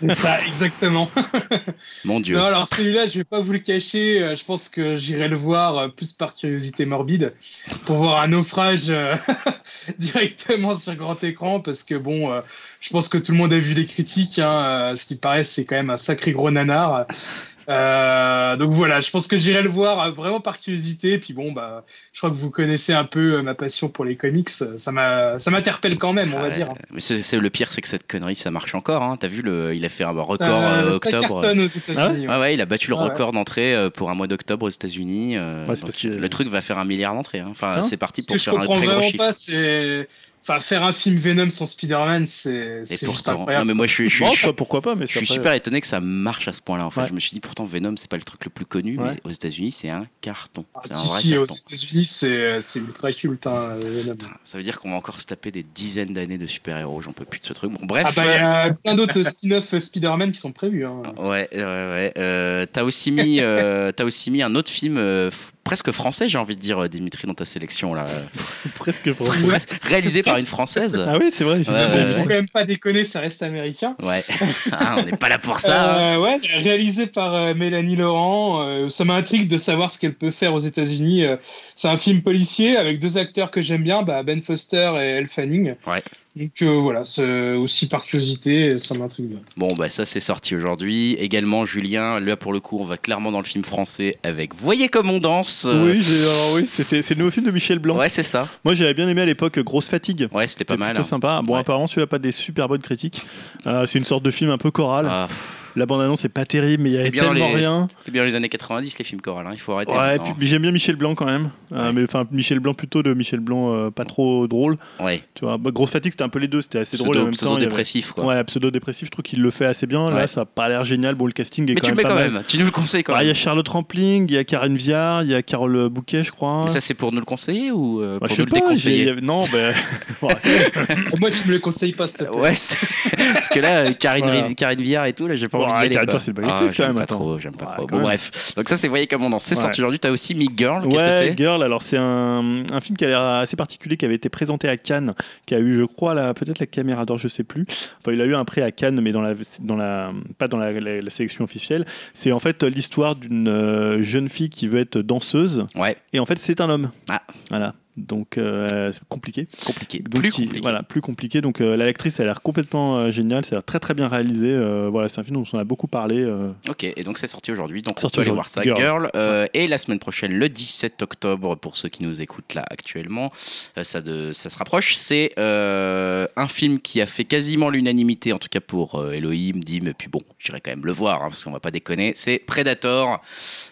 C'est ça, exactement. Mon Dieu. Non, alors celui-là, je vais pas vous le cacher. euh, Je pense que j'irai le voir euh, plus par curiosité morbide pour voir un naufrage euh, directement sur grand écran parce que bon, je pense que tout le monde a vu les critiques. Hein, ce qui paraît, c'est quand même un sacré gros nanar. Euh, donc voilà, je pense que j'irai le voir euh, vraiment par curiosité. Puis bon, bah, je crois que vous connaissez un peu euh, ma passion pour les comics. Ça m'a, ça m'interpelle quand même, on va Ouais, dire. Mais c'est, c'est- le pire, c'est que cette connerie, ça marche encore. Hein. T'as vu, le, il a fait un record ça, euh, ça octobre. cartonne aux États-Unis. ouais. Ouais, ouais, il a battu le Ah ouais. record d'entrée pour un mois d'octobre aux États-Unis. euh, Ouais, c'est donc parce que- Le truc va faire un milliard d'entrées. hein. Enfin, Hein c'est parti pour faire un très gros chiffre. pas, c'est. Enfin, faire un film Venom sans Spider-Man, c'est pourtant, non, mais moi je suis, je suis, je pourquoi pas, mais je suis après- super étonné que ça marche à ce point-là. En fait, Ouais. je me suis dit pourtant Venom, c'est pas le truc le plus connu, Ouais. mais aux États-Unis, c'est un carton. Ah, un si, vrai si, aux. États-unis, c'est c'est ultra culte, hein, Venom. Putain, Ça veut dire qu'on va encore se taper des dizaines d'années de super-héros. J'en peux plus de ce truc. Bon, bref. Ah bah, il y a plein d'autres spin-off Spider-Man qui sont prévus. Hein. Ouais, ouais, ouais. Euh, t'as aussi mis, euh, t'as aussi mis un autre film euh, presque français, j'ai envie de dire, euh, Dimitri, dans ta sélection là, presque français. Presque réalisé par une française. Ah oui, c'est vrai. ouais, vu Faut quand même pas déconner, ça reste américain. Ouais, Ah, on n'est pas là pour ça. hein. Euh, ouais, réalisé par euh, Mélanie Laurent. Euh, ça m'intrigue de savoir ce qu'elle peut faire aux États-Unis. Euh, c'est un film policier avec deux acteurs que j'aime bien, bah, Ben Foster et Elle Fanning. Ouais. Donc euh, voilà, c'est aussi par curiosité, ça m'intrigue. Bon, bah ça c'est sorti aujourd'hui. Également, Julien, là pour le coup, on va clairement dans le film français avec Voyez comme on danse. Euh, Oui, j'ai- alors oui, c'était c'est le nouveau film de Michel Blanc. Ouais, c'est ça. Moi, j'avais bien aimé à l'époque Grosse Fatigue. Ouais, c'était pas C'était mal. plutôt hein. sympa. Bon, Ouais. apparemment, celui-là pas des super bonnes critiques. Euh, c'est une sorte de film un peu choral. Ah, La bande-annonce est pas terrible, mais il y avait tellement les, rien. c'était bien dans les années 90, les films chorales. hein. Il faut arrêter. Ouais, puis j'aime bien Michel Blanc quand même. Euh, mais enfin, Michel Blanc plutôt de Michel Blanc euh, pas trop drôle. Ouais. Tu vois, Bah, Grosse Fatigue, c'était un peu les deux. C'était assez drôle Pseudo, même temps. avait- dépressif quoi. Ouais, pseudo-dépressif, je trouve qu'il le fait assez bien. Ouais. Là, ça a pas l'air génial. Bon, le casting est Mais quand tu le même mets pas quand mal. même. Tu nous le conseilles quand Ah, Il y même. a Charlotte Rampling, il y a Karen Viard, il y a Carole Bouquet, je crois. Mais ça c'est pour nous le conseiller ou euh, Bah, pour nous le déconseiller non, ben. Moi, tu me le conseilles pas, s'il te plaît. Ouais, parce que là, Karine, Karine Viard et tout, là, j'ai pas Gladiator, quoi. c'est le bucket Ah, quand j'aime même, pas trop, j'aime pas trop. Bon, bref. Donc ça, c'est Voyez comment on danse. C'est Ouais. sorti aujourd'hui. T'as aussi Meek Girl. Ouais, Girl, alors c'est un, un film qui a l'air assez particulier, qui avait été présenté à Cannes, qui a eu, je crois, peut-être la caméra d'or, je sais plus. Enfin, il a eu un prix à Cannes, mais dans la, dans la, pas dans la, la- la sélection officielle. C'est en fait l'histoire d'une euh, jeune fille qui veut être danseuse, Ouais, et en fait, c'est un homme. Ah. Voilà. Donc, euh, c'est compliqué. compliqué. Donc, Plus compliqué. Voilà, plus compliqué. Donc, euh, l'actrice, elle a l'air complètement euh, géniale. L'air très, très bien réalisé. Euh, voilà, c'est un film dont on a beaucoup parlé. Ok, et donc c'est sorti aujourd'hui, donc Sorti on peut aller voir ça. Girl. Girl, et la semaine prochaine, le 17 octobre, pour ceux qui nous écoutent là actuellement, ça, de, ça se rapproche. C'est un film qui a fait quasiment l'unanimité, en tout cas pour Elohim, Dim, et puis bon, j'irai quand même le voir, hein, parce qu'on va pas déconner. C'est Predator.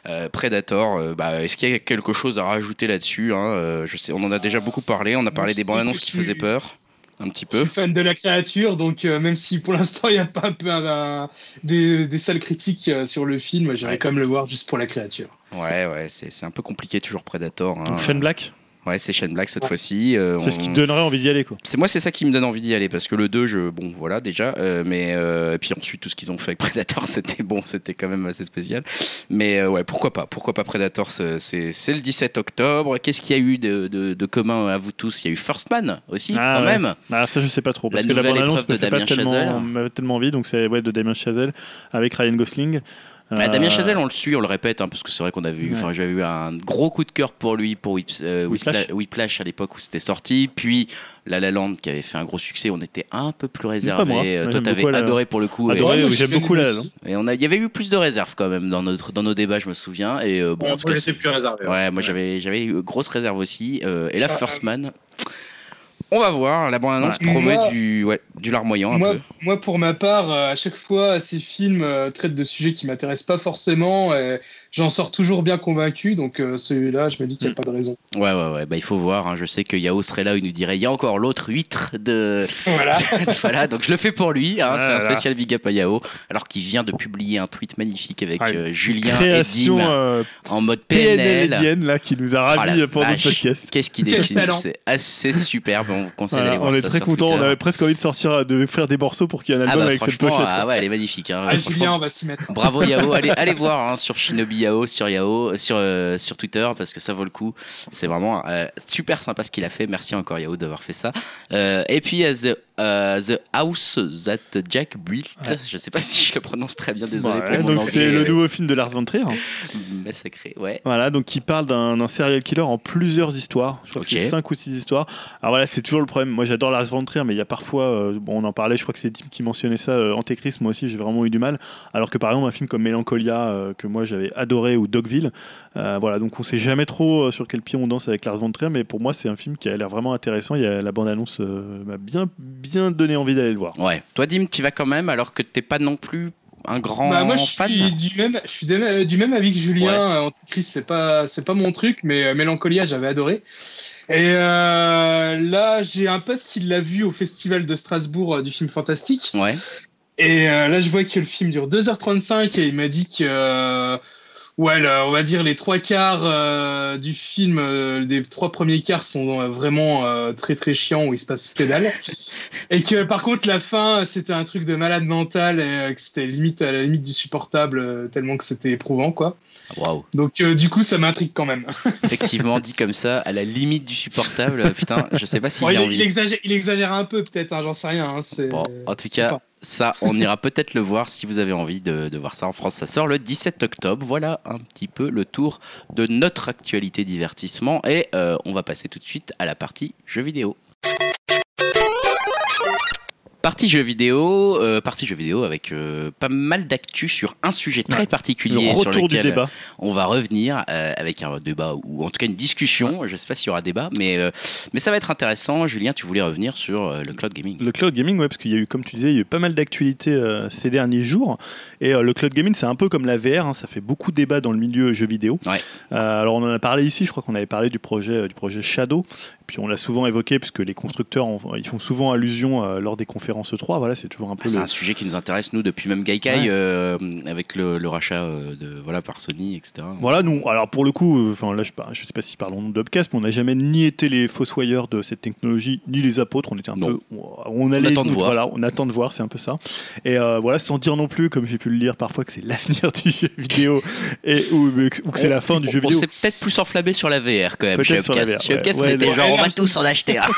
Euh, Predator, euh, bah, est-ce qu'il y a quelque chose à rajouter là-dessus hein Euh, Je sais, on en a déjà beaucoup parlé. On a parlé des bandes annonces je qui faisaient peur, un petit Je peu. suis fan de la créature, donc euh, même si pour l'instant il n'y a pas un peu un- un- des, des sales critiques euh, sur le film, j'irai Ouais. quand même le voir juste pour la créature. Ouais, ouais, c'est c'est un peu compliqué toujours Predator. hein. Donc, Shane Black, Ouais, c'est Shane Black cette fois-ci. euh, c'est ce qui te donnerait envie d'y aller, quoi. C'est moi, c'est ça qui me donne envie d'y aller parce que le 2, je, bon, voilà déjà, euh, mais euh, et puis ensuite tout ce qu'ils ont fait avec Predator, c'était bon, c'était quand même assez spécial. Mais euh, ouais, pourquoi pas, pourquoi pas Predator, c'est le 17 octobre. Qu'est-ce qu'il y a eu de, de- de commun à vous tous? Il y a eu First Man aussi, Ah, quand ouais. même. Ah, ça, je sais pas trop. Parce La que la nouvelle bande-annonce épreuve me de fait pas Damien tellement, Chazelle. m'avait tellement envie. Donc, c'est ouais, de Damien Chazelle avec Ryan Gosling. Ah, Euh, Damien Chazelle, on le suit, on le répète, hein, parce que c'est vrai qu'on a vu, Ouais. enfin, j'avais eu un gros coup de cœur pour lui, pour euh, Whiplash. Whipla- Whiplash à l'époque où c'était sorti, puis La La Land qui avait fait un gros succès, on était un peu plus réservé. moi. Euh, Ouais, Toi, t'avais La La adoré pour le coup. Adoré, Ouais, oui, j'aime beaucoup la la aussi. Et on a, il y avait eu plus de réserves quand même dans, notre, dans nos débats, je me souviens. Et euh, bon, en Bon, tout moi cas, j'étais plus réservé. ouais, moi j'avais, j'avais eu grosse réserve aussi. Euh, et là, Ah, First ah. Man, on va voir. La bande-annonce promet Moi- du, ouais, du larmoyant un Moi, peu. moi, pour ma part, euh, à chaque fois, ces films euh, traitent de sujets qui m'intéressent pas forcément. et J'en sors toujours bien convaincu, donc euh, celui-là, je me dis qu'il n'y a pas de raison. Ouais, ouais, ouais. Bah, il faut voir. hein. Je sais que Yao serait là, il nous dirait il y a encore l'autre huître de. Voilà. voilà, donc je le fais pour lui. hein. C'est un spécial big up à Yao. Alors qu'il vient de publier un tweet magnifique avec euh, Julien Création et Dim euh, en mode PNL PNL. Là, qui nous a Oh ravis pour notre vache. podcast. Qu'est-ce qu'il dessine. C'est assez superbe. On vous conseille Voilà, d'aller voir on est ça très content. On avait presque envie de sortir, de faire des morceaux pour qu'il y ait un Ah album bah avec cette pochette. ah ouais, elle est magnifique. hein. Ah, Julien, on va s'y mettre. Bravo Yao, allez, allez voir hein, sur Shinobi Yao, sur Yao, sur, euh, sur Twitter parce que ça vaut le coup. C'est vraiment euh, super sympa ce qu'il a fait. Merci encore Yao d'avoir fait ça. Euh, et puis euh, the, euh, the House That Jack Built. Je sais pas si je le prononce très bien, désolé Ouais, pour mon donc c'est le nouveau film de Lars von Trier. Massacré, ouais. Voilà, donc qui parle d'un serial killer en plusieurs histoires. Je crois que c'est 5 ou 6 histoires. Alors voilà, c'est toujours le problème. Moi j'adore Lars von Trier, mais il y a parfois, euh, bon, on en parlait, je crois que c'est Tim qui mentionnait ça, euh, Antéchrist, moi aussi j'ai vraiment eu du mal. Alors que par exemple un film comme Mélancolia, euh, que moi j'avais adoré, ou Dogville, euh, voilà, donc on sait jamais trop euh, sur quel pied on danse avec Lars von Trier, mais pour moi c'est un film qui a l'air vraiment intéressant. Il y a, la bande-annonce euh, m'a bien, bien donné envie d'aller le voir. Ouais. Toi, Dim, tu vas quand même alors que t'es pas non plus un grand Bah, moi, je fan. suis du même, je suis du même avis que Julien. Ouais. Euh, Antichrist, c'est pas, c'est pas mon truc, mais euh, Mélancolia, j'avais adoré. Et euh, là, j'ai un pote qui l'a vu au festival de Strasbourg euh, du film fantastique. Ouais. Et euh, là, je vois que le film dure 2h35 et il m'a dit que, euh, ouais, là, on va dire les trois quarts euh, du film, euh, des trois premiers quarts sont euh, vraiment euh, très très chiants où il se passe que dalle. et que par contre, la fin, c'était un truc de malade mental et euh, que c'était limite à la limite du supportable euh, tellement que c'était éprouvant, quoi. Waouh. Donc, euh, du coup, ça m'intrigue quand même. Effectivement, dit comme ça, à la limite du supportable. euh, Putain, je sais pas si Bon, il, envie. il exagère, il exagère un peu, peut-être, hein, j'en sais rien. hein, Bon, en tout cas, pas. ça, on ira peut-être le voir si vous avez envie de, de voir ça en France. Ça sort le 17 octobre. Voilà un petit peu le tour de notre actualité divertissement. Et euh, on va passer tout de suite à la partie jeux vidéo. Partie jeux vidéo, euh, partie jeux vidéo avec euh, pas mal d'actu sur un sujet très Le particulier sur retour du lequel débat. on va revenir euh, avec un débat ou en tout cas une discussion. Je sais pas s'il y aura débat, mais mais ça va être intéressant. Julien, tu voulais revenir sur le cloud gaming. Le cloud gaming, ouais, parce qu'il y a eu, comme tu disais, il y a eu pas mal d'actualités ces derniers jours. Et le cloud gaming, c'est un peu comme la VR, hein, ça fait beaucoup de débats dans le milieu jeux vidéo. Ouais. Alors on en a parlé ici, je crois qu'on avait parlé du projet, du projet Shadow. Puis on l'a souvent évoqué, puisque les constructeurs en- ils font souvent allusion euh, lors des conférences 3. Voilà, c'est toujours un peu. Ah, c'est un sujet qui nous intéresse nous depuis même Gaikai Ouais. euh, avec le, le rachat euh, de voilà par Sony etc. Voilà, nous, alors pour le coup, enfin là, je, je sais pas si je parle au nom de Dubcast, mais on n'a jamais ni été les fossoyeurs de cette technologie, ni les apôtres. On était un Non. peu, on allait, attend de voir. Voilà, on attend de voir, c'est un peu ça. Et voilà, sans dire non plus, comme j'ai pu le lire parfois, que c'est l'avenir du jeu vidéo et ou, ou que c'est la fin du jeu On vidéo. s'est peut-être plus enflammé sur la VR quand même Peut-être sur la. VR, ouais. On on va tous en acheter un.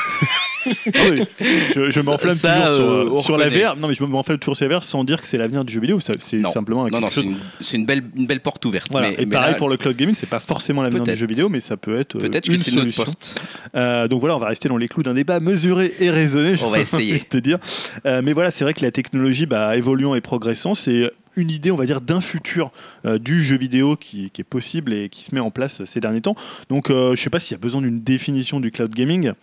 Oui, je, je m'enflamme Ça, toujours sur, euh, sur la. VR. Non, mais je m'enflamme toujours sur la VR sans dire que c'est l'avenir du jeu vidéo. C'est simplement Non non, c'est une, belle une belle porte ouverte. Voilà. Mais- et mais pareil là, pour le cloud gaming, c'est pas forcément l'avenir du jeu vidéo, mais ça peut être euh, Peut-être une que c'est notre solution. porte. Euh, donc voilà, on va rester dans les clous d'un débat mesuré et raisonné. On va envie essayer. de te dire. Euh, mais voilà, c'est vrai que la technologie, bah, évoluant et progressant, c'est une idée, on va dire, d'un futur euh, du jeu vidéo qui, qui est possible et qui se met en place ces derniers temps. Donc, euh, je sais pas s'il y a besoin d'une définition du cloud gaming.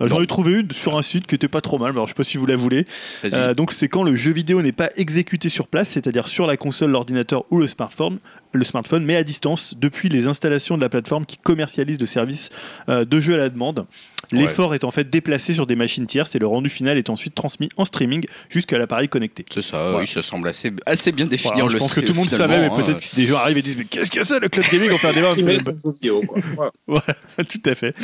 Euh, J'en ai trouvé une sur un site qui était pas trop mal. Alors, je sais pas si vous la voulez. Euh, donc, c'est quand le jeu vidéo n'est pas exécuté sur place, c'est-à-dire sur la console, l'ordinateur ou le smartphone, le smartphone, mais à distance depuis les installations de la plateforme qui commercialise de services euh, de jeu à la demande. L'effort est en fait déplacé sur des machines tierces et le rendu final est ensuite transmis en streaming jusqu'à l'appareil connecté. C'est ça, Voilà. oui, ça semble assez, assez bien défini. Voilà, je le pense que tout le monde savait, mais hein. peut-être que des gens arrivent et disent Mais qu'est-ce que c'est le cloud gaming On fait un débat. Voilà. voilà, tout à fait.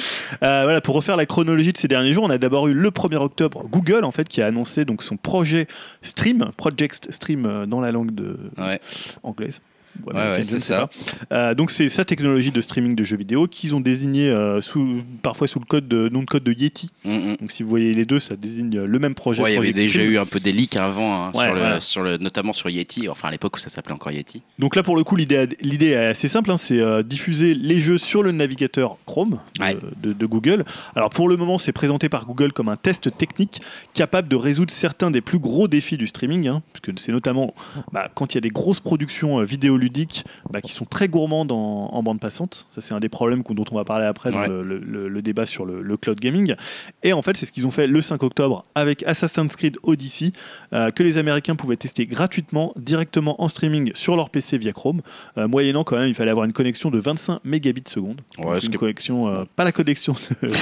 Euh, voilà, pour refaire la chronologie de ces derniers jours, on a d'abord eu le 1er octobre Google en fait qui a annoncé donc son projet Stream, Project Stream euh, dans la langue de Ouais. anglaise. Ouais, c'est ça. Euh, donc c'est sa technologie de streaming de jeux vidéo qu'ils ont désigné euh, sous, parfois sous le code de, nom de code de Yeti. Mm, mm. Donc si vous voyez les deux, ça désigne euh, le même projet. Ouais, il y avait Project déjà eu un peu des leaks avant, hein, sur le, voilà. sur le, notamment sur Yeti, enfin à l'époque où ça s'appelait encore Yeti. Donc là, pour le coup, l'idée est assez simple, hein, c'est euh, diffuser les jeux sur le navigateur Chrome de, Ouais. de- de Google. Alors pour le moment, c'est présenté par Google comme un test technique capable de résoudre certains des plus gros défis du streaming, hein, puisque c'est notamment bah, quand il y a des grosses productions euh, vidéoludiques bah, qui sont très gourmandes en, en bande passante. Ça, c'est un des problèmes dont on va parler après dans Ouais. le, le- le- le débat sur le, le cloud gaming. Et en fait, c'est ce qu'ils ont fait le 5 octobre avec Assassin's Creed Odyssey, euh, que les Américains pouvaient tester gratuitement, directement en streaming sur leur PC via Chrome, euh, moyennant quand même, il fallait avoir une connexion de 25 mégabits seconde. Ouais, une connexion, euh, pas la connexion de, de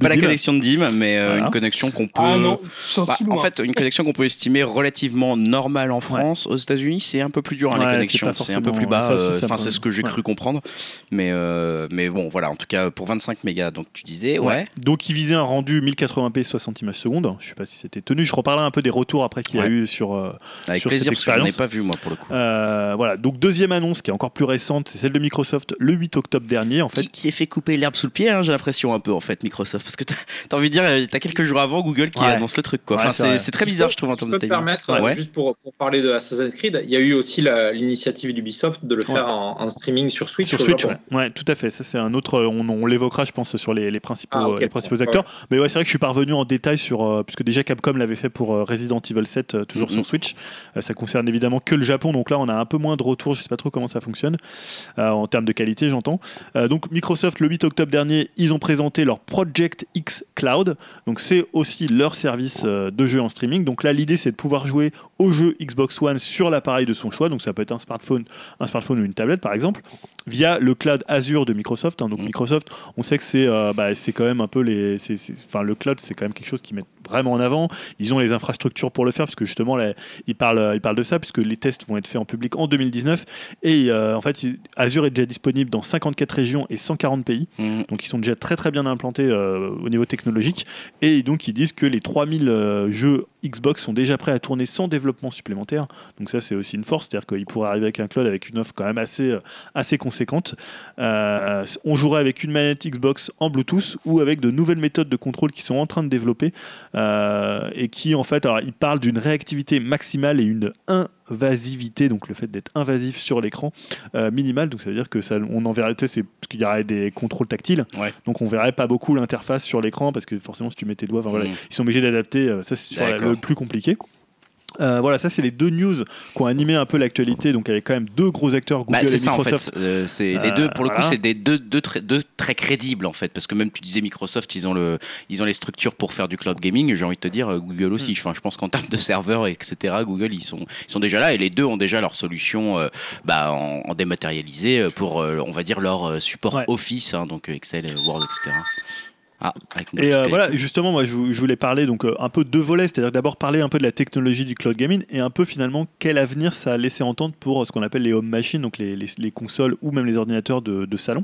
Pas la Dim. connexion de Dim, mais euh, Voilà. une connexion qu'on peut. Ah non, j'en Bah, en fait, une connexion qu'on peut estimer relativement normale en France. Aux États-Unis, c'est un peu plus dur hein, Ouais, les connexions. C'est un peu plus bas. euh, Enfin, c'est ce que j'ai ouais. cru comprendre. Mais, euh, mais bon, voilà. En tout cas, pour 25 mégas, donc tu disais, ouais. Donc il visait un rendu 1080p 60 images secondes. Je sais pas si c'était tenu. Je reparlerai un peu des retours après qu'il y a eu sur, euh, Avec sur plaisir, cette parce que je n'ai expérience. pas vu moi pour le coup. Euh, voilà. Donc deuxième annonce qui est encore plus récente, c'est celle de Microsoft le 8 octobre dernier. En fait, Qui s'est fait couper l'herbe sous le pied, hein, j'ai l'impression un peu en fait, Microsoft. Parce que t'as as envie de dire, euh, t'as quelques jours avant Google qui Ouais. annonce le truc quoi. Ouais, Enfin, c'est très bizarre, je trouve, en termes je de peux me timing. permettre, juste pour, pour parler de Assassin's Creed, il y a eu aussi l'initiative d'Ubisoft de le Ouais. faire en, en streaming sur Switch. Sur Switch, ouais. Ouais, tout à fait. Ça, c'est un autre. On, on l'évoquera, je pense, sur les, les principaux, Ah, les principaux Ouais. acteurs. Mais ouais, c'est vrai que je suis parvenu en détail sur. euh, puisque déjà Capcom l'avait fait pour euh, Resident Evil 7, euh, toujours sur Switch. Euh, ça concerne évidemment que le Japon. Donc là, on a un peu moins de retours. Je sais pas trop comment ça fonctionne. euh, en termes de qualité, j'entends. Euh, donc Microsoft, le 8 octobre dernier, ils ont présenté leur Project X Cloud. Donc c'est aussi leur service euh, de jeu en streaming. Donc là, l'idée, c'est de pouvoir jouer au jeu Xbox One sur l'appareil de son choix. Donc ça peut être un smartphone, un smartphone ou une tablette, par exemple via le cloud Azure de Microsoft. hein. Donc Mm. Microsoft, on sait que c'est euh, bah, c'est quand même un peu les, enfin le cloud, c'est quand même quelque chose qu'ils mettent vraiment en avant. Ils ont les infrastructures pour le faire parce que justement là, ils parlent, ils parlent de ça puisque les tests vont être faits en public en 2019 et euh, en fait Azure est déjà disponible dans 54 régions et 140 pays. Mhm. Donc ils sont déjà très très bien implantés euh, au niveau technologique et donc ils disent que les 3000 euh, jeux Xbox sont déjà prêts à tourner sans développement supplémentaire. Donc ça c'est aussi une force, c'est-à-dire qu'ils pourraient arriver avec un cloud avec une offre quand même assez, assez conséquente. On jouerait avec une manette Xbox en Bluetooth ou avec de nouvelles méthodes de contrôle qui sont en train de développer euh, et qui en fait, alors ils parlent d'une réactivité maximale et une invasivité, donc le fait d'être invasif sur l'écran euh, minimale. Donc ça veut dire que ça, on en verrait, c'est parce qu'il y aurait des contrôles tactiles. Ouais. Donc on verrait pas beaucoup l'interface sur l'écran parce que forcément si tu mets tes doigts, enfin, voilà, Mhm. ils sont obligés d'adapter. euh, Ça c'est le plus compliqué. Euh, voilà, ça c'est les deux news qui ont animé un peu l'actualité. Donc avec quand même deux gros acteurs, Google Bah, c'est et ça en Microsoft. fait. Euh, c'est les Euh, deux pour le coup, c'est des deux, deux, très, deux très crédibles en fait, parce que même tu disais Microsoft, ils ont le, ils ont les structures pour faire du cloud gaming. J'ai envie de te dire Google Hmm. aussi. Enfin, je pense qu'en termes de serveurs etc, Google ils sont, ils sont déjà là et les deux ont déjà leur solution euh, bah, en, en dématérialisé pour, on va dire leur support Ouais. Office, hein, donc Excel, Word, etc. Ah, Et euh, voilà, justement, moi je, vou- je voulais parler donc euh, un peu de deux volets, c'est-à-dire d'abord parler un peu de la technologie du cloud gaming et un peu finalement quel avenir ça a laissé entendre pour euh, ce qu'on appelle les home machines, donc les, les- les consoles ou même les ordinateurs de, de salon.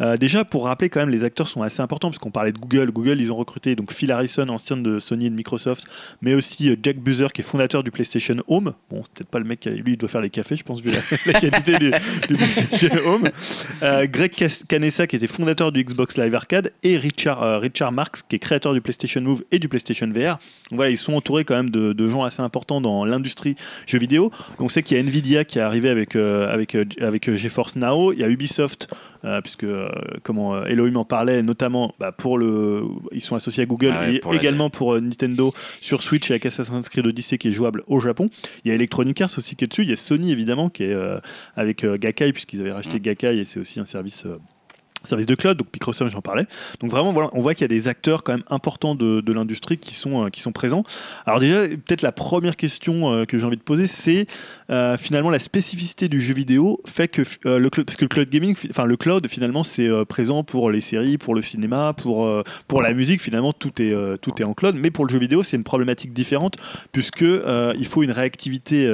Ouais. Déjà, pour rappeler quand même, les acteurs sont assez importants parce qu'on parlait de Google. Google, ils ont recruté donc Phil Harrison, ancien de Sony et de Microsoft, mais aussi Jack Buzzer qui est fondateur du PlayStation Home. Bon, c'est peut-être pas le mec qui lui, il doit faire les cafés, je pense, vu la, la qualité du, du PlayStation Home. Greg Canessa qui était fondateur du Xbox Live Arcade et Richard, euh, Richard Marks qui est créateur du PlayStation Move et du PlayStation VR. Donc voilà, ils sont entourés quand même de, de gens assez importants dans l'industrie jeux vidéo. On sait qu'il y a Nvidia qui est arrivé avec, euh, avec, euh, avec euh, GeForce Now, il y a Ubisoft, euh, puisque euh, comment Elohim en parlait, notamment bah, pour le. Ils sont associés à Google Ah ouais, et pour la- également pour Nintendo sur Switch et avec Assassin's Creed Odyssey qui est jouable au Japon. Il y a Electronic Arts aussi qui est dessus, il y a Sony évidemment qui est avec Gakkai, puisqu'ils avaient racheté Mm. Gakkai et c'est aussi un service. Service de cloud, donc Microsoft, j'en parlais. Donc vraiment, voilà, on voit qu'il y a des acteurs quand même importants de, de l'industrie qui sont, euh, qui sont présents. Alors déjà, peut-être la première question euh, que j'ai envie de poser, c'est euh, finalement la spécificité du jeu vidéo fait que le parce que le cloud gaming, fi- enfin le cloud finalement c'est présent pour les séries, pour le cinéma, pour pour la musique. Finalement tout est tout est en cloud, mais pour le jeu vidéo c'est une problématique différente puisque il faut une réactivité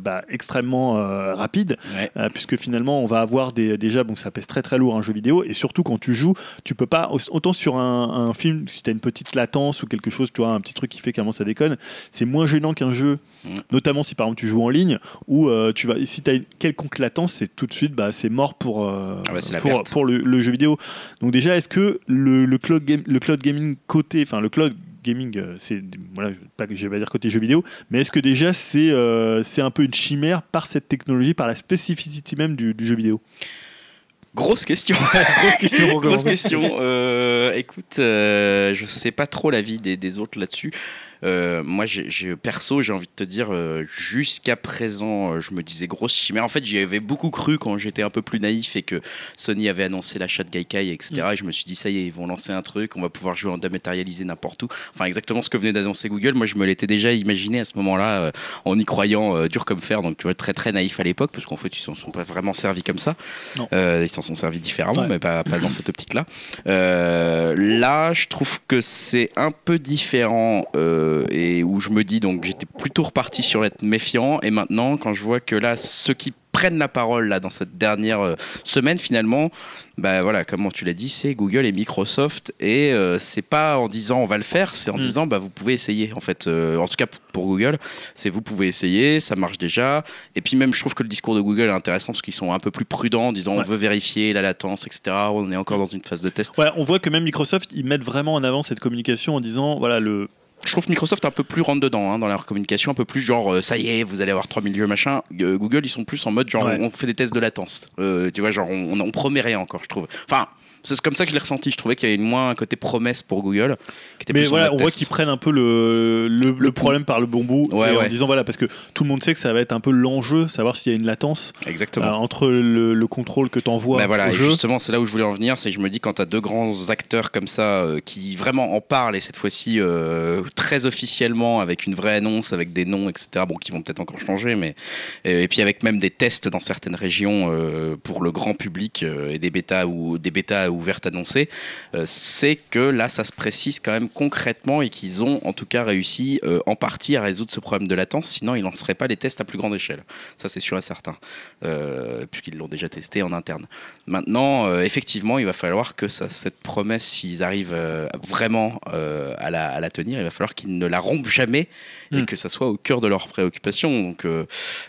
bah, extrêmement rapide, Ouais. puisque finalement on va avoir des déjà bon ça pèse très très lourd un jeu vidéo et surtout quand tu joues tu peux pas autant sur un, un film si tu as une petite latence ou quelque chose tu vois un petit truc qui fait comment ça déconne c'est moins gênant qu'un jeu Mm. notamment si par exemple tu joues en ligne ou euh, tu vas si tu as une quelconque latence c'est tout de suite bah, c'est mort pour euh, Ah bah, pour, le, le jeu vidéo. Donc déjà est-ce que le, le cloud game, le cloud gaming côté enfin le cloud gaming euh, c'est voilà je- pas que je vais pas dire côté jeu vidéo mais est-ce que déjà c'est euh, c'est un peu une chimère par cette technologie par la spécificité même du, du jeu vidéo? Grosse question. grosse question Grosse question. Euh, écoute, euh, je sais pas trop l'avis des, des autres là-dessus. Euh, moi, perso, j'ai envie de te dire, euh, jusqu'à présent, euh, je me disais grosse chimère. En fait, j'y avais beaucoup cru quand j'étais un peu plus naïf et que Sony avait annoncé l'achat de Gaikai, etc. Mm. Et je me suis dit, ça y est, ils vont lancer un truc, on va pouvoir jouer en dématérialisé n'importe où. Enfin, exactement ce que venait d'annoncer Google. Moi, je me l'étais déjà imaginé à ce moment-là, euh, en y croyant euh, dur comme fer. Donc, tu vois, très très naïf à l'époque, parce qu'en fait, ils s'en sont pas vraiment servis comme ça. Ils s'en sont servis différemment, Ouais. mais pas, pas dans cette optique-là. Là, je trouve que c'est un peu différent euh, et où je me dis donc j'étais plutôt reparti sur être méfiant. Et maintenant quand je vois que là ceux qui prennent la parole là dans cette dernière euh, semaine finalement bah voilà comment tu l'as dit c'est Google et Microsoft. Et euh, c'est pas en disant on va le faire c'est en Mm. disant bah vous pouvez essayer en fait. Euh, en tout cas pour Google c'est vous pouvez essayer ça marche déjà. Et puis même je trouve que le discours de Google est intéressant parce qu'ils sont un peu plus prudents en disant on veut vérifier la latence etc on est encore dans une phase de test. Ouais, on voit que même Microsoft, ils mettent vraiment en avant cette communication en disant voilà le je trouve Microsoft un peu plus rentre dedans hein, dans leur communication, un peu plus genre euh, ça y est, vous allez avoir 3000 jeux machin. Euh, Google, ils sont plus en mode genre Ouais. on fait des tests de latence. Euh, tu vois, genre on, on promet rien encore, je trouve. Enfin, c'est comme ça que je l'ai ressenti. Je trouvais qu'il y avait moins un côté promesse pour Google. Qui était Mais plus voilà, on voit qu'ils prennent un peu le, le, problème par le bon bout Ouais, et en disant voilà parce que tout le monde sait que ça va être un peu l'enjeu, savoir s'il y a une latence Exactement. euh, entre le, le contrôle que tu envoies Bah voilà, au et jeu. justement, c'est là où je voulais en venir. C'est que je me dis, quand tu as deux grands acteurs comme ça euh, qui vraiment en parlent, et cette fois-ci euh, très officiellement, avec une vraie annonce, avec des noms, etc., bon, qui vont peut-être encore changer, mais. Et, puis avec même des tests dans certaines régions pour le grand public et des bêtas, ou, des bêtas ouvertes annoncées, euh, c'est que là, ça se précise quand même concrètement et qu'ils ont en tout cas réussi euh, en partie à résoudre ce problème de latence, sinon ils lanceraient pas les tests à plus grande échelle. Ça, c'est sûr et certain, euh, puisqu'ils l'ont déjà testé en interne. Maintenant, effectivement, il va falloir que ça, cette promesse, s'ils arrivent vraiment à, la, à la tenir, il va falloir qu'ils ne la rompent jamais et Mm. que ça soit au cœur de leurs préoccupations. Donc, euh,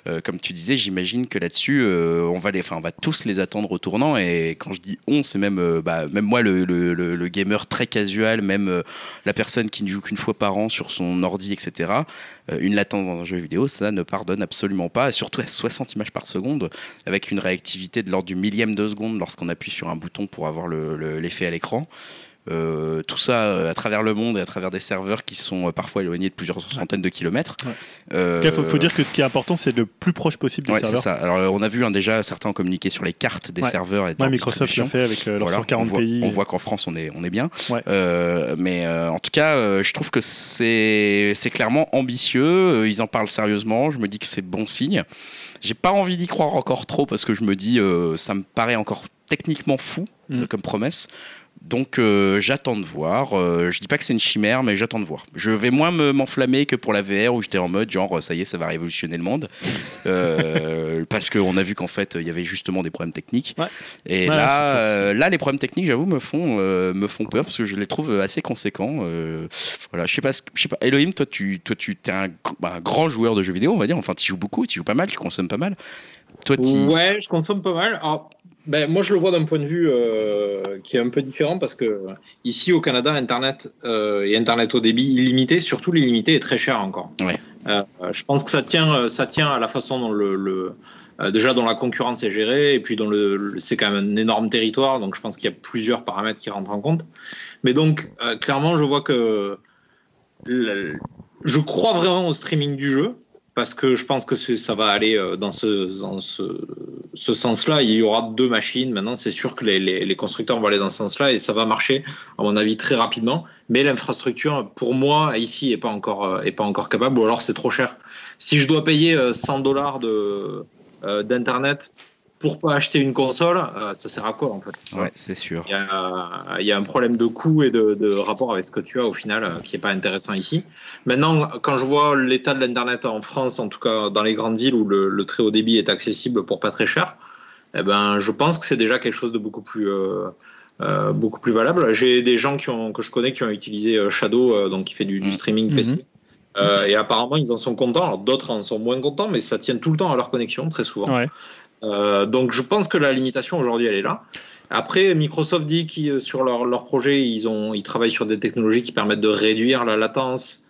euh, comme tu disais, j'imagine que là-dessus, euh, on va les, enfin, on va tous les attendre au tournant. Et quand je dis on, c'est même, euh, bah, même moi, le, gamer très casual, même euh, la personne qui ne joue qu'une fois par an sur son ordi, etc. euh, une latence dans un jeu vidéo, ça ne pardonne absolument pas, surtout à 60 images par seconde, avec une réactivité de l'ordre du millième de seconde lorsqu'on appuie sur un bouton pour avoir le- le- l'effet à l'écran. Euh, tout ça euh, à travers le monde et à travers des serveurs qui sont euh, parfois éloignés de plusieurs centaines de kilomètres. Ouais. Euh, Il faut, faut dire que ce qui est important, c'est le plus proche possible des Ouais, c'est serveurs. ça. Alors, euh, on a vu hein, déjà certains ont communiqué sur les cartes des Ouais. serveurs et de Ouais, leur Microsoft l'a fait avec euh, leurs Voilà, 140 on voit, pays. on voit qu'en France on est, on est bien. Ouais. Euh, mais euh, en tout cas, euh, je trouve que c'est c'est clairement ambitieux. Ils en parlent sérieusement. Je me dis que c'est bon signe. J'ai pas envie d'y croire encore trop parce que je me dis euh, ça me paraît encore techniquement fou Mm. euh, comme promesse. Donc euh, j'attends de voir. Euh, je dis pas que c'est une chimère, mais j'attends de voir. Je vais moins me- m'enflammer que pour la VR où j'étais en mode genre ça y est, ça va révolutionner le monde. Euh, parce qu'on a vu qu'en fait il y avait justement des problèmes techniques. Ouais. Et Ouais, là, euh, là, les problèmes techniques, j'avoue, me font euh, me font peur parce que je les trouve assez conséquents. Euh, voilà, je sais pas, ce que- je sais pas. Elohim, toi, tu toi tu es un, gr- un grand joueur de jeux vidéo, on va dire. Enfin, tu joues beaucoup, tu joues pas mal, tu consommes pas mal. Toi, tu Ouais, je consomme pas mal. Alors, ben, moi, je le vois d'un point de vue euh, qui est un peu différent parce que ici au Canada, Internet euh, et Internet au débit illimité, surtout l'illimité, est très cher encore. Ouais. Euh, je pense que ça tient, euh, ça tient à la façon dont le, le- euh, déjà dont la concurrence est gérée et puis dont le, le- c'est quand même un énorme territoire, donc je pense qu'il y a plusieurs paramètres qui rentrent en compte. Mais donc, euh, clairement, je vois que le- je crois vraiment au streaming du jeu parce que je pense que ça va aller euh, dans ce, sens-là. Il y aura deux machines. Maintenant, c'est sûr que les, constructeurs vont aller dans ce sens-là et ça va marcher, à mon avis, très rapidement. Mais l'infrastructure, pour moi, ici, est pas encore, euh, est pas encore capable ou alors c'est trop cher. Si je dois payer euh, 100 dollars de, euh, d'internet pour pas acheter une console, euh, ça sert à quoi en fait Ouais, c'est sûr. il y, a, il y a un problème de coût et de, de rapport avec ce que tu as au final euh, qui n'est pas intéressant ici. Maintenant, quand je vois l'état de l'Internet en France, en tout cas dans les grandes villes où le, le très haut débit est accessible pour pas très cher, eh ben, je pense que c'est déjà quelque chose de beaucoup plus, euh, beaucoup plus valable. J'ai des gens qui ont, que je connais qui ont utilisé Shadow, donc qui fait du, du Mhm. streaming PC. Euh, et apparemment, ils en sont contents. D'autres en sont moins contents, mais ça tient tout le temps à leur connexion, très souvent. Ouais. Euh, donc je pense que la limitation aujourd'hui elle est là. Après, Microsoft dit qu'ils sur leur, leur projet, ils, ont, ils travaillent sur des technologies qui permettent de réduire la latence,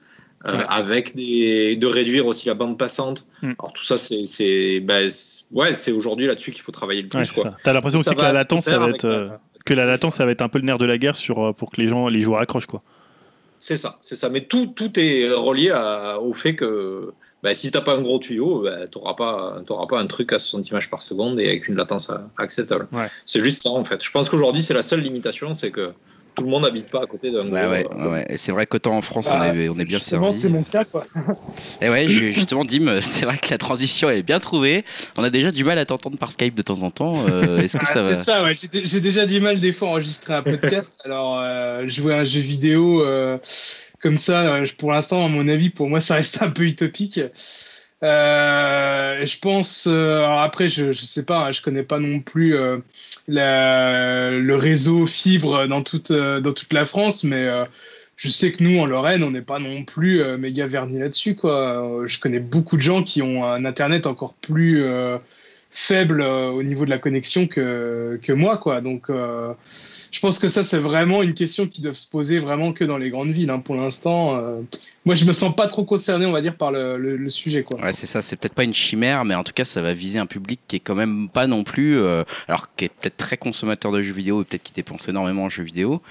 euh, Ouais. avec des, de réduire aussi la bande passante. Hmm. Alors tout ça, c'est, c'est, ben, ouais, c'est aujourd'hui là-dessus qu'il faut travailler le plus. Ouais. T'as l'impression aussi que la latence, ça va être, euh, que la latence, ça va être un peu le nerf de la guerre sur, euh, pour que les gens, les joueurs accrochent, quoi. C'est ça, c'est ça. Mais tout, tout est relié à- au fait que ben, si t'as pas un gros tuyau, ben, t'auras pas, t'auras pas un truc à 60 images par seconde et avec une latence euh, acceptable. Ouais. C'est juste ça en fait. Je pense qu'aujourd'hui c'est la seule limitation, c'est que tout le monde n'habite pas à côté d'un Ouais, gros, ouais, euh, ouais, ouais. Et c'est vrai qu'autant en France, on, Bah, est, on est bien Justement, servi. c'est mon cas, quoi. Et ouais, je- justement, Dim, c'est vrai que la transition est bien trouvée. On a déjà du mal à t'entendre par Skype de temps en temps. Euh, Est-ce que Ah, ça va c'est ça, ouais. J'ai j'ai déjà du mal des fois à enregistrer un podcast. Alors, euh, jouer à un jeu vidéo euh, comme ça, euh, pour l'instant, à mon avis, pour moi, ça reste un peu utopique. Euh, je pense. euh, alors après, je, je sais pas, hein, je connais pas non plus le réseau fibre dans toute dans toute la France, mais je sais que nous en Lorraine, on n'est pas non plus méga vernis là-dessus, quoi. Je connais beaucoup de gens qui ont un internet encore plus faible au niveau de la connexion que, que moi, quoi. Donc, je pense que ça, c'est vraiment une question qui doit se poser vraiment que dans les grandes villes. hein. Pour l'instant, euh, moi, je me sens pas trop concerné, on va dire, par le, le- le sujet, quoi. Ouais, c'est ça, c'est peut-être pas une chimère, mais en tout cas, ça va viser un public qui est quand même pas non plus. euh, alors, qui est peut-être très consommateur de jeux vidéo et peut-être qui dépense énormément en jeux vidéo,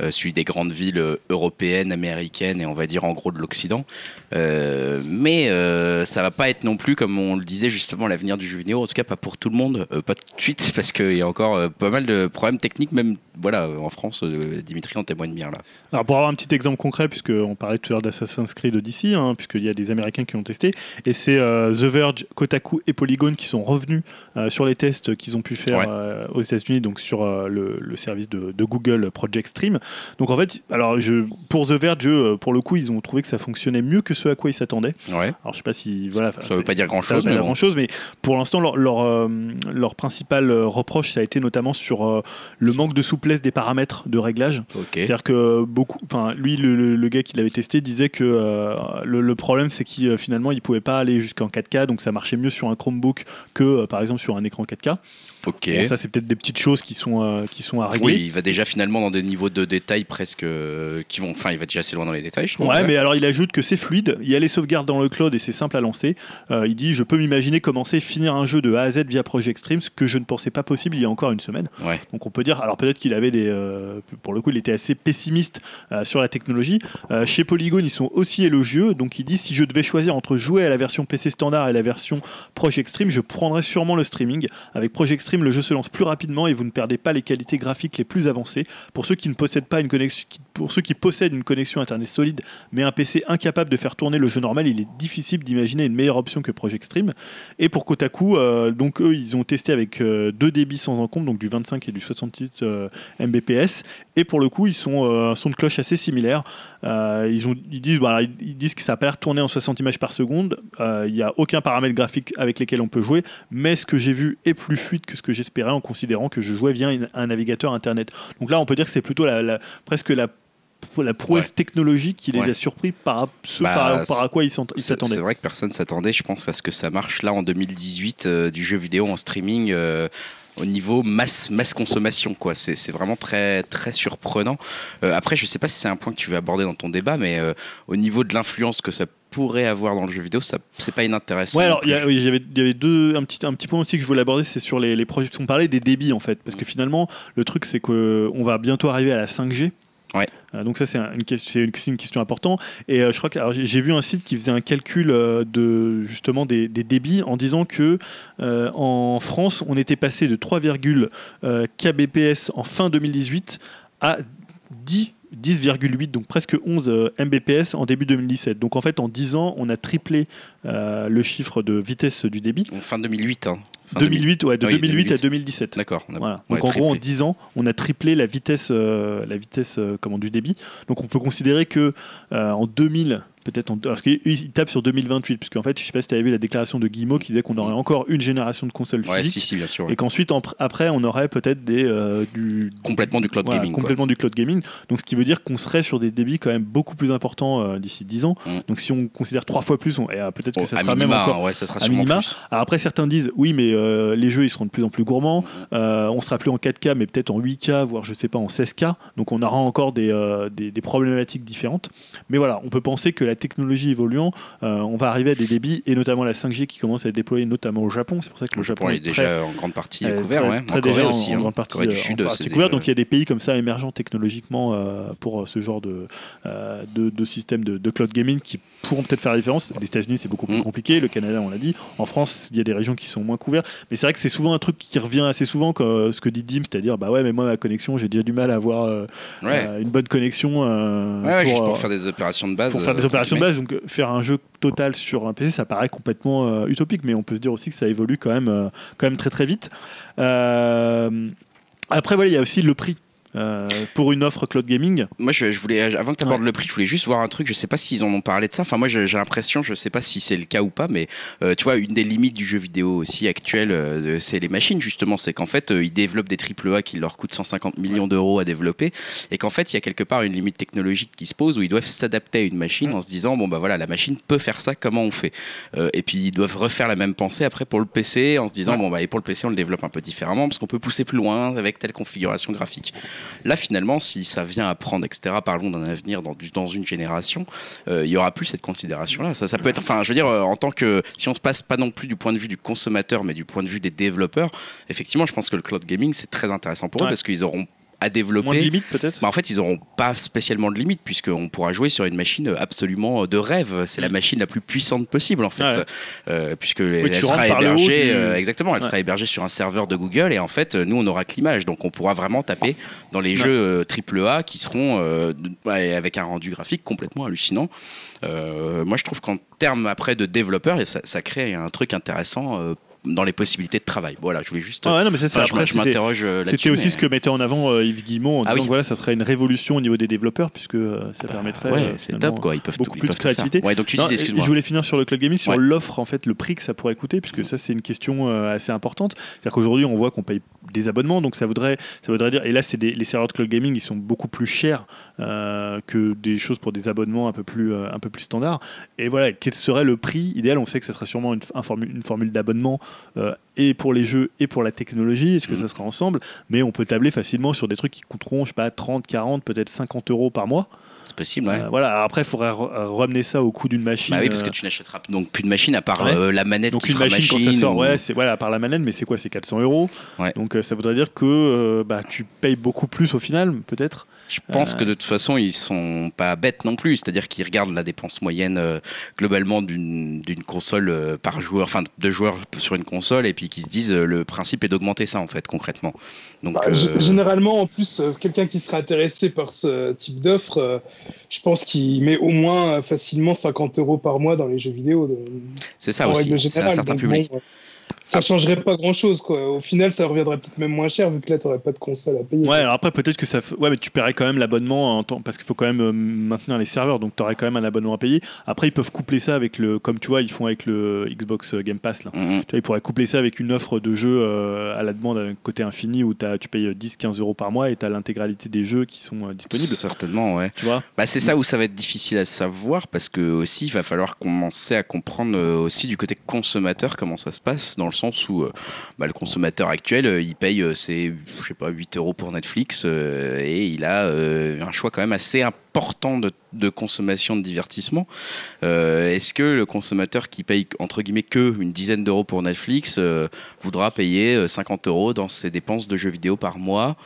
euh, celui des grandes villes européennes, américaines et on va dire en gros de l'Occident. Euh, mais euh, ça va pas être non plus, comme on le disait justement, l'avenir du jeu vidéo, en tout cas pas pour tout le monde, euh, pas tout de suite, parce qu'il y a encore euh, pas mal de problèmes techniques, même voilà, en France, euh, Dimitri en témoigne bien là. Alors pour avoir un petit exemple concret, puisqu'on parlait tout à l'heure d'Assassin's Creed Odyssey, hein, puisqu'il y a des Américains qui l'ont testé, et c'est euh, The Verge, Kotaku et Polygon qui sont revenus euh, sur les tests qu'ils ont pu faire Ouais. euh, aux États-Unis, donc sur le, le service de, de Google Project Stream. Donc en fait, alors je, pour The Verge, pour le coup, ils ont trouvé que ça fonctionnait mieux que ce à quoi ils s'attendaient. Ouais, Alors je sais pas si voilà, ça veut pas dire grand ça veut chose, pas mais dire bon. grand chose, mais pour l'instant, leur, leur, leur principal reproche, ça a été notamment sur le manque de souplesse des paramètres de réglage. C'est-à-dire que beaucoup, enfin lui, le, le- le gars qui l'avait testé disait que euh, le, problème, c'est qu'il euh, finalement, il pouvait pas aller jusqu'en 4K, donc ça marchait mieux sur un Chromebook que euh, par exemple sur un écran 4K. Ok. Bon, ça, c'est peut-être des petites choses qui sont euh, qui sont à régler. Oui, il va déjà finalement dans des niveaux de détail presque euh, qui vont. Enfin, il va déjà assez loin dans les détails, je trouve. Ouais, mais alors il ajoute que c'est fluide, il y a les sauvegardes dans le cloud et c'est simple à lancer. Euh, il dit Je peux m'imaginer commencer finir un jeu de A à Z via Project Stream, ce que je ne pensais pas possible il y a encore une semaine. Ouais. Donc on peut dire, alors peut-être qu'il avait des. euh, pour le coup, il était assez pessimiste euh, sur la technologie. Euh, chez Polygon, ils sont aussi élogieux, donc il dit Si je devais choisir entre jouer à la version PC standard et la version Project Stream, je prendrais sûrement le streaming. Avec Project Stream, le jeu se lance plus rapidement et vous ne perdez pas les qualités graphiques les plus avancées. Pour ceux qui possèdent une connexion, internet solide, mais un PC incapable de faire tourner le jeu normal, il est difficile d'imaginer une meilleure option que Project Stream. Et pour Kotaku, euh, donc eux, ils ont testé avec euh, deux débits sans encombre, donc du 25 et du 66 euh, Mbps. Et pour le coup, ils sont un son de cloche assez similaire. Euh, ils, ont, ils, disent, ils disent que ça n'a pas l'air de tourner en 60 images par seconde. Euh, Il n'y a aucun paramètre graphique avec lesquels on peut jouer, mais ce que j'ai vu est plus fluide que ce que j'espérais en considérant que je jouais via un navigateur internet. Donc là, on peut dire que c'est plutôt la, la- presque la, la prouesse Ouais. technologique qui les Ouais. a surpris par ce Bah, par, à quoi ils s'attendaient. c'est vrai que personne s'attendait, je pense, à ce que ça marche là en 2018 euh, du jeu vidéo en streaming. euh, au niveau masse, masse consommation, quoi. C'est c'est vraiment très, très surprenant. Euh, après, je sais pas si c'est un point que tu veux aborder dans ton débat, mais euh, au niveau de l'influence que ça pourrait avoir dans le jeu vidéo, ça c'est pas inintéressant. Ouais, alors il y, plus. a- oui, il y avait, y avait deux, un, petit, un petit point aussi que je voulais aborder, c'est sur les, les projets. On parlait des débits en fait, parce que finalement, le truc c'est qu'on va bientôt arriver à la 5G. Euh, donc ça c'est un- une, question- importante. Et euh, je crois que j'ai vu un site qui faisait un calcul euh, de justement des, des débits en disant que en France on était passé de 3, euh, kbps en fin 2018 à 10 10,8 donc presque 11 euh, mbps en début 2017 donc en fait en 10 ans on a triplé euh, le chiffre de vitesse du débit En fin 2008. Hein. Fin 2008 ouais de Oui, 2008 à 2008. 2017 D'accord. voilà. ouais, Donc en gros, en triplé. 10 ans, on a triplé la vitesse, euh, la vitesse euh, comment, du débit. Donc on peut considérer que en 2000, peut-être en, parce qu'il il tape sur 2028, puisque en fait, je sais pas si tu avais vu la déclaration de Guillemot qui disait qu'on aurait encore une génération de consoles Ouais, si, physiques. si, bien sûr. ouais. Et qu'ensuite, en- après, on aurait peut-être des euh, du Complètement du cloud voilà, gaming. quoi. complètement du cloud gaming. Donc, ce qui veut dire qu'on serait sur des débits quand même beaucoup plus importants euh, d'ici 10 ans. Mm. Donc, si on considère trois fois plus, on- et, euh, peut-être que Oh, ça à sera minima, même encore hein, ouais, ça sera à minima. plus. alors après, certains disent oui, mais les jeux ils seront de plus en plus gourmands. Mm. On sera plus en 4K, mais peut-être en 8K, voire je sais pas en 16K. Donc on aura encore des, des, des problématiques différentes. Mais voilà, on peut penser que la technologie évoluant, euh, on va arriver à des débits et notamment la 5G qui commence à être déployée notamment au Japon. C'est pour ça que le Japon est déjà très, en grande partie euh, couvert, très- ouais. très en déjà en- aussi. en hein. grande partie, du euh, Sud, en partie c'est couvert. déjà- Donc il y a des pays comme ça émergents technologiquement euh, pour ce genre de, euh, de, de système de, de cloud gaming qui pourront peut-être faire la différence. Les États-Unis, c'est beaucoup plus Mm. compliqué. Le Canada, on l'a dit. En France, il y a des régions qui sont moins couvertes. Mais c'est vrai que c'est souvent un truc qui revient assez souvent, euh, ce que dit Dim, c'est-à-dire, bah ouais, mais moi, ma connexion, j'ai déjà du mal à avoir Ouais. une bonne connexion. Ouais, pour faire des opérations de base. pour faire des opérations de entre base, donc faire un jeu total sur un PC, ça paraît complètement euh, utopique, mais on peut se dire aussi que ça évolue quand même, euh, quand même très très vite. Euh, après, voilà, il y a aussi le prix. Euh, pour une offre cloud gaming. Moi, je, je voulais, avant que tu abordes le prix, je voulais juste voir un truc. Je sais pas s'ils en ont parlé de ça. Enfin, moi, j'ai l'impression, je sais pas si c'est le cas ou pas, mais euh, tu vois, une des limites du jeu vidéo aussi actuel, euh, c'est les machines, justement. C'est qu'en fait, euh, ils développent des AAA qui leur coûtent 150 millions d'euros à développer. Et qu'en fait, il y a quelque part une limite technologique qui se pose où ils doivent s'adapter à une machine en se disant, bon, bah voilà, la machine peut faire ça, comment on fait? Euh, Et puis, ils doivent refaire la même pensée après pour le PC en se disant, Ouais. bon, bah, et pour le PC, on le développe un peu différemment parce qu'on peut pousser plus loin avec telle configuration graphique. Là, finalement, si ça vient à prendre, etc., parlons d'un avenir dans, une génération, euh, il y aura plus cette considération-là. Ça, ça peut être, enfin, je veux dire, euh, en tant que, si on se passe pas non plus du point de vue du consommateur, mais du point de vue des développeurs, effectivement, je pense que le cloud gaming, c'est très intéressant pour eux Ouais. parce qu'ils auront à Moins de développer. limites peut-être? Bah, en fait, ils n'auront pas spécialement de limite puisqu'on pourra jouer sur une machine absolument de rêve. C'est la machine la plus puissante possible en fait, Mm. Ouais. Euh, puisque elle sera hébergée, du- euh, exactement, elle Ouais. sera hébergée sur un serveur de Google et en fait, euh, nous on aura que l'image, donc on pourra vraiment taper dans les Ouais. jeux euh, AAA qui seront euh, avec un rendu graphique complètement hallucinant. Euh, moi, je trouve qu'en termes après de développeurs, et ça, ça crée un truc intéressant. Dans les possibilités de travail. Voilà, je voulais juste. Ah ouais, non, mais ça, c'est Enfin, je après, je m'interroge euh, là-dessus. C'était aussi mais- ce que mettait en avant euh, Yves Guillemot en Ah disant oui. que voilà, ça serait une révolution au niveau des développeurs puisque euh, ça Bah, permettrait ouais, c'est top quoi. Ils peuvent beaucoup tout, ils plus de peuvent créativité. Ouais, donc tu Non, disais. Je voulais finir sur le cloud gaming, sur l'offre, en fait, le prix que ça pourrait coûter, puisque ça, c'est une question assez importante. C'est-à-dire qu'aujourd'hui, on voit qu'on paye des abonnements, donc ça voudrait, ça voudrait dire, et là, c'est des- les serveurs de cloud gaming, ils sont beaucoup plus chers euh, que des choses pour des abonnements un peu plus, un peu plus standards. Et voilà, quel serait le prix idéal? On sait que ça serait sûrement une formule d'abonnement euh, et pour les jeux et pour la technologie. Est-ce que Mhm. ça sera ensemble? Mais on peut tabler facilement sur des trucs qui coûteront, je sais pas, 30, 40, peut-être 50 euros par mois. C'est possible, ouais. Euh, voilà, après, il faudrait re- ramener ça au coût d'une machine. Bah oui, parce que euh, tu n'achèteras donc plus de machine à part Ouais. euh, la manette donc qui une fera machine, quand ça sort, ou- ouais, c'est voilà, par la manette, mais c'est quoi C'est 400 euros? Ouais. Donc euh, ça voudrait dire que bah, tu payes beaucoup plus au final, peut-être? Je pense que de toute façon, ils sont pas bêtes non plus. C'est-à-dire qu'ils regardent la dépense moyenne euh, globalement d'une d'une console euh, par joueur, enfin de joueurs sur une console, et puis qu'ils se disent euh, le principe est d'augmenter ça en fait concrètement. Donc Bah, euh, Généralement, en plus, euh, quelqu'un qui serait intéressé par ce type d'offre, euh, je pense qu'il met au moins euh, facilement 50 euros par mois dans les jeux vidéo. c'est ça aussi. C'est un certain Donc public. bon, euh, ça changerait pas grand chose, quoi. Au final, ça reviendrait peut-être même moins cher vu que là, t'aurais pas de console à payer. Ouais, alors après peut-être que ça. f- Ouais, mais tu paierais quand même l'abonnement en temps- parce qu'il faut quand même euh, maintenir les serveurs, donc tu aurais quand même un abonnement à payer. Après, ils peuvent coupler ça avec le, comme tu vois, ils font avec le Xbox Game Pass là. Mhm. Tu vois, ils pourraient coupler ça avec une offre de jeu euh, à la demande à un côté infini où t'as- tu payes 10-15 euros par mois et tu as l'intégralité des jeux qui sont euh, disponibles. Certainement, ouais. Tu vois? Bah, c'est ça où ça va être difficile à savoir parce que aussi il va falloir commencer à comprendre euh, aussi du côté consommateur comment ça se passe dans le sens où euh, bah, le consommateur actuel euh, il paye euh, ses je sais pas 8 euros pour Netflix et il a un choix quand même assez important de, de consommation de divertissement. Est-ce que le consommateur qui paye entre guillemets que une dizaine d'euros pour Netflix voudra payer euh, 50 euros dans ses dépenses de jeux vidéo par mois?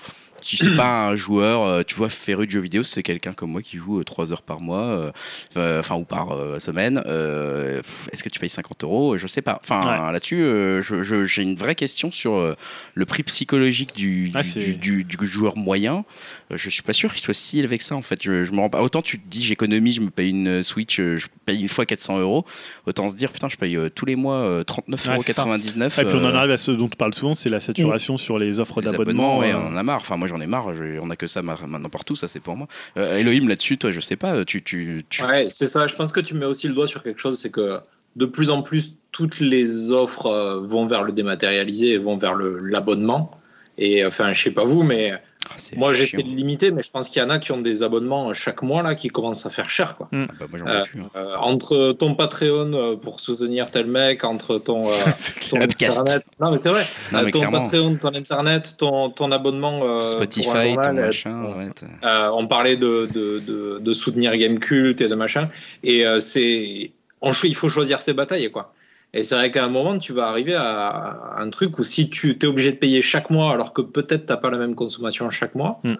Si c'est pas un joueur, euh, tu vois, féru de jeux vidéo, c'est quelqu'un comme moi qui joue 3 heures par mois, euh, euh, enfin, ou par euh, semaine, euh, est-ce que tu payes 50 euros? Je sais pas. Enfin, là-dessus, euh, j'ai une vraie question sur euh, le prix psychologique du, Ah, du, c'est- du- du- du joueur moyen. Euh, je suis pas sûr qu'il soit si élevé que ça, en fait. Je, je me rends pas. Autant tu te dis, j'économise, je me paye une Switch, euh, je paye une fois 400 euros. Autant se dire, putain, je paye euh, tous les mois euh, 39,99 Ouais, euros. Et puis on en euh, arrive à ce dont tu parles souvent, c'est la saturation sur les offres d'abonnement. ouais, euh, on en a marre. Enfin, moi, j'en ai marre. On a que ça maintenant partout. Ça, c'est pour moi. Euh, Elohim, là-dessus, toi, je sais pas. Tu, tu, tu... Ouais, c'est ça. Je pense que tu mets aussi le doigt sur quelque chose, c'est que de plus en plus, toutes les offres euh, vont vers le dématérialisé et vont vers l'abonnement. Et enfin, je sais pas vous, mais moi chiant. j'essaie de limiter, mais je pense qu'il y en a qui ont des abonnements chaque mois là qui commencent à faire cher. Quoi. Ah, bah, moi, Euh, plus. hein. Euh, entre ton Patreon euh, pour soutenir tel mec, entre ton, euh, ton internet, non mais c'est vrai, Non, Euh, mais ton clairement. Patreon, ton internet, ton, ton abonnement euh, pour un Spotify, journal, ton euh, machin. ouais, euh, on parlait de, de, de, de soutenir Gamecult et de machin. Et euh, c'est, il faut choisir ses batailles, quoi. Et c'est vrai qu'à un moment, tu vas arriver à, un truc où si tu es obligé de payer chaque mois, alors que peut-être t'as pas la même consommation chaque mois. Mm.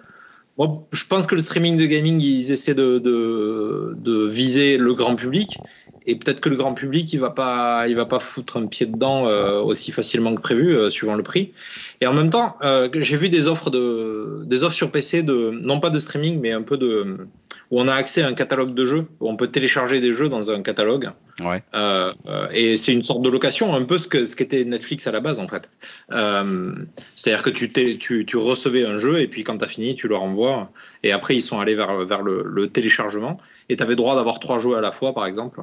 Moi, je pense que le streaming de gaming, ils essaient de, de, de viser le grand public. Et peut-être que le grand public, il va pas, il va pas foutre un pied dedans euh, aussi facilement que prévu, euh, suivant le prix. Et en même temps, euh, j'ai vu des offres de, des offres sur PC de, non pas de streaming, mais un peu de, où on a accès à un catalogue de jeux, où on peut télécharger des jeux dans un catalogue. Ouais. Euh, euh, et c'est une sorte de location, un peu ce que ce qu'était Netflix à la base en fait. Euh, C'est-à-dire que tu, tu, tu recevais un jeu et puis quand tu as fini, tu le renvoies. Et après, ils sont allés vers, vers le, le téléchargement. Et tu avais droit d'avoir trois jeux à la fois, par exemple.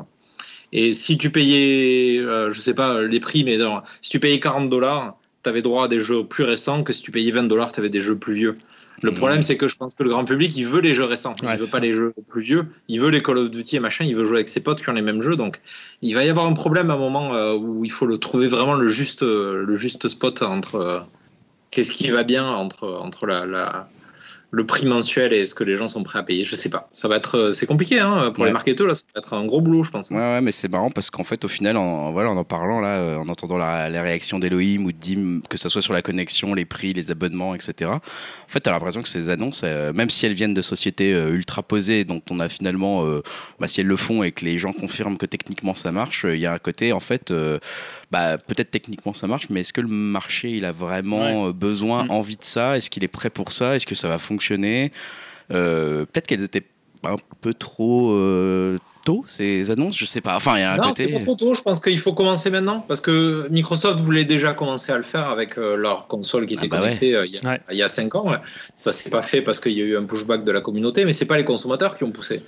Et si tu payais, euh, je sais pas les prix, mais non, si tu payais 40 dollars, tu avais droit à des jeux plus récents que si tu payais 20 dollars, tu avais des jeux plus vieux. Le problème, c'est que je pense que le grand public, il veut les jeux récents. Il Ouais, veut pas ça. les jeux plus vieux. Il veut les Call of Duty et machin. Il veut jouer avec ses potes qui ont les mêmes jeux. Donc, il va y avoir un problème à un moment euh, où il faut le trouver vraiment le juste, euh, le juste spot entre euh, qu'est-ce qui va bien entre, entre la, la- le prix mensuel et ce que les gens sont prêts à payer? Je sais pas. Ça va être, euh, c'est compliqué hein, pour Ouais. les marketeurs. Là, ça va être un gros boulot, je pense. Ouais, ouais, mais c'est marrant parce qu'en fait, au final, en, voilà, en en parlant, là, euh, en entendant la, la réaction d'Elohim ou de Dim, que ce soit sur la connexion, les prix, les abonnements, etc., en fait, tu as l'impression que ces annonces, euh, même si elles viennent de sociétés euh, ultra posées, dont on a finalement, euh, bah, si elles le font et que les gens confirment que techniquement ça marche, il y a un côté, en fait, bah, peut-être techniquement ça marche, mais est-ce que le marché, il a vraiment besoin, Mm. envie de ça? Est-ce qu'il est prêt pour ça? Est-ce que ça va fonctionner Euh, Peut-être qu'elles étaient un peu trop euh, tôt, ces annonces, je sais pas. Enfin, il y a un Non, côté. c'est pas trop tôt. Je pense qu'il faut commencer maintenant parce que Microsoft voulait déjà commencer à le faire avec euh, leur console qui Ah était bah connectée euh, il, y a, Ouais. il y a cinq ans. Ça s'est pas fait parce qu'il y a eu un pushback de la communauté, mais c'est pas les consommateurs qui ont poussé.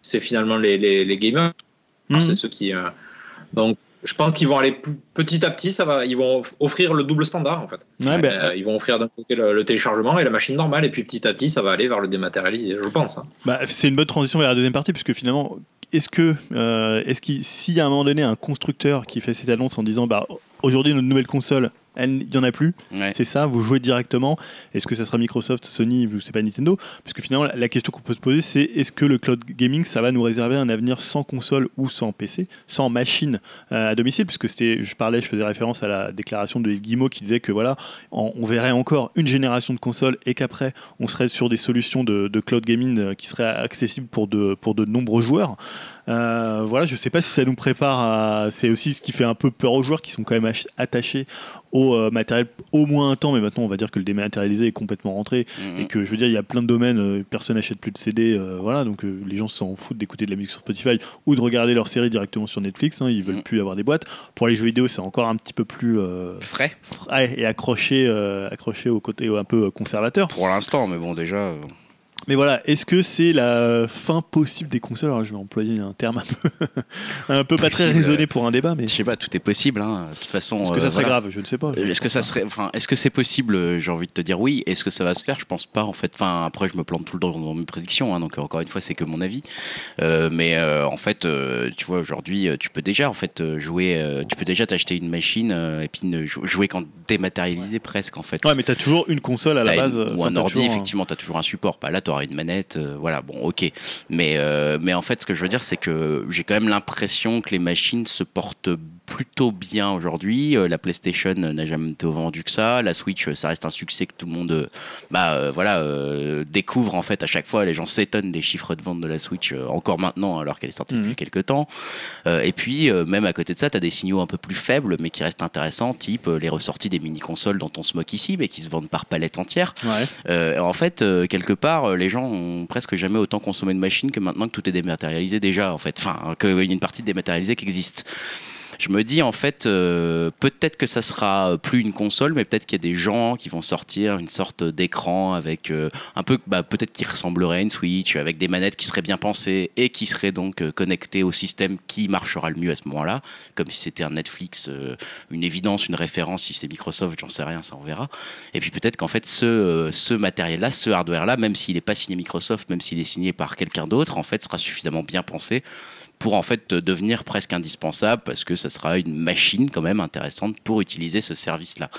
C'est finalement les, les, les gamers. Mhm. C'est ceux qui. euh, Donc, je pense qu'ils vont aller petit à petit. Ça va. Ils vont offrir le double standard en fait. Ouais, ben, Euh, ils vont offrir d'un côté le, le téléchargement et la machine normale, et puis petit à petit, ça va aller vers le dématérialisé. Je pense. hein. Bah, c'est une bonne transition vers la deuxième partie, puisque finalement, est-ce que, euh, est-ce qu'il, s'il y a à un moment donné un constructeur qui fait cette annonce en disant, bah, aujourd'hui notre nouvelle console, il y en a plus. Ouais. C'est ça, vous jouez directement. Est-ce que ça sera Microsoft, Sony, ou c'est pas Nintendo? Parce que finalement, la- question qu'on peut se poser, c'est est-ce que le cloud gaming, ça va nous réserver un avenir sans console ou sans PC, sans machine euh, à domicile? Puisque c'était, je parlais, je faisais référence à la déclaration de Guillemot qui disait que voilà, on verrait encore une génération de consoles et qu'après, on serait sur des solutions de, de cloud gaming euh, qui seraient accessibles pour de, pour de nombreux joueurs. Euh, voilà, je sais pas si ça nous prépare à. C'est aussi ce qui fait un peu peur aux joueurs qui sont quand même ach- attachés au euh, matériel au moins un temps, mais maintenant on va dire que le dématérialisé est complètement rentré Mhm. et que je veux dire, il y a plein de domaines, euh, personne n'achète plus de CD, euh, voilà, donc les gens s'en foutent d'écouter de la musique sur Spotify ou de regarder leur série directement sur Netflix, hein, ils veulent Mhm. plus avoir des boîtes. Pour les jeux vidéo, c'est encore un petit peu plus Frais frais et accroché, accroché au côté un peu conservateur. pour l'instant, mais bon, déjà. Euh, Mais voilà, est-ce que c'est la fin possible des consoles Alors je vais employer un terme un peu, un peu pas très raisonné pour un débat, mais Je sais pas, tout est possible. hein. De toute façon. est-ce que euh, ça serait voilà. grave Je ne sais pas. Est-ce que ça serait, enfin, est-ce que c'est possible euh, J'ai envie de te dire oui. Est-ce que ça va se faire? Je pense pas en fait. Enfin, après, je me plante tout le temps dans mes prédictions, hein, donc euh, encore une fois, c'est que mon avis. Euh, mais euh, en fait, euh, tu vois, aujourd'hui, euh, tu peux déjà en fait euh, jouer. euh, tu peux déjà t'acheter une machine euh, et puis ne jou- jouer qu'en dématérialisé presque en fait. Ouais, mais t'as toujours une console à la T'as base. une- euh, ou un t'as ordi, toujours effectivement, tu as toujours un support. Bah, là, une manette. euh, voilà, bon, ok. Mais, euh, mais en fait, ce que je veux dire, c'est que j'ai quand même l'impression que les machines se portent plutôt bien aujourd'hui. Euh, la PlayStation n'a jamais été vendue que ça. La Switch, euh, ça reste un succès que tout le monde euh, bah, euh, voilà, euh, découvre en fait à chaque fois. Les gens s'étonnent des chiffres de vente de la Switch, euh, encore maintenant, alors qu'elle est sortie Mhm. depuis quelques temps. Et puis, même à côté de ça, tu as des signaux un peu plus faibles, mais qui restent intéressants, type les ressorties des mini-consoles dont on se moque ici, mais qui se vendent par palette entière. Ouais. En fait, quelque part, les gens ont presque jamais autant consommé de machines que maintenant que tout est dématérialisé déjà, en fait. Enfin, qu'il y a une partie dématérialisée qui existe. Je me dis, en fait, euh, peut-être que ça sera plus une console, mais peut-être qu'il y a des gens qui vont sortir une sorte d'écran avec euh, un peu, bah, peut-être qui ressemblerait à une Switch, avec des manettes qui seraient bien pensées et qui seraient donc euh, connectées au système qui marchera le mieux à ce moment-là, comme si c'était un Netflix, une évidence, une référence, si c'est Microsoft, j'en sais rien, ça on verra. Et puis peut-être qu'en fait, ce, ce matériel-là, ce hardware-là, même s'il n'est pas signé Microsoft, même s'il est signé par quelqu'un d'autre, en fait, sera suffisamment bien pensé pour en fait devenir presque indispensable parce que ça sera une machine quand même intéressante pour utiliser ce service-là.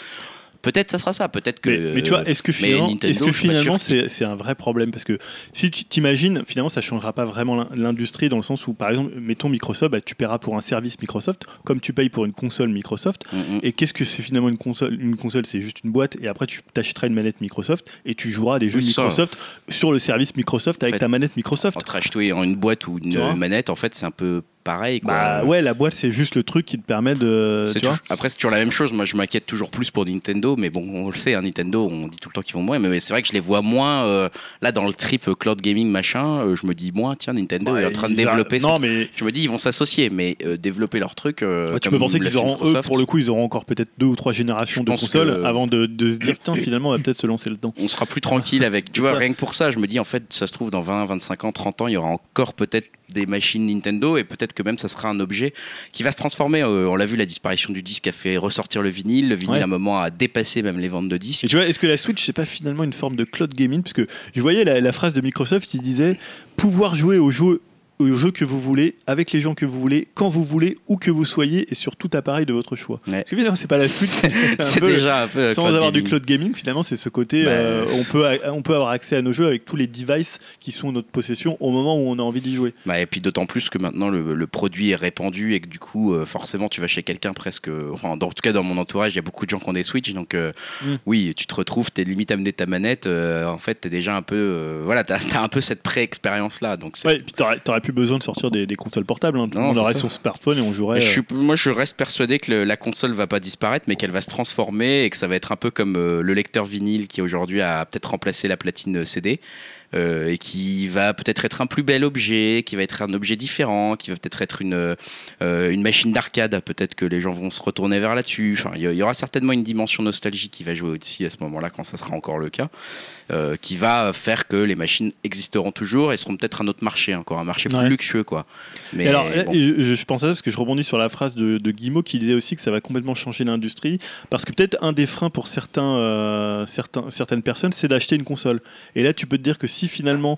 Peut-être ça sera ça, peut-être que. Mais, mais tu vois, est-ce que finalement, est-ce que finalement c'est c'est un vrai problème? Parce que si tu t'imagines, finalement, ça changera pas vraiment l'in- l'industrie dans le sens où, par exemple, mettons Microsoft, bah, tu paieras pour un service Microsoft comme tu payes pour une console Microsoft. Mm, mm. Et qu'est-ce que c'est finalement une console Une console, c'est juste une boîte et après tu t'achèteras une manette Microsoft et tu joueras à des jeux Oui, ça. Microsoft sur le service Microsoft avec fait, ta manette Microsoft. Entre acheter en une boîte ou une manette, en fait, c'est un peu pareil. Quoi. Bah ouais, la boîte c'est juste le truc qui te permet de. Tu vois après, c'est toujours la même chose. Moi, je m'inquiète toujours plus pour Nintendo, mais bon, on le sait, hein, Nintendo, on dit tout le temps qu'ils vont moins, mais, c'est vrai que je les vois moins euh, là dans le trip euh, cloud gaming machin. euh, je me dis, moi, tiens, Nintendo est en train de développer. arrêtent- Non, mais Je me dis, ils vont s'associer, mais développer leur truc. Ouais, tu peux penser qu'ils auront, eux, pour le coup, ils auront encore peut-être deux ou trois générations de consoles que- avant de, de se dire, tiens, finalement, on va peut-être se lancer dedans. on sera plus tranquille avec. Tu vois, ça. rien que pour ça, je me dis, en fait, ça se trouve, dans 20, 25 ans, 30 ans, il y aura encore peut-être des machines Nintendo et peut-être que même ça sera un objet qui va se transformer. Euh, on l'a vu, la disparition du disque a fait ressortir le vinyle. Le vinyle, Ouais. à un moment, a dépassé même les ventes de disques. Et tu vois, est-ce que la Switch, c'est pas finalement une forme de cloud gaming? Parce que je voyais la, la phrase de Microsoft, il disait pouvoir jouer aux jeux, aux jeux que vous voulez, avec les gens que vous voulez, quand vous voulez, où que vous soyez, et sur tout appareil de votre choix. Ouais. Parce que finalement, c'est pas la un C'est déjà un peu. Sans avoir du cloud gaming, finalement, c'est ce côté, Bah, euh, on, peut, on peut avoir accès à nos jeux avec tous les devices qui sont en notre possession au moment où on a envie d'y jouer. Bah, et puis d'autant plus que maintenant le, le produit est répandu et que du coup euh, forcément tu vas chez quelqu'un presque enfin dans, en tout cas dans mon entourage il y a beaucoup de gens qui ont des Switch donc euh, Mm. oui tu te retrouves t'es limite amené ta manette euh, en fait t'es déjà un peu euh, voilà t'as as un peu cette pré-expérience là donc Ouais, puis t'aurais, t'aurais plus besoin de sortir des, des consoles portables. hein. Tout le monde aurait son smartphone et on jouerait. Je euh, suis- moi, je reste persuadé que le- la console va pas disparaître, mais qu'elle va se transformer et que ça va être un peu comme euh, le lecteur vinyle qui aujourd'hui a peut-être remplacé la platine CD. Euh, et qui va peut-être être un plus bel objet, qui va être un objet différent, qui va peut-être être une, euh, une machine d'arcade. Peut-être que les gens vont se retourner vers là-dessus. Enfin, il y, aura certainement une dimension nostalgie qui va jouer aussi à ce moment-là, quand ça sera encore le cas, euh, qui va faire que les machines existeront toujours et seront peut-être un autre marché, encore un marché plus Ouais. luxueux, quoi. Mais Et alors, bon. je, je pense à ça parce que je rebondis sur la phrase de, de Guillemot qui disait aussi que ça va complètement changer l'industrie. Parce que peut-être un des freins pour certains, certains, certaines personnes, c'est d'acheter une console. Et là, tu peux te dire que si finalement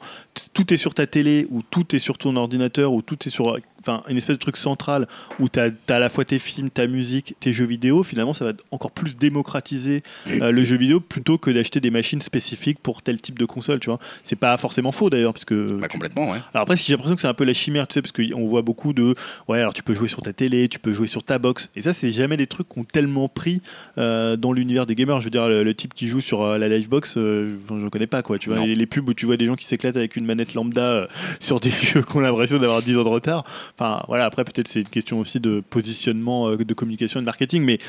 tout est sur ta télé, ou tout est sur ton ordinateur, ou tout est sur enfin, une espèce de truc central où tu as, à la fois tes films, ta musique, tes jeux vidéo, finalement, ça va encore plus démocratiser euh, le jeu vidéo plutôt que d'acheter des machines spécifiques pour tel type de console, tu vois. C'est pas forcément faux d'ailleurs, parce que. Bah, complètement, ouais. Alors après, j'ai l'impression que c'est un peu la chimère, tu sais, parce qu'on voit beaucoup de. Ouais, alors tu peux jouer sur ta télé, tu peux jouer sur ta box. Et ça, c'est jamais des trucs qui ont tellement pris euh, dans l'univers des gamers. Je veux dire, le, le type qui joue sur euh, la Livebox, euh, je connais pas, quoi. Tu vois, les, les pubs où tu vois des gens qui s'éclatent avec une manette lambda sur des jeux qui ont l'impression d'avoir 10 ans de retard. Enfin, voilà, après, peut-être c'est une question aussi de positionnement, euh, de communication et de marketing, mais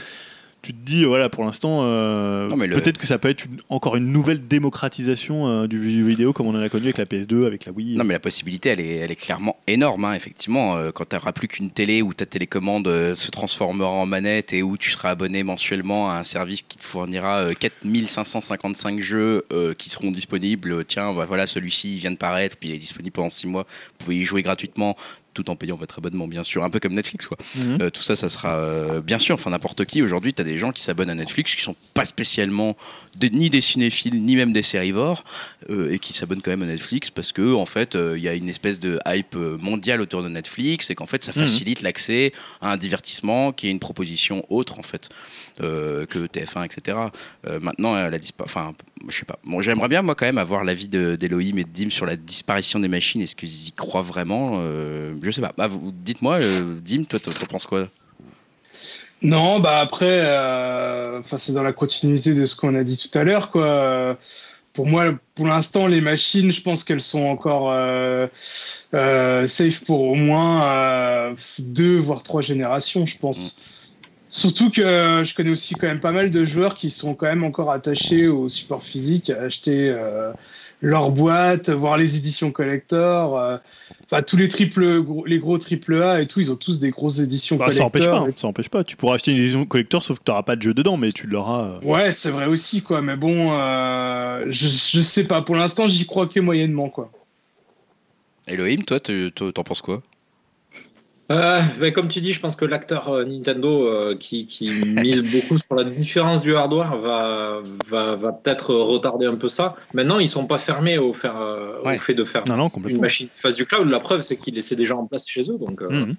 tu te dis, voilà, pour l'instant, euh, le- peut-être que ça peut être une- encore une nouvelle démocratisation euh, du jeu vidéo comme on en a connu avec la PS2, avec la Wii. Non, mais la possibilité, elle est, elle est clairement énorme, hein, effectivement. Euh, quand tu n'auras plus qu'une télé où ta télécommande se transformera en manette et où tu seras abonné mensuellement à un service qui te fournira euh, 4555 jeux qui seront disponibles. Tiens, bah, voilà, celui-ci vient de paraître, puis il est disponible pendant 6 mois. Vous pouvez y jouer gratuitement. Tout en payant votre abonnement, bien sûr, un peu comme Netflix, quoi. Mhm. Euh, tout ça, ça sera euh, bien sûr. Enfin, n'importe qui aujourd'hui, tu as des gens qui s'abonnent à Netflix qui sont pas spécialement ni des cinéphiles ni même des sérivores euh, et qui s'abonnent quand même à Netflix parce que en fait, il y a une espèce de hype mondiale autour de Netflix et qu'en fait, ça Mhm. facilite l'accès à un divertissement qui est une proposition autre en fait euh, que TF1, etc. Euh, maintenant, elle a disparu. Enfin, je sais pas. Bon, j'aimerais bien moi quand même avoir l'avis de- d'Elohim et de Dim sur la disparition des machines. Est-ce qu'ils y croient vraiment Euh, Je sais pas. Bah, dites-moi, euh, Dim, toi, t'en penses quoi? Non, bah après, euh, enfin, c'est dans la continuité de ce qu'on a dit tout à l'heure, quoi. Euh, Pour moi, pour l'instant, les machines, je pense qu'elles sont encore euh, euh, safe pour au moins euh, deux voire trois générations, je pense. Surtout que euh, je connais aussi quand même pas mal de joueurs qui sont quand même encore attachés au support physique, à acheter euh, leur boîte, voir les éditions collector. euh, Enfin, tous les triple, gros- les gros triple A et tout, ils ont tous des grosses éditions Bah, ça collector. empêche pas, hein, ça empêche pas. Tu pourras acheter une édition collector sauf que tu n'auras pas de jeu dedans, mais tu l'auras. euh, Ouais, c'est vrai aussi, quoi. Mais bon, euh, je, je sais pas. Pour l'instant, j'y crois que moyennement, quoi. Elohim, toi, tu- toi, t'en penses quoi? Euh, comme tu dis, je pense que l'acteur euh, Nintendo euh, qui, qui mise beaucoup sur la différence du hardware va, va, va peut-être retarder un peu ça. Maintenant, ils sont pas fermés au, faire, euh, au Ouais. fait de faire Non, non, une machine qui fasse du cloud. La preuve, c'est qu'ils laissaient déjà en place chez eux. Donc, Mhm.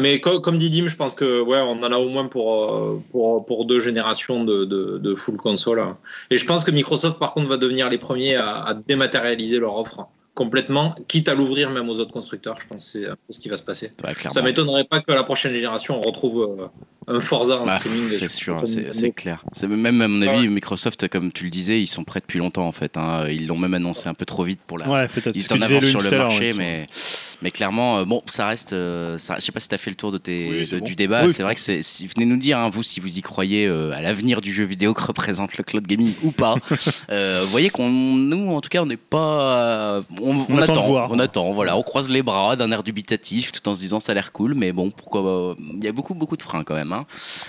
Mais co- comme dit Dim, je pense que ouais, on en a au moins pour, pour, pour deux générations de, de, de full console. hein. Et je pense que Microsoft, par contre, va devenir les premiers à, à dématérialiser leur offre complètement, quitte à l'ouvrir même aux autres constructeurs. Je pense que c'est peu ce qui va se passer. Ouais. Ça m'étonnerait pas que la prochaine génération on retrouve euh, un Forza en Bah, streaming. c'est sûr, c'est clair. C'est même à mon avis, Ouais. Microsoft, comme tu le disais, ils sont prêts depuis longtemps en fait. hein. Ils l'ont même annoncé un peu trop vite pour la. Ouais, peut-être. Ils étaient en avance sur le marché, mais, mais clairement, euh, bon, ça reste. euh, ça, je sais pas si tu as fait le tour de tes, Oui, c'est de- bon. du débat. Oui, c'est vrai que c'est. Si, venez nous dire, hein, vous, si vous y croyez euh, à l'avenir du jeu vidéo que représente le cloud gaming ou pas. Euh, vous voyez qu'on, nous, en tout cas, on n'est pas. euh, On, on On attend de attend, voir. on attend. Voilà, on croise les bras d'un air dubitatif, tout en se disant ça a l'air cool, mais bon, pourquoi pas, Il y a beaucoup, beaucoup de freins quand même. hein.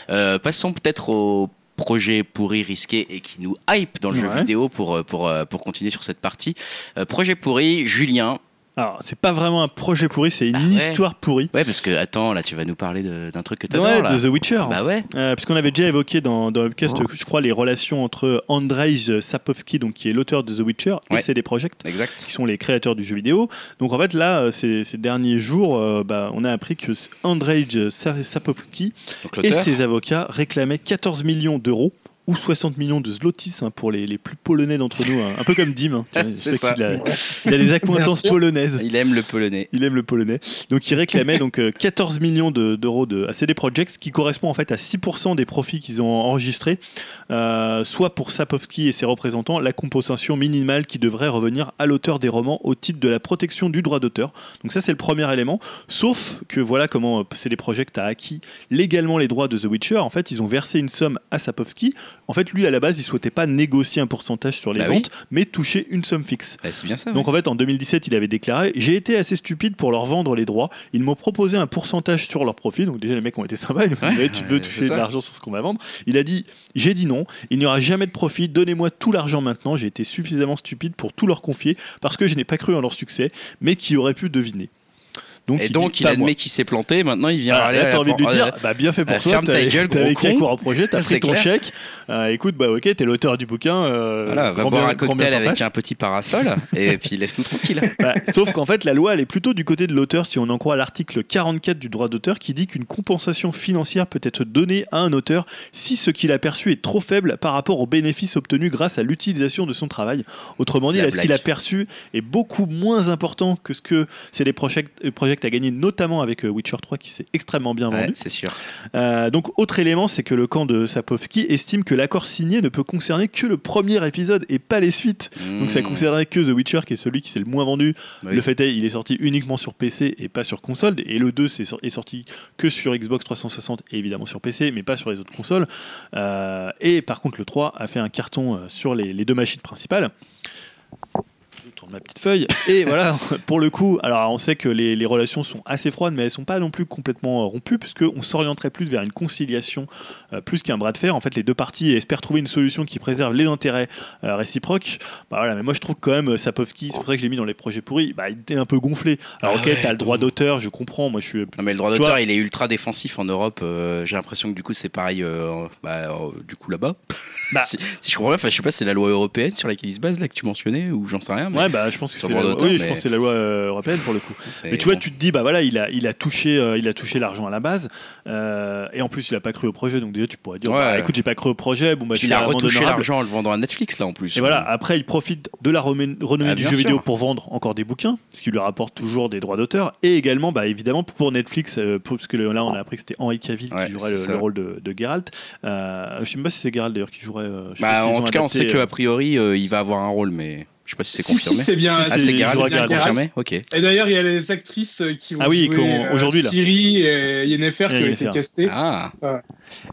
Euh, passons peut-être au projet pourri, risqué et qui nous hype dans le jeu vidéo pour, euh, pour, euh, pour continuer sur cette partie. Euh, projet pourri, Julien. Alors, c'est pas vraiment un projet pourri, c'est une Ah ouais. histoire pourrie. Ouais, parce que attends, là, tu vas nous parler d'un truc que tu Ouais, là. de The Witcher. Bah ouais. Euh, puisqu'on avait déjà évoqué dans, dans Upcast, je crois, les relations entre Andrzej Sapkowski, donc qui est l'auteur de The Witcher, et. CD Projekt, Exact. qui sont les créateurs du jeu vidéo. Donc en fait, là, euh, ces, ces derniers jours, euh, bah, on a appris que Andrzej Sa- Sapkowski et ses avocats réclamaient 14 millions d'euros. Ou 60 millions de zlotis hein, pour les, les plus polonais d'entre nous, hein. un peu comme Dim. hein. C'est ça. a, il a des accointances polonaises. Il aime le polonais. Il aime le polonais. Donc il réclamait donc euh, 14 millions de- d'euros de, à CD Projekt, ce qui correspond en fait à 6% des profits qu'ils ont enregistrés, euh, soit pour Sapkowski et ses représentants, la compensation minimale qui devrait revenir à l'auteur des romans au titre de la protection du droit d'auteur. Donc ça c'est le premier élément. Sauf que voilà comment euh, CD Projekt a acquis légalement les droits de The Witcher. En fait, ils ont versé une somme à Sapkowski. En fait, lui à la base, il souhaitait pas négocier un pourcentage sur les Bah oui. ventes, mais toucher une somme fixe. Bah, c'est bien ça. Donc en fait, en 2017, il avait déclaré J'ai été assez stupide pour leur vendre les droits. Ils m'ont proposé un pourcentage sur leur profit. Donc déjà, les mecs ont été sympas. Ils m'ont dit Ouais, Tu veux ouais, toucher de l'argent sur ce qu'on va vendre? Il a dit J'ai dit non. Il n'y aura jamais de profit. Donnez-moi tout l'argent maintenant. J'ai été suffisamment stupide pour tout leur confier parce que je n'ai pas cru en leur succès, mais qui aurait pu deviner? Donc Et il donc, dit, il admet qu'il s'est planté. Maintenant, il vient Ah, là, t'as envie de lui dire, euh, bah, bien fait pour euh, toi. ferme ta gueule, T'avais écrit un projet, t'as C'est pris ton clair. chèque. Euh, écoute, bah ok, t'es l'auteur du bouquin. Voilà, va boire bien- un cocktail avec un petit parasol et puis laisse-nous tranquille. Bah, sauf qu'en fait, la loi, elle est plutôt du côté de l'auteur, si on en croit l'article 44 du droit d'auteur, qui dit qu'une compensation financière peut être donnée à un auteur si ce qu'il a perçu est trop faible par rapport aux bénéfices obtenus grâce à l'utilisation de son travail. Autrement dit, La là, ce qu'il a perçu est beaucoup moins important que ce que CD Projekt euh, Projekt a gagné, notamment avec euh, Witcher 3, qui s'est extrêmement bien Ouais, vendu. c'est sûr. Euh, donc, autre élément, c'est que le camp de Sapowski estime que l'accord signé ne peut concerner que le premier épisode et pas les suites. Donc, ça concernerait que The Witcher, qui est celui qui s'est le moins vendu. Oui. Le fait est, il est sorti uniquement sur PC et pas sur console. Et le 2 c'est sor- est sorti que sur Xbox 360 et évidemment sur PC, mais pas sur les autres consoles. Euh, et par contre, le 3 a fait un carton sur les, les deux machines principales. Ma petite feuille. Et voilà, pour le coup, alors on sait que les, les relations sont assez froides, mais elles sont pas non plus complètement euh, rompues, puisqu'on s'orienterait plus vers une conciliation euh, plus qu'un bras de fer. En fait, les deux parties espèrent trouver une solution qui préserve les intérêts euh, réciproques. Bah voilà, mais moi je trouve quand même Sapowski, c'est pour ça que je l'ai mis dans les projets pourris, bah, il était un peu gonflé. Alors Ah ok, ouais, t'as le droit d'auteur, je comprends, moi je suis... Non mais le droit d'auteur il est ultra défensif en Europe. euh, J'ai l'impression que du coup c'est pareil bah, du coup là-bas. Bah. si, si je comprends bien, je sais pas c'est la loi européenne sur laquelle il se base là que tu mentionnais ou j'en sais rien. Mais Ouais, bah je pense que c'est la, d'auteur, oui, je mais- pense que c'est la loi européenne pour le coup. Mais tu vois, tu te dis, bah voilà, il a, il a touché, euh, il a touché l'argent à la base, euh, et en plus il a pas cru au projet, donc déjà tu pourrais dire, Ouais. bah, écoute, j'ai pas cru au projet, bon bah il a retouché l'argent en le vendant à Netflix là en plus. Et voilà, après il profite de la renommée Ah, du jeu sûr. vidéo pour vendre encore des bouquins, ce qui lui rapporte toujours des droits d'auteur, et également, bah évidemment pour Netflix, euh, parce que là on a appris que c'était Henry Cavill Ouais, qui jouerait le, rôle de, de Geralt. Je sais même pas si c'est Geralt d'ailleurs qui jouerait. Bah, en tout cas on sait qu'a priori il va avoir un rôle mais je sais pas si c'est Si, si, confirmé. c'est bien. ah c'est Geralt. confirmé Ok. Et d'ailleurs, il y a les actrices euh, qui vont Ah oui, jouer euh, aujourd'hui, là. Siri et Yennefer qui ont été castées. Ah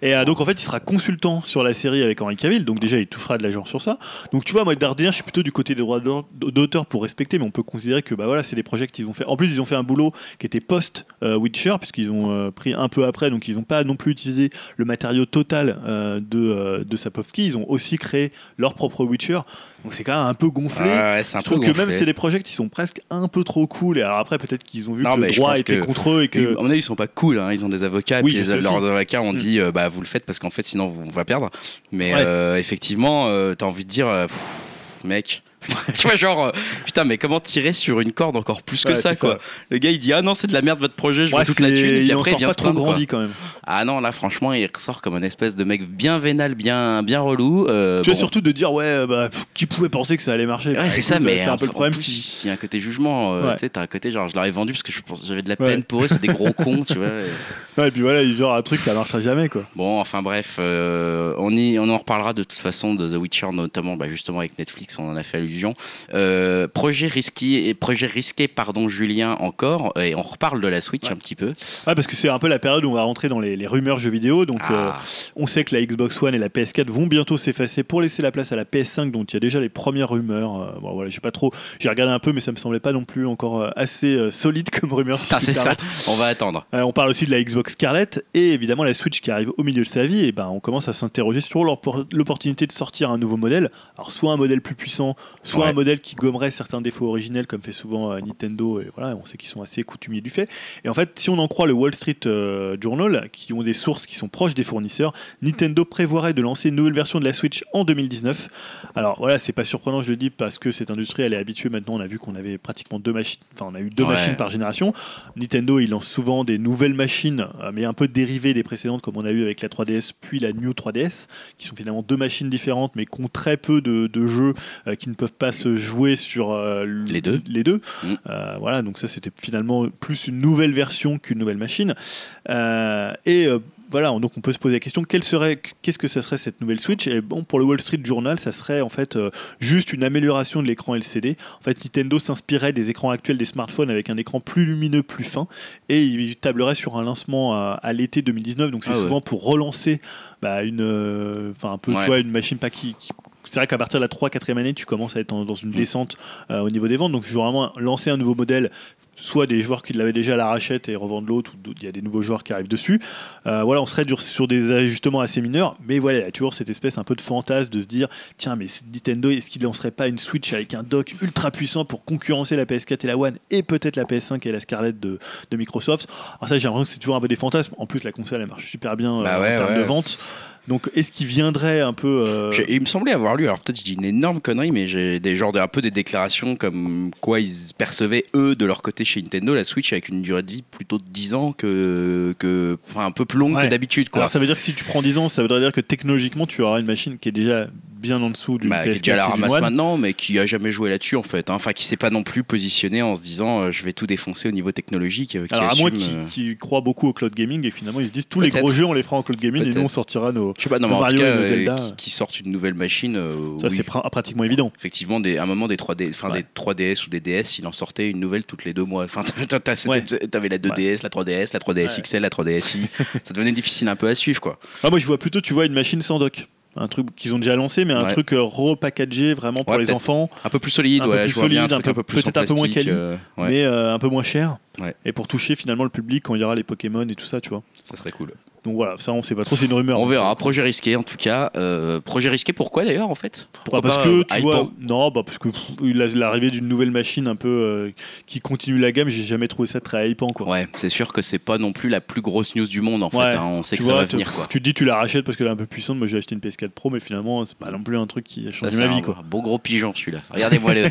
Et euh, donc en fait, il sera consultant sur la série avec Henry Cavill, donc déjà il touchera de l'argent sur ça. Donc tu vois, moi d'ordinaire, je suis plutôt du côté des droits d'auteur pour respecter, mais on peut considérer que bah voilà, c'est des projets qu'ils ont fait. En plus, ils ont fait un boulot qui était post euh, Witcher, puisqu'ils ont euh, pris un peu après, donc ils n'ont pas non plus utilisé le matériau total euh, de euh, de Sapowski. Ils ont aussi créé leur propre Witcher, donc c'est quand même un peu gonflé. Ouais, je peu trouve que même c'est des projets qui sont presque un peu trop cool. Et alors après, peut-être qu'ils ont vu Non, que le droit était que- contre eux et que à mon avis, ils sont pas cool. hein. Ils ont des avocats. Oui, puis les- leurs avocats ont Mm. dit euh, bah vous le faites parce qu'en fait sinon vous- on va perdre. Mais Ouais. euh, effectivement, euh, t'as envie de dire euh, pff, mec. tu vois genre euh, putain mais comment tirer sur une corde encore plus que Ouais, ça quoi. Le gars il dit ah non c'est de la merde votre projet je Ouais, veux toute la thune et puis après il vient pas se trop plaindre. quoi. grandi quand même. Ah non là franchement il ressort comme un espèce de mec bien vénal bien bien relou. euh, Tu vois surtout de dire ouais bah pff, qui pouvait penser que ça allait marcher? Ouais, Bah, c'est écoute, ça, mais c'est un peu le problème. plus, si- il y a un côté jugement. euh, Ouais. Tu sais, t'as un côté genre, je leur ai vendu parce que je pense- j'avais de la peine pour eux, c'est des gros cons, tu vois. et- Ouais, et puis voilà, il genre un truc ça marchera jamais quoi. Bon, enfin bref, on, y, on en reparlera de toute façon de The Witcher, notamment bah, justement avec Netflix, on en a fait allusion. Euh, projet risqué, et projet risqué, pardon, Julien encore, et on reparle de la Switch un petit peu. Ouais, parce que c'est un peu la période où on va rentrer dans les, les rumeurs jeux vidéo. Donc euh, Ah, on sait que la Xbox One et la PS4 vont bientôt s'effacer pour laisser la place à la PS5. Donc il y a déjà les premières rumeurs. Euh, bon voilà, j'ai pas trop, j'ai regardé un peu, mais ça me semblait pas non plus encore euh, assez euh, solide comme rumeur. si puis c'est ça, on va attendre. Euh, on parle aussi de la Xbox Scarlett et évidemment la Switch qui arrive au milieu de sa vie. Et ben on commence à s'interroger sur l'oppor- l'opportunité de sortir un nouveau modèle. Alors soit un modèle plus puissant, soit Ouais. un modèle qui gommerait certains défauts originels comme fait souvent euh, Nintendo. Et voilà, on sait qu'ils sont assez coutumiers du fait. Et en fait, si on en croit le Wall Street euh, Journal, qui ont des sources qui sont proches des fournisseurs, Nintendo prévoirait de lancer une nouvelle version de la Switch en 2019. Alors voilà, c'est pas surprenant, je le dis parce que cette industrie elle est habituée maintenant. On a vu qu'on avait pratiquement deux machines, enfin on a eu deux Ouais. machines par génération. Nintendo il lance souvent des nouvelles machines, euh, mais un peu dérivées des précédentes, comme on a eu avec la 3DS puis la New 3DS, qui sont finalement deux machines différentes, mais qui ont très peu de, de jeux qui ne peuvent pas se jouer sur euh, Les deux. Les deux. Mm. Euh, voilà, donc ça c'était finalement plus une nouvelle version qu'une nouvelle machine. Euh, et voilà, donc on peut se poser la question quelle serait, qu'est-ce que ça serait cette nouvelle Switch? Et bon, pour le Wall Street Journal, ça serait en fait euh, juste une amélioration de l'écran LCD. En fait, Nintendo s'inspirait des écrans actuels des smartphones avec un écran plus lumineux, plus fin, et il tablerait sur un lancement à, à l'été 2019. Donc c'est Ah ouais. souvent pour relancer bah, une, euh, un peu, Ouais. tu vois, une machine pas qui, qui- c'est vrai qu'à partir de la 3 4 année, tu commences à être en- dans une descente euh, au niveau des ventes. Donc, je veux vraiment lancer un nouveau modèle soit des joueurs qui l'avaient déjà à la rachète et revendent l'autre, ou il y a des nouveaux joueurs qui arrivent dessus. Euh, voilà, on serait sur des ajustements assez mineurs, mais voilà, il y a toujours cette espèce un peu de fantasme de se dire tiens, mais Nintendo, est-ce qu'il lancerait pas une Switch avec un dock ultra puissant pour concurrencer la PS4 et la One et peut-être la PS5 et la Scarlett de, de Microsoft? Alors, ça, j'ai l'impression que c'est toujours un peu des fantasmes. En plus, la console, elle marche super bien euh, Bah ouais, en termes ouais. de vente. Donc, est-ce qu'il viendrait un peu. euh, J'ai- Il me semblait avoir lu, alors peut-être je dis une énorme connerie, mais j'ai des genres de, un peu des déclarations comme quoi ils percevaient eux de leur côté chez Nintendo la Switch avec une durée de vie plutôt de 10 ans que, que enfin un peu plus longue Ouais. que d'habitude quoi. Alors ça veut dire que si tu prends 10 ans, ça voudrait dire que technologiquement tu auras une machine qui est déjà bien en dessous d'une Bah, qui PS4 est déjà à la ramasse One. maintenant, mais qui a jamais joué là-dessus en fait. hein. Enfin, qui s'est pas non plus positionné en se disant euh, je vais tout défoncer au niveau technologique. euh, qui Alors à moins qu'ils euh, croient beaucoup au cloud gaming et finalement ils se disent tous les gros jeux on les fera en cloud gaming et nous on sortira nos. Je sais pas, non, mais en tout Mario cas, euh, Zelda. qui, qui sortent une nouvelle machine. euh, Ça oui. c'est pra- pratiquement évident. Effectivement, des, à un moment des 3D, enfin Ouais. des 3DS ou des DS, il en sortait une nouvelle toutes les deux mois. Enfin, t'as- t'as- Ouais. c'était- t'avais la 2DS, la 3DS, la 3DS Ouais. XL, la 3DSi. ça devenait difficile un peu à suivre, quoi. Ah, moi je vois plutôt tu vois une machine sans dock. Un truc qu'ils ont déjà lancé, mais un Ouais. truc euh, repackagé vraiment pour Ouais, les peut-être. enfants, Un peu plus solide, Un peu ouais. plus je vois bien solide, un truc un un peu- peu plus en peut-être un peu moins plastique, quali, euh, ouais, mais euh, un peu moins cher. Ouais. Et pour toucher finalement le public quand il y aura les Pokémon et tout ça, tu vois. ça serait cool. Donc voilà, ça on sait pas trop, c'est une rumeur. On verra. Projet risqué, en tout cas. Euh, projet risqué, pourquoi d'ailleurs, en fait? Pourquoi Bah, parce que euh, tu vois, non, bah parce que l'arrivée d'une nouvelle machine un peu euh, qui continue la gamme, j'ai jamais trouvé ça très hypant quoi. Ouais, c'est sûr que c'est pas non plus la plus grosse news du monde, en fait. Hein. On sait Tu que ça va venir, quoi. Tu te dis tu la rachètes parce qu'elle est un peu puissante. Moi j'ai acheté une PS4 Pro, mais finalement c'est pas non plus un truc qui a changé ma vie un quoi. beau gros pigeon, celui-là. Regardez-moi le.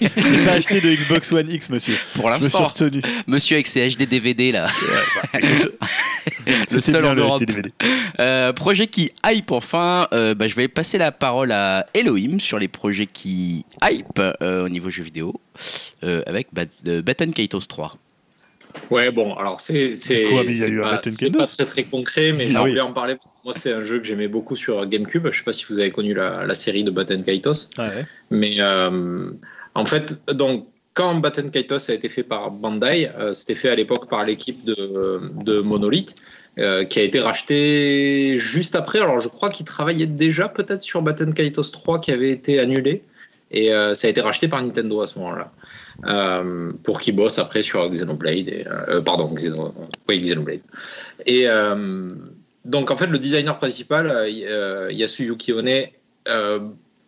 J'ai pas acheté de Xbox One X, monsieur. Pour l'instant, retenu. Monsieur avec ses HD DVD, là. le C'était seul bien en le Europe. HD DVD. Euh, projet qui hype enfin, euh, bah, je vais passer la parole à Elohim sur les projets qui hype euh, au niveau jeux vidéo euh, avec Bat euh, Baton Kaitos 3. Ouais, bon, alors c'est c'est quoi, mais il y a c'est eu un pas, très très concret, mais Ah j'ai oui. envie d'en parler parce que moi c'est un jeu que j'aimais beaucoup sur GameCube. Je sais pas si vous avez connu la, la série de Batten Kaitos, Ouais, ouais. mais euh, en fait, donc quand Batten Kaitos a été fait par Bandai, euh, c'était fait à l'époque par l'équipe de, Monolith. euh, qui a été racheté juste après. Alors, je crois qu'il travaillait déjà peut-être sur Batten Kaitos 3 qui avait été annulé. Et euh, ça a été racheté par Nintendo à ce moment-là. Pour qu'il bosse après sur Xenoblade. Pardon, Xeno, oui, Xenoblade. Et donc, en fait, le designer principal, Yasuyuki One,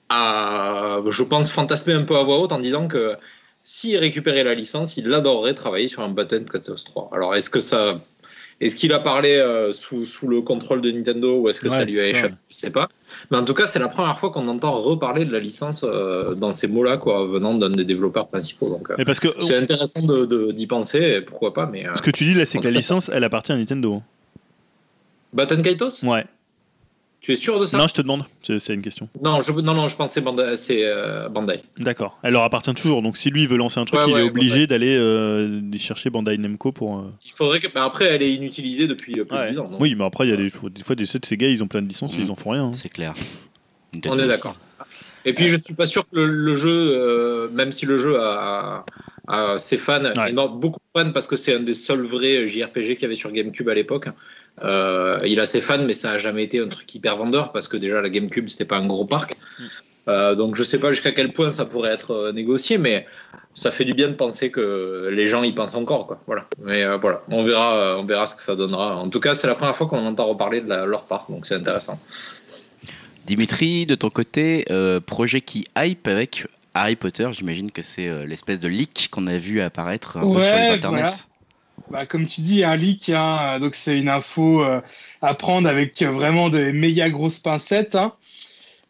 a, je pense, fantasmé un peu à voix haute en disant que s'il récupérait la licence, il adorerait travailler sur un Batten Kaitos 3. Alors, est-ce que ça. Est-ce qu'il a parlé euh, sous, sous le contrôle de Nintendo ou est-ce que ça lui a échappé? Je sais pas. Mais en tout cas, c'est la première fois qu'on entend reparler de la licence euh, dans ces mots-là, quoi, venant d'un des développeurs principaux. Donc, euh, Mais parce que c'est intéressant de- de- d'y penser, pourquoi pas. Mais ce que tu dis là, c'est que la licence, elle appartient à Nintendo. Baton Kaitos Ouais. Tu es sûr de ça Non, je te demande. C'est une question. non, je, non, non, je pensais Bandai, c'est euh, Bandai. D'accord. Elle leur appartient toujours. Donc si lui veut lancer un truc, Ouais, il ouais, est obligé d'aller euh, d'y chercher Bandai Namco pour. euh, Il faudrait que. mais après, elle est inutilisée depuis euh, plus ouais. de 10 ans. non Oui, mais après il y a des, des fois des, ces gars, ils ont plein de licences et Mm. ils en font rien. hein. C'est clair. On est d'accord. Et puis, je ne suis pas sûr que le, le jeu, euh, même si le jeu a, a ses fans, Ouais. énorme- beaucoup de fans, parce que c'est un des seuls vrais JRPG qu'il y avait sur GameCube à l'époque. Euh, il a ses fans, mais ça n'a jamais été un truc hyper vendeur, parce que déjà, la GameCube, c'était pas un gros parc. Euh, donc, je sais pas jusqu'à quel point ça pourrait être euh, négocié, mais ça fait du bien de penser que les gens y pensent encore. Quoi. Voilà. Mais euh, voilà, on verra, on verra ce que ça donnera. En tout cas, c'est la première fois qu'on entend reparler de la- leur part, donc c'est intéressant. Dimitri, de ton côté, euh, projet qui hype avec Harry Potter, j'imagine que c'est euh, l'espèce de leak qu'on a vu apparaître un peu Ouais, sur les internets. voilà. Bah, comme tu dis, un leak, hein, donc c'est une info euh, à prendre avec vraiment des méga grosses pincettes. hein.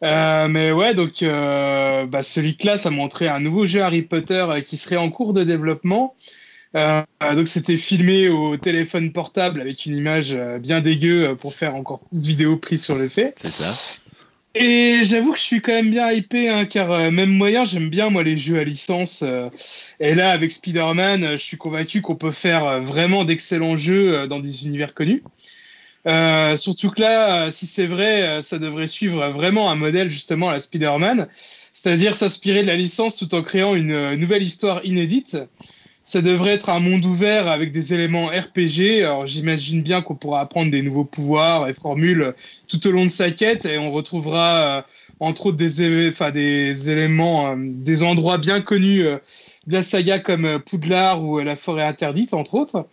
Euh, mais ouais, donc euh, bah, ce leak-là, ça montrait un nouveau jeu Harry Potter qui serait en cours de développement. Donc c'était filmé au téléphone portable avec une image bien dégueu pour faire encore plus vidéo prise sur le fait. C'est ça. Et j'avoue que je suis quand même bien hypé, hein, car euh, même moyen, j'aime bien moi les jeux à licence. euh, et là, avec Spider-Man, euh, je suis convaincu qu'on peut faire vraiment d'excellents jeux dans des univers connus. Surtout que là, si c'est vrai, ça devrait suivre vraiment un modèle justement à la Spider-Man, c'est-à-dire s'inspirer de la licence tout en créant une nouvelle histoire inédite. Ça devrait être un monde ouvert avec des éléments RPG. Alors j'imagine bien qu'on pourra apprendre des nouveaux pouvoirs et formules tout au long de sa quête et on retrouvera euh, entre autres des, éléments, euh, des endroits bien connus euh, de la saga comme euh, Poudlard ou la forêt interdite, entre autres.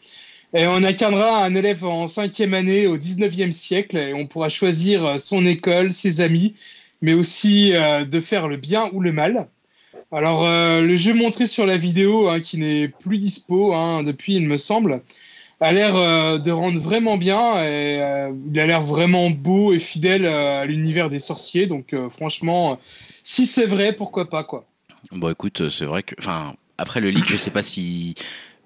Et on incarnera un élève en cinquième année au 19e siècle et on pourra choisir son école, ses amis, mais aussi de faire le bien ou le mal. Alors, euh, le jeu montré sur la vidéo, hein, qui n'est plus dispo hein, depuis, il me semble, a l'air euh, de rendre vraiment bien. Et, euh, il a l'air vraiment beau et fidèle à l'univers des sorciers. Donc, franchement, si c'est vrai, pourquoi pas, quoi. Bon, écoute, c'est vrai que. Enfin, après le leak, je sais pas si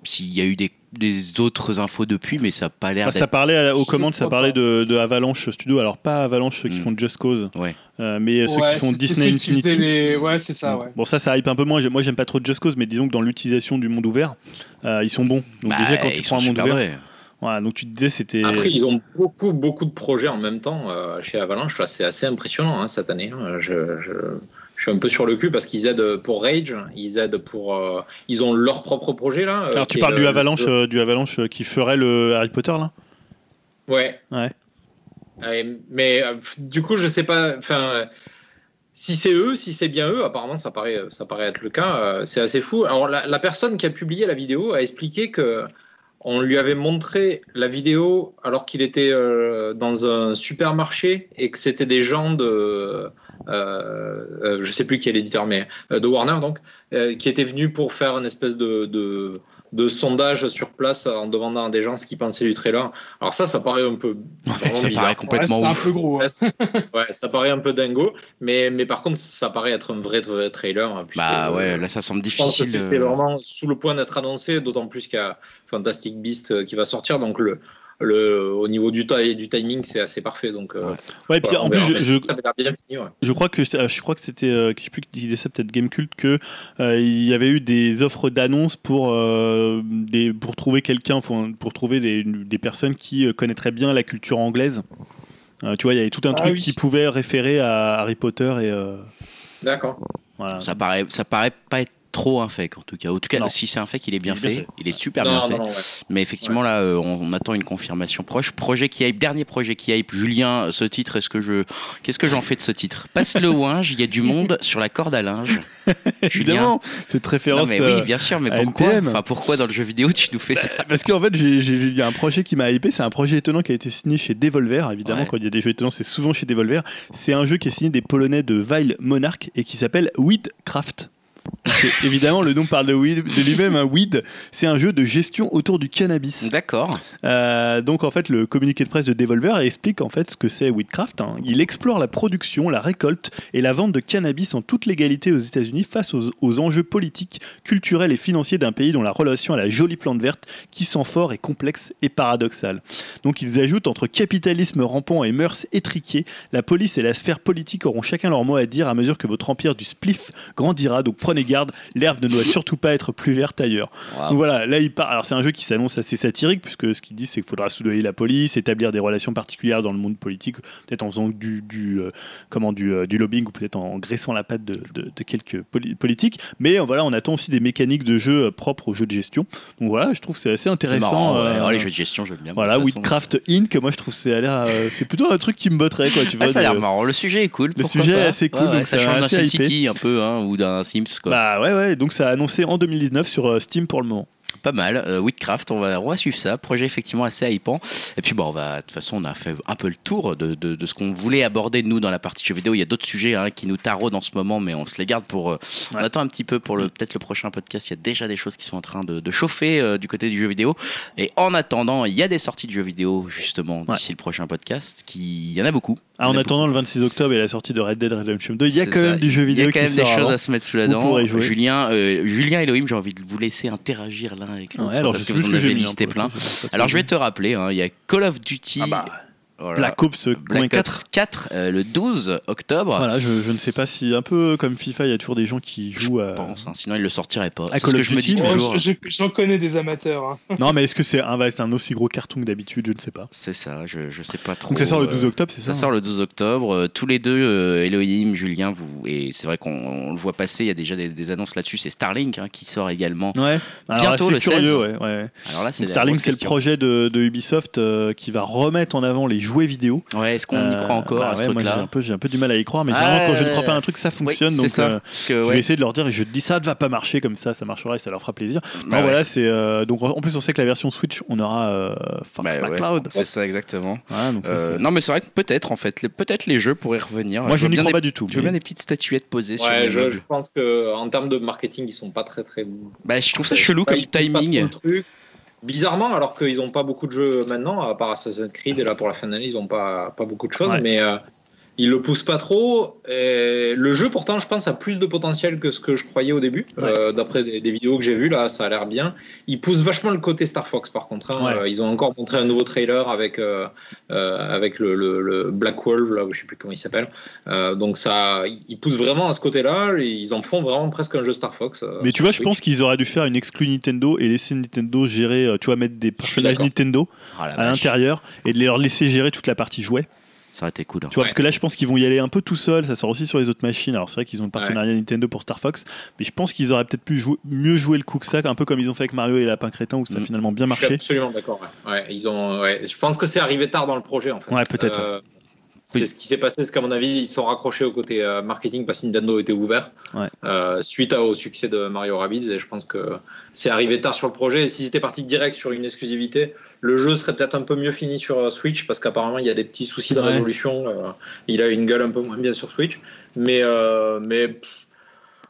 s'il y a eu des, des autres infos depuis, mais ça n'a pas l'air ça parlait aux commandes, ça parlait de, de Avalanche Studio. Alors pas Avalanche ceux qui Mm. font Just Cause, Ouais. euh, mais ceux Ouais, qui font Disney Infinity. les- Ouais, c'est ça, ouais. Bon ça ça hype un peu moins. Moi j'aime pas trop Just Cause, mais disons que dans l'utilisation du monde ouvert, euh, ils sont bons. Donc Bah, déjà quand tu prends un monde ouvert, voilà, donc tu te disais c'était. Après, ils ont beaucoup, beaucoup de projets en même temps euh, chez Avalanche. Là, c'est assez impressionnant hein, cette année. hein. Je, je, je suis un peu sur le cul parce qu'ils aident pour Rage, ils aident pour. euh, ils ont leur propre projet là. euh, Alors tu parles le- du Avalanche, le- euh, du Avalanche euh, qui ferait le Harry Potter là? Ouais. Ouais. Ouais, mais euh, du coup, je sais pas. Enfin, euh, si c'est eux, si c'est bien eux, apparemment, ça paraît, ça paraît être le cas. euh, c'est assez fou. Alors, la, la personne qui a publié la vidéo a expliqué que on lui avait montré la vidéo alors qu'il était euh, dans un supermarché et que c'était des gens de. Euh, euh, je sais plus qui est l'éditeur, mais euh, de Warner donc, euh, qui étaient venus pour faire une espèce de, de, de sondage sur place en demandant à des gens ce qu'ils pensaient du trailer. Alors ça, ça paraît un peu ça bizarre. paraît complètement Ouais, un peu gros. Ça, ouais, ça paraît un peu dingo, mais, mais par contre, ça paraît être un vrai, vrai trailer. hein, Bah ouais, là ça semble je pense que difficile. c'est vraiment sous le point d'être annoncé, d'autant plus qu'il y a Fantastic Beast qui va sortir, donc le, le, au niveau du, du timing, c'est assez parfait. Donc, euh, Ouais. Ouais, et puis voilà, en plus je, je, ça bien fini. Ouais. Je crois que euh, je crois que c'était euh, je sais plus qui disait ça peut-être Gamecult que euh, il y avait eu des offres d'annonces pour euh, des pour trouver quelqu'un pour trouver des, des personnes qui euh, connaîtraient bien la culture anglaise. Euh, tu vois, il y avait tout un Ah truc oui. qui pouvait référer à Harry Potter et euh, D'accord. voilà. Ça paraît, ça paraît pas être trop un fake en tout cas. En tout cas, Non. si c'est un fake, il est bien, Il est bien fait. Il est super Non, bien non, fait. ouais. Mais effectivement, là, euh, on, on attend une confirmation proche. Projet qui hype, dernier projet qui hype. Julien, ce titre, est-ce que je. Qu'est-ce que j'en fais de ce titre? Passe le ouinge, il y a du monde sur la corde à linge. évidemment cette référence mais euh, oui, bien sûr, mais pourquoi? Enfin, pourquoi dans le jeu vidéo tu nous fais ça? Parce qu'en fait, il y a un projet qui m'a hypé. C'est un projet étonnant qui a été signé chez Devolver. Évidemment, Ouais. quand il y a des jeux étonnants, c'est souvent chez Devolver. C'est un jeu qui est signé des Polonais de Vile Monarch et qui s'appelle Weedcraft. Évidemment, le nom parle de, weed, de lui-même. Un weed, c'est un jeu de gestion autour du cannabis. D'accord. Euh, donc en fait, le communiqué de presse de Devolver explique en fait ce que c'est Weedcraft. hein. Il explore la production, la récolte et la vente de cannabis en toute légalité aux États-Unis face aux, aux enjeux politiques, culturels et financiers d'un pays dont la relation à la jolie plante verte qui sent fort est complexe et paradoxale. Donc ils ajoutent entre capitalisme rampant et mœurs étriquées, la police et la sphère politique auront chacun leur mot à dire à mesure que votre empire du spliff grandira. Donc prenez garde, l'herbe ne doit surtout pas être plus verte ailleurs. Donc voilà, là il part. Alors c'est un jeu qui s'annonce assez satirique puisque ce qu'il dit c'est qu'il faudra soudoyer la police, établir des relations particulières dans le monde politique, peut-être en faisant du, du euh, comment du, euh, du lobbying ou peut-être en graissant la patte de, de- de quelques poli- politiques. Mais euh, voilà, on attend aussi des mécaniques de jeu propres aux jeux de gestion. Donc voilà, je trouve c'est assez intéressant. marrant, ouais. Oh, les jeux de gestion, j'aime bien. voilà, toute façon. Inc. Moi je trouve c'est c'est plutôt un truc qui me botterait quoi. Tu vois, Ah, ça a l'air marrant. Le sujet est cool. Le sujet est assez cool, Ouais, donc ça ça change d'un SimCity un peu, hein, ou d'un Sims. Quoi. Bah ouais ouais, donc ça a annoncé en 2019 sur euh, Steam pour le moment. Pas mal. Euh, Whitcraft, on va, on va suivre ça. Projet effectivement assez hypant. Et puis, bon, on va, de toute façon, on a fait un peu le tour de, de- de ce qu'on voulait aborder, nous, dans la partie jeux vidéo. Il y a d'autres sujets hein, qui nous taraudent en ce moment, mais on se les garde pour. euh, On attend un petit peu pour le peut-être le prochain podcast. Il y a déjà des choses qui sont en train de, de chauffer euh, du côté du jeu vidéo. Et en attendant, il y a des sorties de jeux vidéo, justement, d'ici le prochain podcast. Qui... Il y en a beaucoup. Ah, en attendant le 26 octobre et la sortie de Red Dead Redemption 2, il y a quand ça. même du jeu vidéo Il y a quand qui même des sort choses avant. à se mettre sous la dent. Julien, euh, Julien Elohim, j'ai envie de vous laisser interagir l'un avec l'autre Ouais, alors parce je que vous en avez hein, listé plein. Alors je vais te rappeler, hein, il y a Call of Duty. Ah bah, voilà, Black Ops Black 4. Ops 4 euh, le 12 octobre. Voilà, je, je ne sais pas si un peu comme FIFA, il y a toujours des gens qui jouent à. Je pense, hein, sinon il le sortirait pas. À C'est ce que of je me dis Oh, J'en connais des amateurs. hein. Non, mais est-ce que c'est un, c'est un aussi gros carton que d'habitude? Je ne sais pas. C'est ça, je, je sais pas trop. Donc ça sort le euh, 12 octobre, c'est ça Ça sort le 12 octobre. Euh, tous les deux, euh, Elohim, Julien, vous et c'est vrai qu'on on le voit passer. Il y a déjà des, des annonces là-dessus. C'est Starlink hein, qui sort également. Ouais. Alors Bientôt, là, le curieux, 16. ouais, ouais. Alors là, c'est Starlink, c'est le projet de, de Ubisoft euh, qui va remettre en avant les jouets vidéo. Ouais, est-ce qu'on y Euh, croit encore bah à ce ouais, moi, j'ai un peu, j'ai un peu du mal à y croire, mais Ah, généralement, quand je ne crois pas à un truc, ça fonctionne. Oui, donc, ça. euh, Parce que, je vais essayer de leur dire et je te dis ça ne va pas marcher comme ça, ça marchera et ça leur fera plaisir. Bah non, ouais. voilà, c'est euh, donc en plus on sait que la version Switch, on aura euh, Fox Bah ouais, McCloud. C'est ça, exactement. Donc ça, Euh, non, mais c'est vrai que peut-être, en fait, les- peut-être les jeux pourraient revenir. Moi, je n'y crois pas du tout. Je veux bien des petites statuettes posées sur les je, pense que en termes de marketing, ils sont pas très très. Bah, je trouve ça chelou comme timing. truc. Bizarrement, alors qu'ils n'ont pas beaucoup de jeux maintenant, à part Assassin's Creed, et là pour la fin d'année, ils n'ont pas, pas beaucoup de choses, Ouais. mais ils le poussent pas trop. Et le jeu, pourtant, je pense, a plus de potentiel que ce que je croyais au début. Ouais. Euh, D'après des, des vidéos que j'ai vues, là, ça a l'air bien. Ils poussent vachement le côté Star Fox, par contre. hein. Ouais. Euh, ils ont encore montré un nouveau trailer avec, euh, euh, avec le, le- le Black Wolf, là, je sais plus comment il s'appelle. Donc ça, ils poussent vraiment à ce côté-là. Ils en font vraiment presque un jeu Star Fox. Mais tu vois, je pense qu'ils auraient dû faire une exclue Nintendo et laisser Nintendo gérer, tu vois, mettre des personnages. Nintendo Ah, à l'intérieur et de leur laisser gérer toute la partie jouet. Ça aurait été cool. hein. Tu vois, parce que là, je pense qu'ils vont y aller un peu tout seuls. Ça sort aussi sur les autres machines. Alors, c'est vrai qu'ils ont le partenariat Nintendo pour Star Fox, mais je pense qu'ils auraient peut-être pu jouer- mieux jouer le coup que ça, un peu comme ils ont fait avec Mario et Lapin Crétin, où ça a Mm. finalement bien Je suis marché. absolument d'accord. Ouais. Ouais, ils ont. Ouais. Je pense que c'est arrivé tard dans le projet en fait. Ouais, peut-être, Euh, c'est Oui. ce qui s'est passé, c'est qu'à mon avis, ils sont raccrochés au côté euh, marketing parce que Nintendo était ouvert Ouais. euh, suite à- au succès de Mario Rabbids et je pense que c'est arrivé tard sur le projet. Et si c'était parti direct sur une exclusivité, le jeu serait peut-être un peu mieux fini sur euh, Switch parce qu'apparemment il y a des petits soucis de Ouais. résolution. euh, il a une gueule un peu moins bien sur Switch, mais euh, mais pff,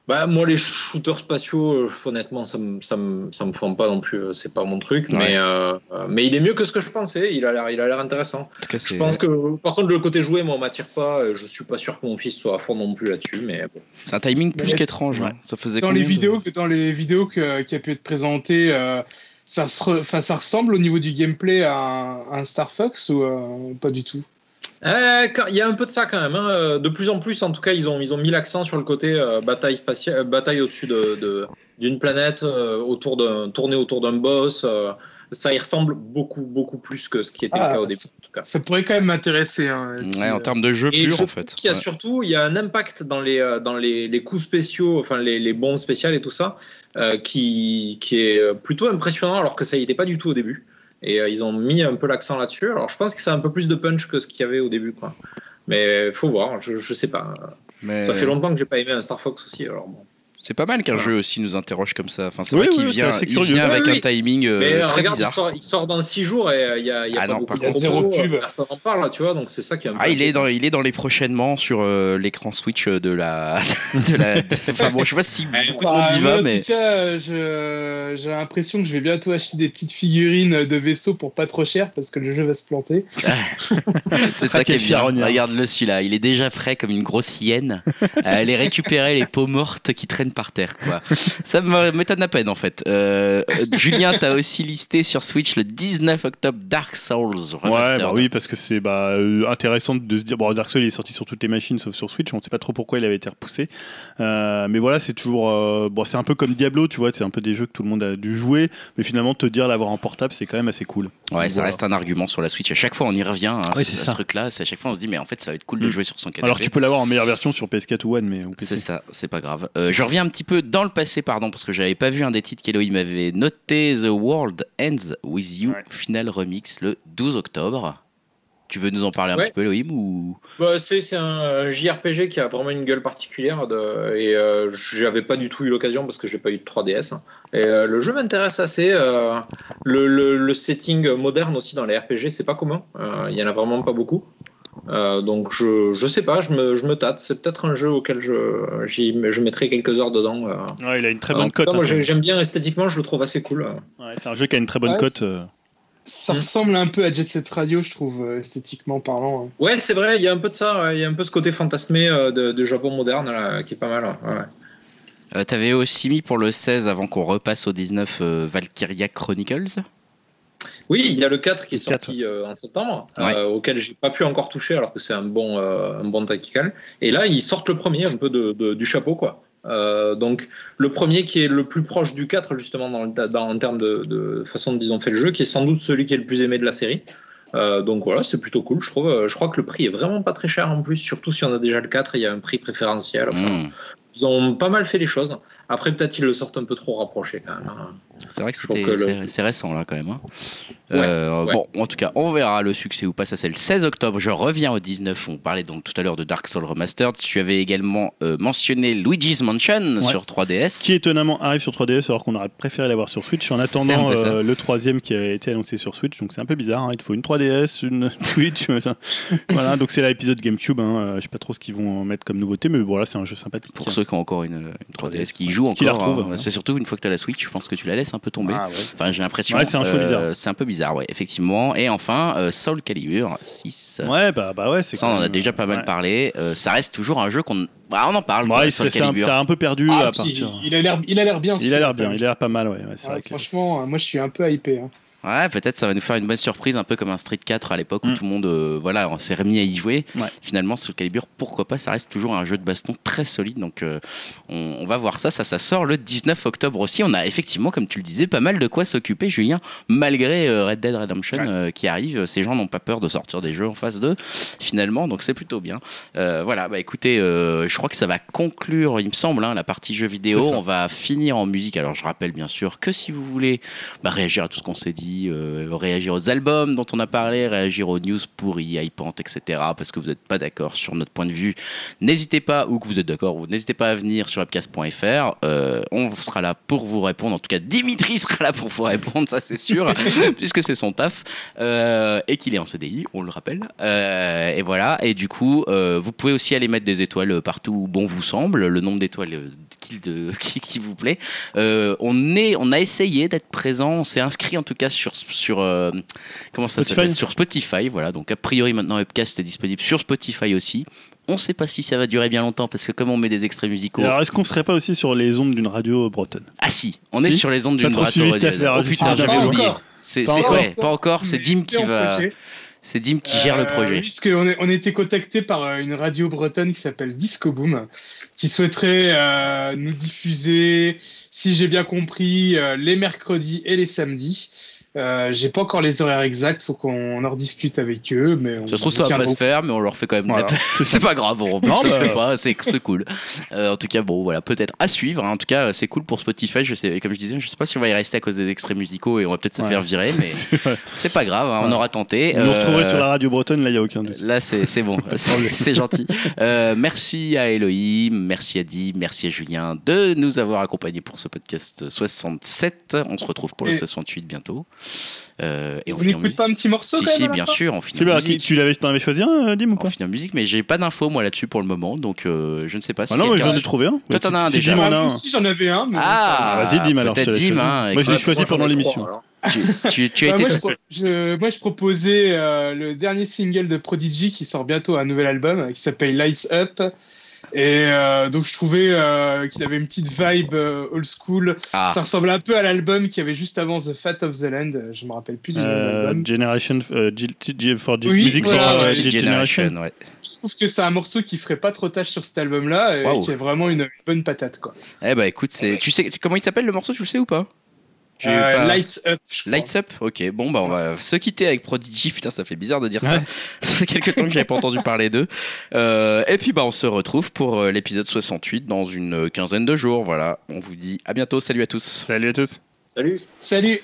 bah, moi, les shooters spatiaux, euh, honnêtement, ça me, ça me, ça me fend pas non plus. euh, C'est pas mon truc. Ouais. Mais, euh, mais il est mieux que ce que je pensais. Il a l'air, il a l'air intéressant. Cas, Je pense que, par contre, le côté joué, moi, m'attire pas. Je suis pas sûr que mon fils soit à fond non plus là-dessus. Mais bon. C'est un timing plus qu'étrange. hein. Ouais. Ça faisait Dans les de- vidéos, que- dans les vidéos que- qui a pu être présentées, euh, ça, se re- enfin, ça ressemble au niveau du gameplay à un, à un Star Fox ou euh, pas du tout? Euh, Il y a un peu de ça quand même. hein. Euh, De plus en plus, en tout cas, ils ont, ils ont mis l'accent sur le côté euh, bataille spatiale, bataille au-dessus de, de- d'une planète, euh, autour d'un, tournée autour d'un boss. euh, ça y ressemble beaucoup, beaucoup plus que ce qui était Ah, le cas au début. En tout cas. Ça pourrait quand même m'intéresser. hein. Et puis, Ouais, en termes de jeu Et pur, je en fait. qu'il y a Ouais. surtout il y a un impact dans les, dans les, les coups spéciaux, enfin les, les bombes spéciales et tout ça, euh, qui, qui est euh, plutôt impressionnant alors que ça y était pas du tout au début. Et euh, ils ont mis un peu l'accent là-dessus. Alors je pense que c'est un peu plus de punch que ce qu'il y avait au début. Quoi. Mais faut voir, je, je sais pas. Mais Ça fait longtemps que j'ai pas aimé un Star Fox aussi. Alors bon. C'est pas mal qu'un Voilà. jeu aussi nous interroge comme ça. Enfin, c'est Oui, vrai qu'il oui, vient, il curieux. vient avec Oui, un timing euh, Mais euh, très regarde, il bizarre. sort, il sort dans 6 jours et euh, il y a, y a Ah pas non, beaucoup par de contre, zéro pub. Personne en parle, tu vois, donc c'est ça qui est Ah, il est dans, il est dans les prochainement sur euh, l'écran Switch de la, de la. de- Enfin bon, je sais pas si beaucoup de monde bah, y va, en tout cas, j'ai l'impression que je vais bientôt acheter des petites figurines de vaisseaux pour pas trop cher parce que le jeu va se planter. c'est ça qui est bien. Regarde-le celui-là, il est déjà frais comme une grosse hyène. à aller récupérer les peaux mortes qui traînent par terre, quoi. Ça me- m'étonne à peine en fait. Euh, Julien, t'as aussi listé sur Switch le 19 octobre Dark Souls Ouais, bah oui, parce que c'est bah, euh, intéressant de se dire. Bon, Dark Souls il est sorti sur toutes les machines sauf sur Switch. On ne sait pas trop pourquoi il avait été repoussé. Euh, mais voilà, c'est toujours. euh, bon, c'est un peu comme Diablo, tu vois. C'est un peu des jeux que tout le monde a dû jouer. Mais finalement, te dire l'avoir en portable, c'est quand même assez cool. Ouais, Donc, ça voilà. reste un argument sur la Switch. À chaque fois, on y revient hein, ce truc-là. C'est à chaque fois, on se dit, mais en fait, ça va être cool de Mm. jouer sur son canapé. Alors, tu peux l'avoir en meilleure version sur PS4 ou One, mais ou C'est ça, c'est pas grave. Euh, je reviens un petit peu dans le passé, pardon, parce que j'avais pas vu un des titres qu'Elohim avait noté The World Ends With You, Ouais. final remix le 12 octobre. Tu veux nous en parler un Ouais. petit peu, Elohim ou... Bah, c'est c'est un JRPG qui a vraiment une gueule particulière de, et euh, j'avais pas du tout eu l'occasion parce que j'ai pas eu de 3DS. hein. Et euh, le jeu m'intéresse assez. euh, le, le- le setting moderne aussi dans les RPG, c'est pas commun. Il y en a vraiment pas beaucoup. Euh, donc je, je sais pas, je me, je me tâte. C'est peut-être un jeu auquel je, j'y- je mettrai quelques heures dedans. euh. Ouais, il a une très bonne cote. moi, hein. j'ai- j'aime bien esthétiquement, je le trouve assez cool. Ouais, c'est un jeu qui a une très bonne Ouais, cote. euh. Ça Mm. ressemble un peu à Jet Set Radio, je trouve, euh, esthétiquement parlant. hein. Ouais, c'est vrai, il y a un peu de ça. ouais, Il y a un peu ce côté fantasmé euh, de, de Japon moderne là, qui est pas mal. ouais. Euh, T'avais aussi mis pour le 16, avant qu'on repasse au 19, euh, Valkyria Chronicles? Oui, il y a le 4 qui est Le 4. sorti euh, en septembre, Ouais. euh, auquel j'ai pas pu encore toucher alors que c'est un bon, euh, un bon tactical. Et là, ils sortent le premier un peu de, de- du chapeau, quoi. Euh, donc le premier qui est le plus proche du 4 justement dans, le- dans- en termes de, de façon dont ils ont fait le jeu, qui est sans doute celui qui est le plus aimé de la série. Euh, donc voilà, c'est plutôt cool, je trouve. Euh, Je crois que le prix est vraiment pas très cher en plus, surtout si on a déjà le 4, il y a un prix préférentiel. Enfin, Hmm. ils ont pas mal fait les choses. Après, peut-être ils le sortent un peu trop rapproché quand même. hein. C'est vrai que c'était le- c'est- récent là quand même. hein. Ouais, Euh, ouais. Bon, en tout cas, on verra le succès ou pas. Ça, c'est le 16 octobre. Je reviens au 19. On parlait donc tout à l'heure de Dark Souls Remastered. Tu avais également euh, mentionné Luigi's Mansion sur 3DS. Qui étonnamment arrive sur 3DS alors qu'on aurait préféré l'avoir sur Switch en attendant euh, le troisième qui a été annoncé sur Switch. Donc c'est un peu bizarre. hein. Il te faut une 3DS, une Switch. voilà, donc c'est l'épisode GameCube. Je sais pas trop ce qu'ils vont mettre comme nouveauté, mais voilà, c'est un jeu sympathique. Pour ceux qui ont encore une, une 3DS, qui jouent Qui la encore, retrouvent, hein. ouais. c'est surtout une fois que tu as la Switch, je pense que tu la laisses un peu tomber. Ah, ouais. Enfin, j'ai l'impression. Ouais, c'est un choix euh, bizarre. C'est un peu bizarre, ouais, effectivement. Et enfin, euh, Soul Calibur 6. Ouais, bah, bah ouais, c'est Ça, on en a déjà pas mal ouais. parlé. Euh, ça reste toujours un jeu qu'on. Bah, on en parle. quoi, Ouais, Soul c'est- c'est un- Calibur. ça a un peu perdu Ah, à partir. il a l'air, il a l'air bien. Il a l'air bien, il a l'air pas mal, ouais. ouais, c'est Ouais, vrai que- franchement, euh, moi je suis un peu hypé. hein. Ouais, peut-être ça va nous faire une bonne surprise, un peu comme un Street 4 à l'époque où Mm. tout le monde euh, voilà, on s'est remis à y jouer. Ouais. Finalement, Soul Calibur, pourquoi pas, ça reste toujours un jeu de baston très solide. Donc, euh, on, on va voir ça. Ça, ça sort le 19 octobre aussi. On a effectivement, comme tu le disais, pas mal de quoi s'occuper, Julien, malgré euh, Red Dead Redemption Ouais. qui arrive. Ces gens n'ont pas peur de sortir des jeux en phase 2, finalement. Donc, c'est plutôt bien. Voilà, bah écoutez, je crois que ça va conclure, il me semble, hein, la partie jeux vidéo. On va finir en musique. Alors, je rappelle bien sûr que si vous voulez bah, réagir à tout ce qu'on s'est dit, euh, réagir aux albums dont on a parlé, réagir aux news pourries, hypantes, etc. Parce que vous n'êtes pas d'accord sur notre point de vue, n'hésitez pas, ou que vous êtes d'accord, ou n'hésitez pas à venir sur webcast.fr. Euh, on sera là pour vous répondre. En tout cas, Dimitri sera là pour vous répondre, ça c'est sûr, puisque c'est son taf euh, et qu'il est en CDI, on le rappelle. Et voilà. Et du coup, vous pouvez aussi aller mettre des étoiles partout où bon vous semble, le nombre d'étoiles qui, de- qui- qui vous plaît. On, est, on a essayé d'être présent, on s'est inscrit en tout cas sur, sur euh, comment ça s'appelle Sur Spotify, voilà. Donc a priori maintenant Webcast est disponible sur Spotify aussi. On sait pas si ça va durer bien longtemps parce que comme on met des extraits musicaux. Alors, est-ce qu'on serait pas aussi sur les ondes d'une radio bretonne? Ah si, on est Si sur les ondes d'une radio. affaire, Oh putain, j'avais oublié. C'est Pas c'est- encore. ouais, pas encore. C'est Dim qui va. C'est Dim qui gère le Euh, projet. on a été contacté par euh, une radio bretonne qui s'appelle Disco Boom, qui souhaiterait euh, nous diffuser, si j'ai bien compris, euh, les mercredis et les samedis. Euh, j'ai pas encore les horaires exacts, faut qu'on en rediscute avec eux. Mais on, Ça se trouve, ça va pas se faire, mais on leur fait quand même de la Voilà. C'est pas grave, on Non, ça se fait pas, c'est cool. Euh, en tout cas, bon, voilà, peut-être à suivre. hein. En tout cas, c'est cool pour Spotify. Je sais, comme je disais, je sais pas si on va y rester à cause des extraits musicaux et on va peut-être se Ouais. faire virer, mais c'est pas grave, hein, on aura tenté. Vous nous Euh, retrouverez sur la radio bretonne, là, il n'y a aucun doute. Là, c'est c'est bon, c'est gentil. Euh, merci à Elohim, merci à Di, merci à Julien de nous avoir accompagnés pour ce podcast 67. On se retrouve pour le Et- 68 bientôt. Euh, et on On finit en n'écoute musique. pas un petit morceau Si, quand si, même à la bien sûr, on finit Tu en musique. tu l'avais, t'en avais choisi un, Dim, ou On pas finit en musique, mais j'ai pas d'infos moi là-dessus pour le moment, donc euh, je ne sais pas si. Ah non, mais j'en ai trouvé un. Toi, t'en as un Si déjà. Ah, moi aussi, j'en avais un. Mais Ah, vas-y, Dim, alors, peut-être Dim, hein, Moi, je l'ai choisi pendant l'émission. alors. tu, tu- tu as Bah, été. moi, je, pro- je- moi, je proposais euh, le dernier single de Prodigy qui sort bientôt un nouvel album qui s'appelle Lights Up. Et euh, donc, je trouvais euh, qu'il avait une petite vibe euh, old school. Ah, Ça ressemble un peu à l'album qu'il y avait juste avant The Fat of the Land. Je me rappelle plus du nom de l'album. Generation euh, for G- Music voilà, for ouais, G- G- Generation. Ouais. Je trouve que c'est un morceau qui ferait pas trop tâche sur cet album-là et Waouh. qui est vraiment une bonne patate. Quoi. Eh bah écoute, c'est. Tu sais comment il s'appelle le morceau, tu le sais ou pas? Euh, pas- Lights Up. Lights Up Ok, bon, bah on va se quitter avec Prodigy. Putain, ça fait bizarre de dire ça. Ça fait quelques temps que j'avais pas entendu parler d'eux. Euh, et puis, bah, on se retrouve pour euh, l'épisode 68 dans une quinzaine de jours. Voilà, on vous dit à bientôt. Salut à tous. Salut à tous. Salut. Salut.